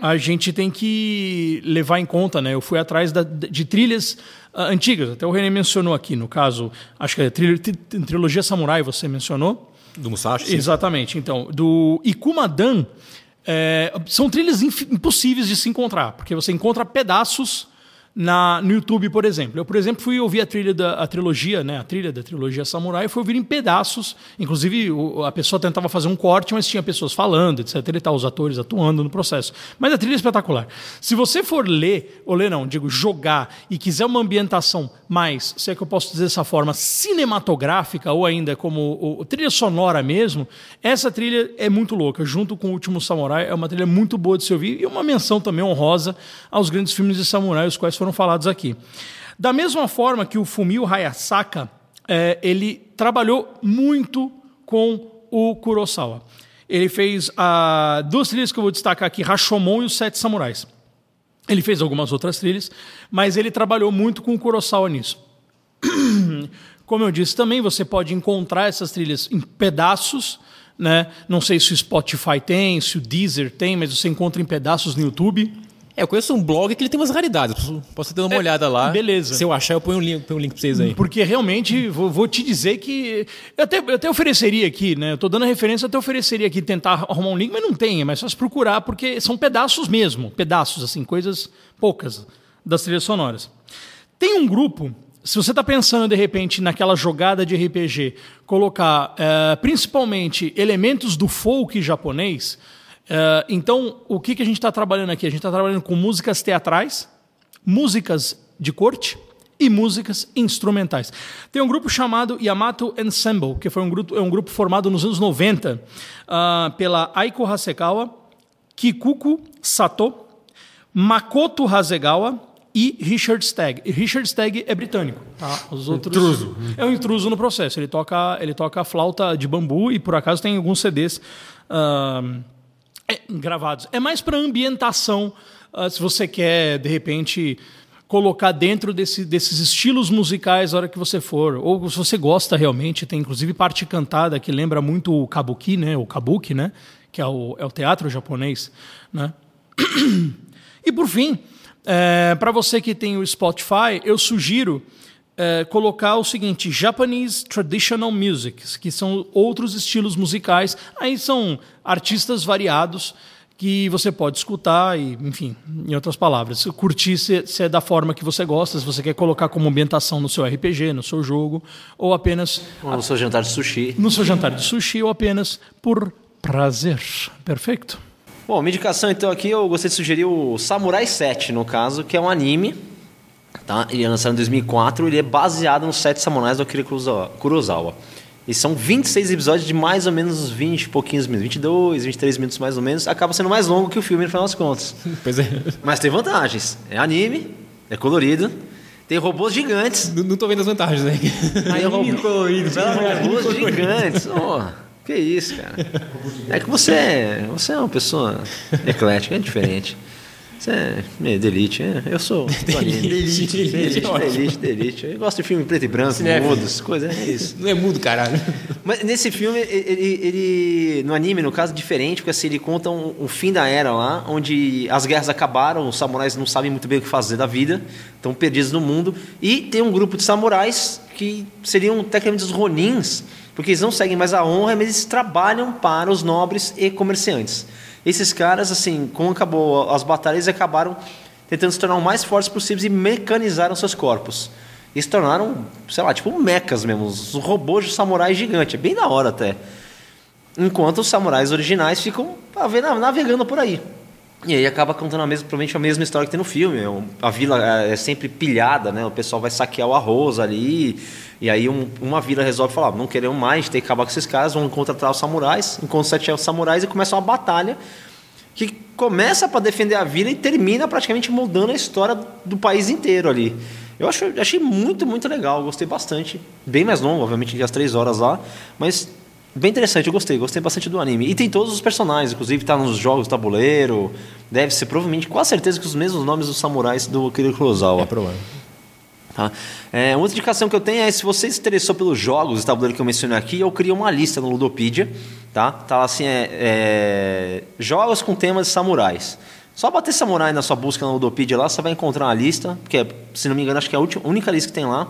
a gente tem que levar em conta, né? Eu fui atrás da- de trilhas ah, antigas, até o René mencionou aqui, no caso, acho que é a trilha- tri- trilogia Samurai, você mencionou. Do Musashi. sim. Exatamente. Então, do Ikumadan, é, são trilhas impossíveis de se encontrar, porque você encontra pedaços na, no YouTube, por exemplo. Eu, por exemplo, fui ouvir a trilha da a trilogia, né, a trilha da trilogia Samurai, fui ouvir em pedaços. Inclusive, o- a pessoa tentava fazer um corte, mas tinha pessoas falando, etc. E tal, os atores atuando no processo. Mas a trilha é espetacular. Se você for ler, ou ler não, digo, jogar, e quiser uma ambientação mais, se é que eu posso dizer dessa forma, cinematográfica, ou ainda como o- o trilha sonora mesmo, essa trilha é muito louca. Junto com o Último Samurai, é uma trilha muito boa de se ouvir e uma menção também honrosa aos grandes filmes de samurai, os quais foram falados aqui. Da mesma forma que o Fumio Hayasaka, eh, ele trabalhou muito com o Kurosawa. Ele fez ah, duas trilhas que eu vou destacar aqui, Rashomon e os Sete Samurais. Ele fez algumas outras trilhas, mas ele trabalhou muito com o Kurosawa nisso. [CLEARS THROAT] Como eu disse também, você pode encontrar essas trilhas em pedaços, né? Não sei se o Spotify tem, se o Deezer tem, mas você encontra em pedaços no YouTube. É, eu conheço um blog que ele tem umas raridades. Posso, ter uma olhada lá. beleza. Se eu achar, eu ponho um link, ponho um link pra vocês aí. Porque realmente, vou, vou te dizer que. Eu até, eu até ofereceria aqui, né? Eu tô dando a referência, eu até ofereceria aqui tentar arrumar um link, mas não tem, é mais só se procurar, porque são pedaços mesmo. Pedaços, assim, coisas poucas das trilhas sonoras. Tem um grupo, se você está pensando de repente naquela jogada de RPG, colocar eh, principalmente elementos do folk japonês, eh, então o que, que a gente está trabalhando aqui? A gente está trabalhando com músicas teatrais, músicas de corte e músicas instrumentais. Tem um grupo chamado Yamato Ensemble, que foi um grupo, é um grupo formado nos anos 90 ah, pela Aiko Hasegawa, Kikuko Sato, Makoto Hasegawa e Richard Stagg. E Richard Stagg é britânico. Tá? Os outros Intruso. É um intruso no processo. Ele toca, ele toca flauta de bambu e por acaso tem alguns CDs ah, é, gravados. É mais para ambientação, ah, se você quer de repente colocar dentro desse- desses estilos musicais a hora que você for, ou se você gosta realmente, tem inclusive parte cantada que lembra muito o kabuki, né, o kabuki, né, que é o, é o teatro japonês, né? [CLEARS THROAT] E por fim, para você que tem o Spotify, eu sugiro é, colocar o seguinte: Japanese Traditional Music, que são outros estilos musicais. Aí são artistas variados que você pode escutar e, enfim, em outras palavras, curtir se, se é da forma que você gosta, se você quer colocar como ambientação no seu RPG, no seu jogo, ou apenas Ou no seu jantar de sushi. no seu jantar de sushi, ou apenas por prazer. Perfeito? Bom, minha indicação então aqui eu gostaria de sugerir o Samurai 7, no caso, que é um anime. Tá? Ele é lançado em 2004, ele é baseado nos Sete Samurais do Akira Kurosawa-. E são 26 episódios de mais ou menos uns 20 e pouquinhos minutos, 22, 23 minutos mais ou menos. Acaba sendo mais longo que o filme, no final das contas. [LAUGHS] Pois é. Mas tem vantagens. É anime, é colorido, tem robôs gigantes. Não, não tô vendo as vantagens [LAUGHS] aí. Tem robôs colorido. robôs gigantes. Oh, que isso, cara. É que você, é- você é uma pessoa eclética, é diferente. Você é meio delite, é? Eu sou. Delite, delite, delite. Eu gosto de filme preto e branco, Cinéfilo. mudos, coisas, é isso. [LAUGHS] Não é mudo, caralho. Mas nesse filme, ele, ele- no anime, no caso, é diferente, porque assim, ele conta um, um fim da era lá, onde as guerras acabaram, os samurais não sabem muito bem o que fazer da vida, estão perdidos no mundo, e tem um grupo de samurais que seriam tecnicamente os ronins, porque eles não seguem mais a honra, mas eles trabalham para os nobres e comerciantes. Esses caras, assim, como acabou as batalhas, acabaram tentando se tornar o mais fortes possíveis e mecanizaram seus corpos. E se tornaram, sei lá, tipo mecas mesmo, os robôs de samurai gigante. É bem da hora até. Enquanto os samurais originais ficam navegando por aí. E aí acaba contando a mesma, provavelmente a mesma história que tem no filme. É A vila é sempre pilhada, né? O pessoal vai saquear o arroz ali. E aí um- uma vila resolve falar, não queremos mais, tem que acabar com esses caras, vão contratar os samurais, encontram sete os samurais e começa uma batalha que começa para defender a vila e termina praticamente mudando a história do país inteiro ali. Eu acho, achei muito, muito legal, gostei bastante. Bem mais longo, obviamente, que as três horas lá, mas bem interessante, eu gostei, gostei bastante do anime. E tem todos os personagens, inclusive tá nos jogos tabuleiro, deve ser provavelmente, com certeza, que os mesmos nomes dos samurais do Akira Kurosawa. É provável. Tá? É, uma outra indicação que eu tenho é se você se interessou pelos jogos de tabuleiro que eu mencionei aqui, eu criei uma lista no Ludopedia, tá? Tá assim, é, é, jogos com temas de samurais. Só bater samurai na sua busca no Ludopedia lá, você vai encontrar uma lista, que é, se não me engano, acho que é a última- única lista que tem lá.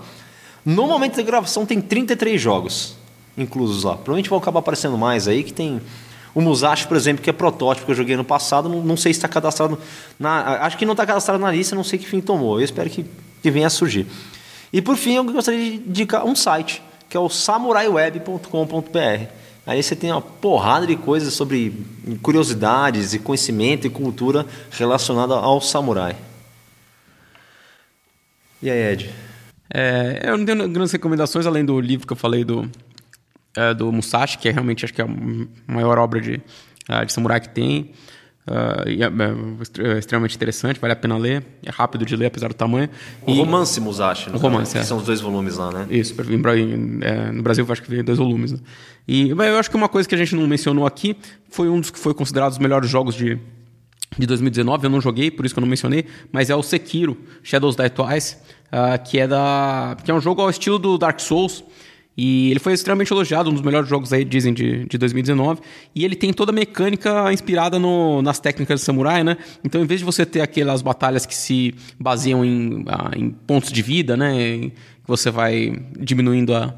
No momento da gravação tem 33 jogos inclusos lá. Provavelmente vão acabar aparecendo mais aí, que tem o Musashi, por exemplo, que é protótipo que eu joguei no passado, não, não sei se está cadastrado na, acho que não está cadastrado na lista, não sei que fim tomou. Eu espero que, que venha a surgir. E por fim, eu gostaria de indicar um site, que é o samuraiweb.com.br. Aí você tem uma porrada de coisas sobre curiosidades e conhecimento e cultura relacionada ao samurai. E aí, Ed? É, eu não tenho grandes recomendações além do livro que eu falei do, é, do Musashi, que é realmente acho que é a maior obra de, ah, de samurai que tem. E é, extre- extremamente interessante, vale a pena ler. É rápido de ler, apesar do tamanho. O E- Romance Musashi. no O Romance, caso, é. São os dois volumes lá, né? Isso, em é, no Brasil eu acho que veio dois volumes. Né? E mas eu acho que uma coisa que a gente não mencionou aqui foi um dos que foi considerado os melhores jogos de, de 2019. Eu não joguei, por isso que eu não mencionei, mas é o Sekiro Shadows Die Twice, ah, que é da que é um jogo ao estilo do Dark Souls. E ele foi extremamente elogiado, um dos melhores jogos aí, dizem, de, de 2019. E ele tem toda a mecânica inspirada no- nas técnicas de samurai, né? Então, em vez de você ter aquelas batalhas que se baseiam em, ah, em pontos de vida, né? Que você vai diminuindo a,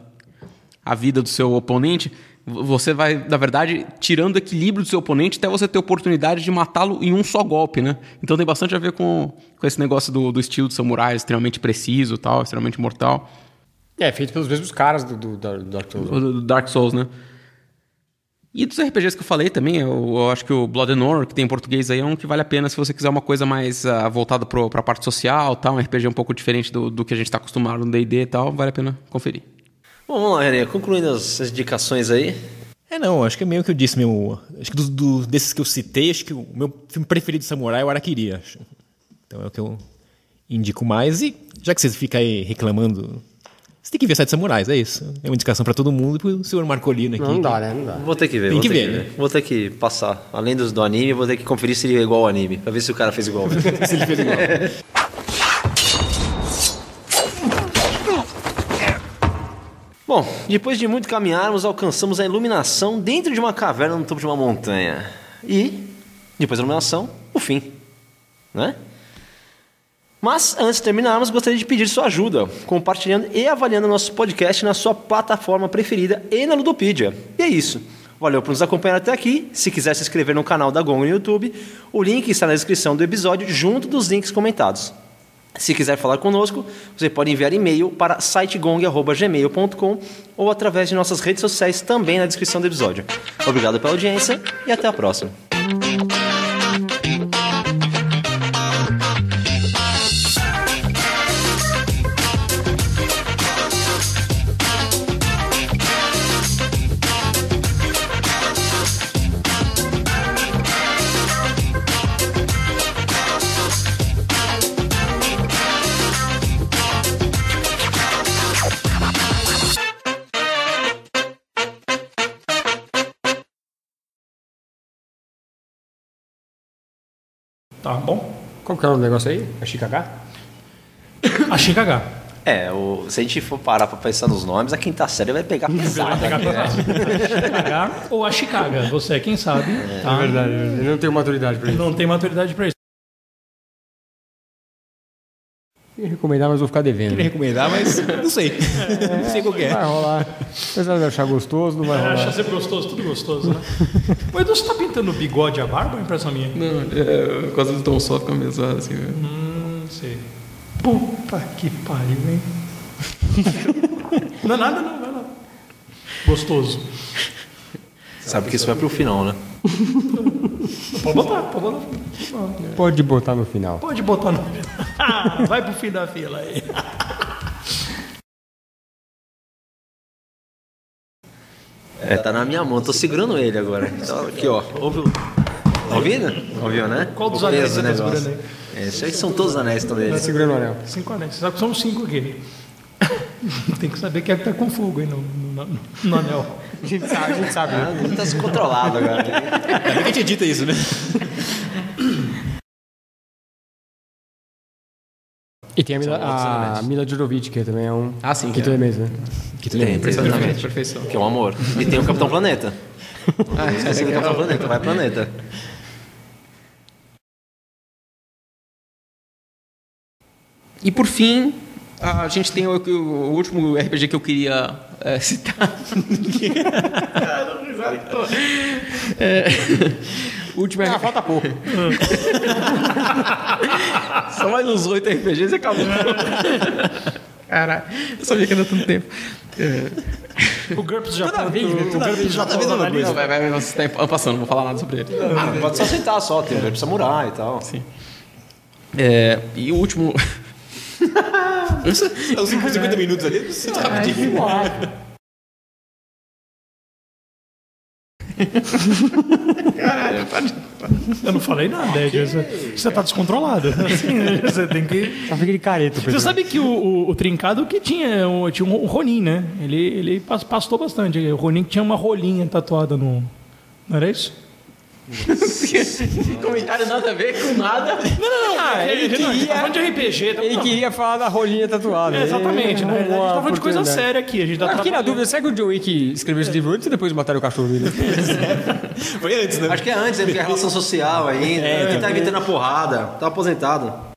a vida do seu oponente, vo- você vai, na verdade, tirando o equilíbrio do seu oponente até você ter oportunidade de matá-lo em um só golpe, né? Então tem bastante a ver com, com esse negócio do, do estilo de samurai, extremamente preciso tal, extremamente mortal. É, feito pelos mesmos caras do, do, do Dark Souls. O do Dark Souls, né? E dos RPGs que eu falei também, eu, eu acho que o Blood and Honor, que tem em português aí, é um que vale a pena se você quiser uma coisa mais ah, voltada pro, pra parte social tal, um RPG um pouco diferente do, do que a gente tá acostumado no D&D e tal, vale a pena conferir. Bom, vamos lá, René. Concluindo as, as indicações aí. É, não, acho que é meio que eu disse mesmo. Acho que dos- do- desses que eu citei, acho que o meu filme preferido de samurai é o Araquiri, acho. Então é o que eu indico mais. E já que você fica aí reclamando, você tem que ver Sete Samurais, é isso. É uma indicação pra todo mundo e pro senhor Marcolino aqui. Não, dá, né? Não dá. Vou ter que ver. Tem vou que ter ver, né? Vou ter que passar. Além dos do anime, vou ter que conferir se ele é igual ao anime. Pra ver se o cara fez igual. [LAUGHS] Se ele fez igual. [LAUGHS] Bom, depois de muito caminharmos, alcançamos a iluminação dentro de uma caverna no topo de uma montanha. E, depois da iluminação, o fim. Né? Mas, antes de terminarmos, gostaria de pedir sua ajuda, compartilhando e avaliando nosso podcast na sua plataforma preferida e na Ludopedia. E é isso. Valeu por nos acompanhar até aqui. Se quiser se inscrever no canal da Gong no YouTube, o link está na descrição do episódio, junto dos links comentados. Se quiser falar conosco, você pode enviar e-mail para sitegong.gmail.com ou através de nossas redes sociais também na descrição do episódio. Obrigado pela audiência e até a próxima. Tá bom? Qual que é o negócio aí? A Chicago? A Chicago. É, o, se a gente for parar pra pensar nos nomes, a quinta série vai pegar [LAUGHS] pesado. né? Ou a Chicago. Você é quem sabe. tá? É verdade, eu não tenho maturidade pra isso. Não tem maturidade pra isso. Eu ia recomendar, mas vou ficar devendo. Queria recomendar, mas não sei. [LAUGHS] não sei qual que é. Vai rolar. Apesar de achar gostoso, não vai É, rolar. acha sempre gostoso, tudo gostoso, né? [LAUGHS] O Edu, você tá pintando o bigode e a barba ou é impressão minha? Não, é, por causa do tom só fica meio zoado, assim. velho. Hum, sei. Puta que pariu, hein? [LAUGHS] não é nada, não, vai lá. Gostoso. Sabe que isso vai pro final, né? Pode botar, pode botar. Pode botar no final. Pode botar no. Ah, [LAUGHS] vai pro fim da fila aí. É, tá na minha mão, tô segurando ele agora. Então, aqui, ó. Ouviu? Tá ouvindo? Ouviu, né? Qual dos anéis você tá negócio. segurando É, Esses aí são todos os anéis estão dele. Segurando o anel. Cinco anéis. Você sabe que são cinco aqui. [LAUGHS] Tem que saber quem é que tá com fogo aí no, no, no- no anel. A gente sabe, a gente sabe. Ah, ele tá descontrolado agora. Ainda bem que a gente edita isso, né? E tem a Mila, a Mila que também é um Ah, sim, quinto que é. elemento, né? Que tudo bem. Exatamente. Perfeição. Que é um amor. E tem o Capitão Planeta. Ah, esqueci do Capitão Planeta, vai Planeta. E por fim, a gente tem o, o último RPG que eu queria é, citar. [LAUGHS] É, o último RPG. falta pouco. [LAUGHS] Só mais uns oito RPGs e acabou. Caralho, eu sabia que ainda tanto tempo. É, O GURPS já Toda tá- vez, né? o GURPS já tá vez é não, vai, vai, você tá passando, não vou falar nada sobre ele. Ah, pode só aceitar só, tem o Verbo Samurai e tal. Sim. É, e o último. Os 50 minutos ali, você tá rapidinho. Eu não falei nada, é, você, você tá descontrolado. [LAUGHS] Assim, você tem que. Só fica de careta, Você sabe que o, o, o Trincado que tinha, o- tinha um Ronin, né? Ele, ele pas- pastou bastante. O Ronin tinha uma rolinha tatuada no. Não era isso? [LAUGHS] Comentário nada a ver com nada. Ah, ele Não, a gente tá queria, falando de RPG. Tá... ele não. queria falar da rolinha tatuada. É, exatamente, Ele né? A gente tá falando de coisa séria aqui. A gente tá Eu fiquei na trabalhando- dúvida, será que o John Wick escreveu esse livro antes ou depois de matar o cachorro dele? [LAUGHS] Foi antes, né? Acho que é antes, né? Porque é relação social ainda. Quem tá evitando a porrada, tá aposentado.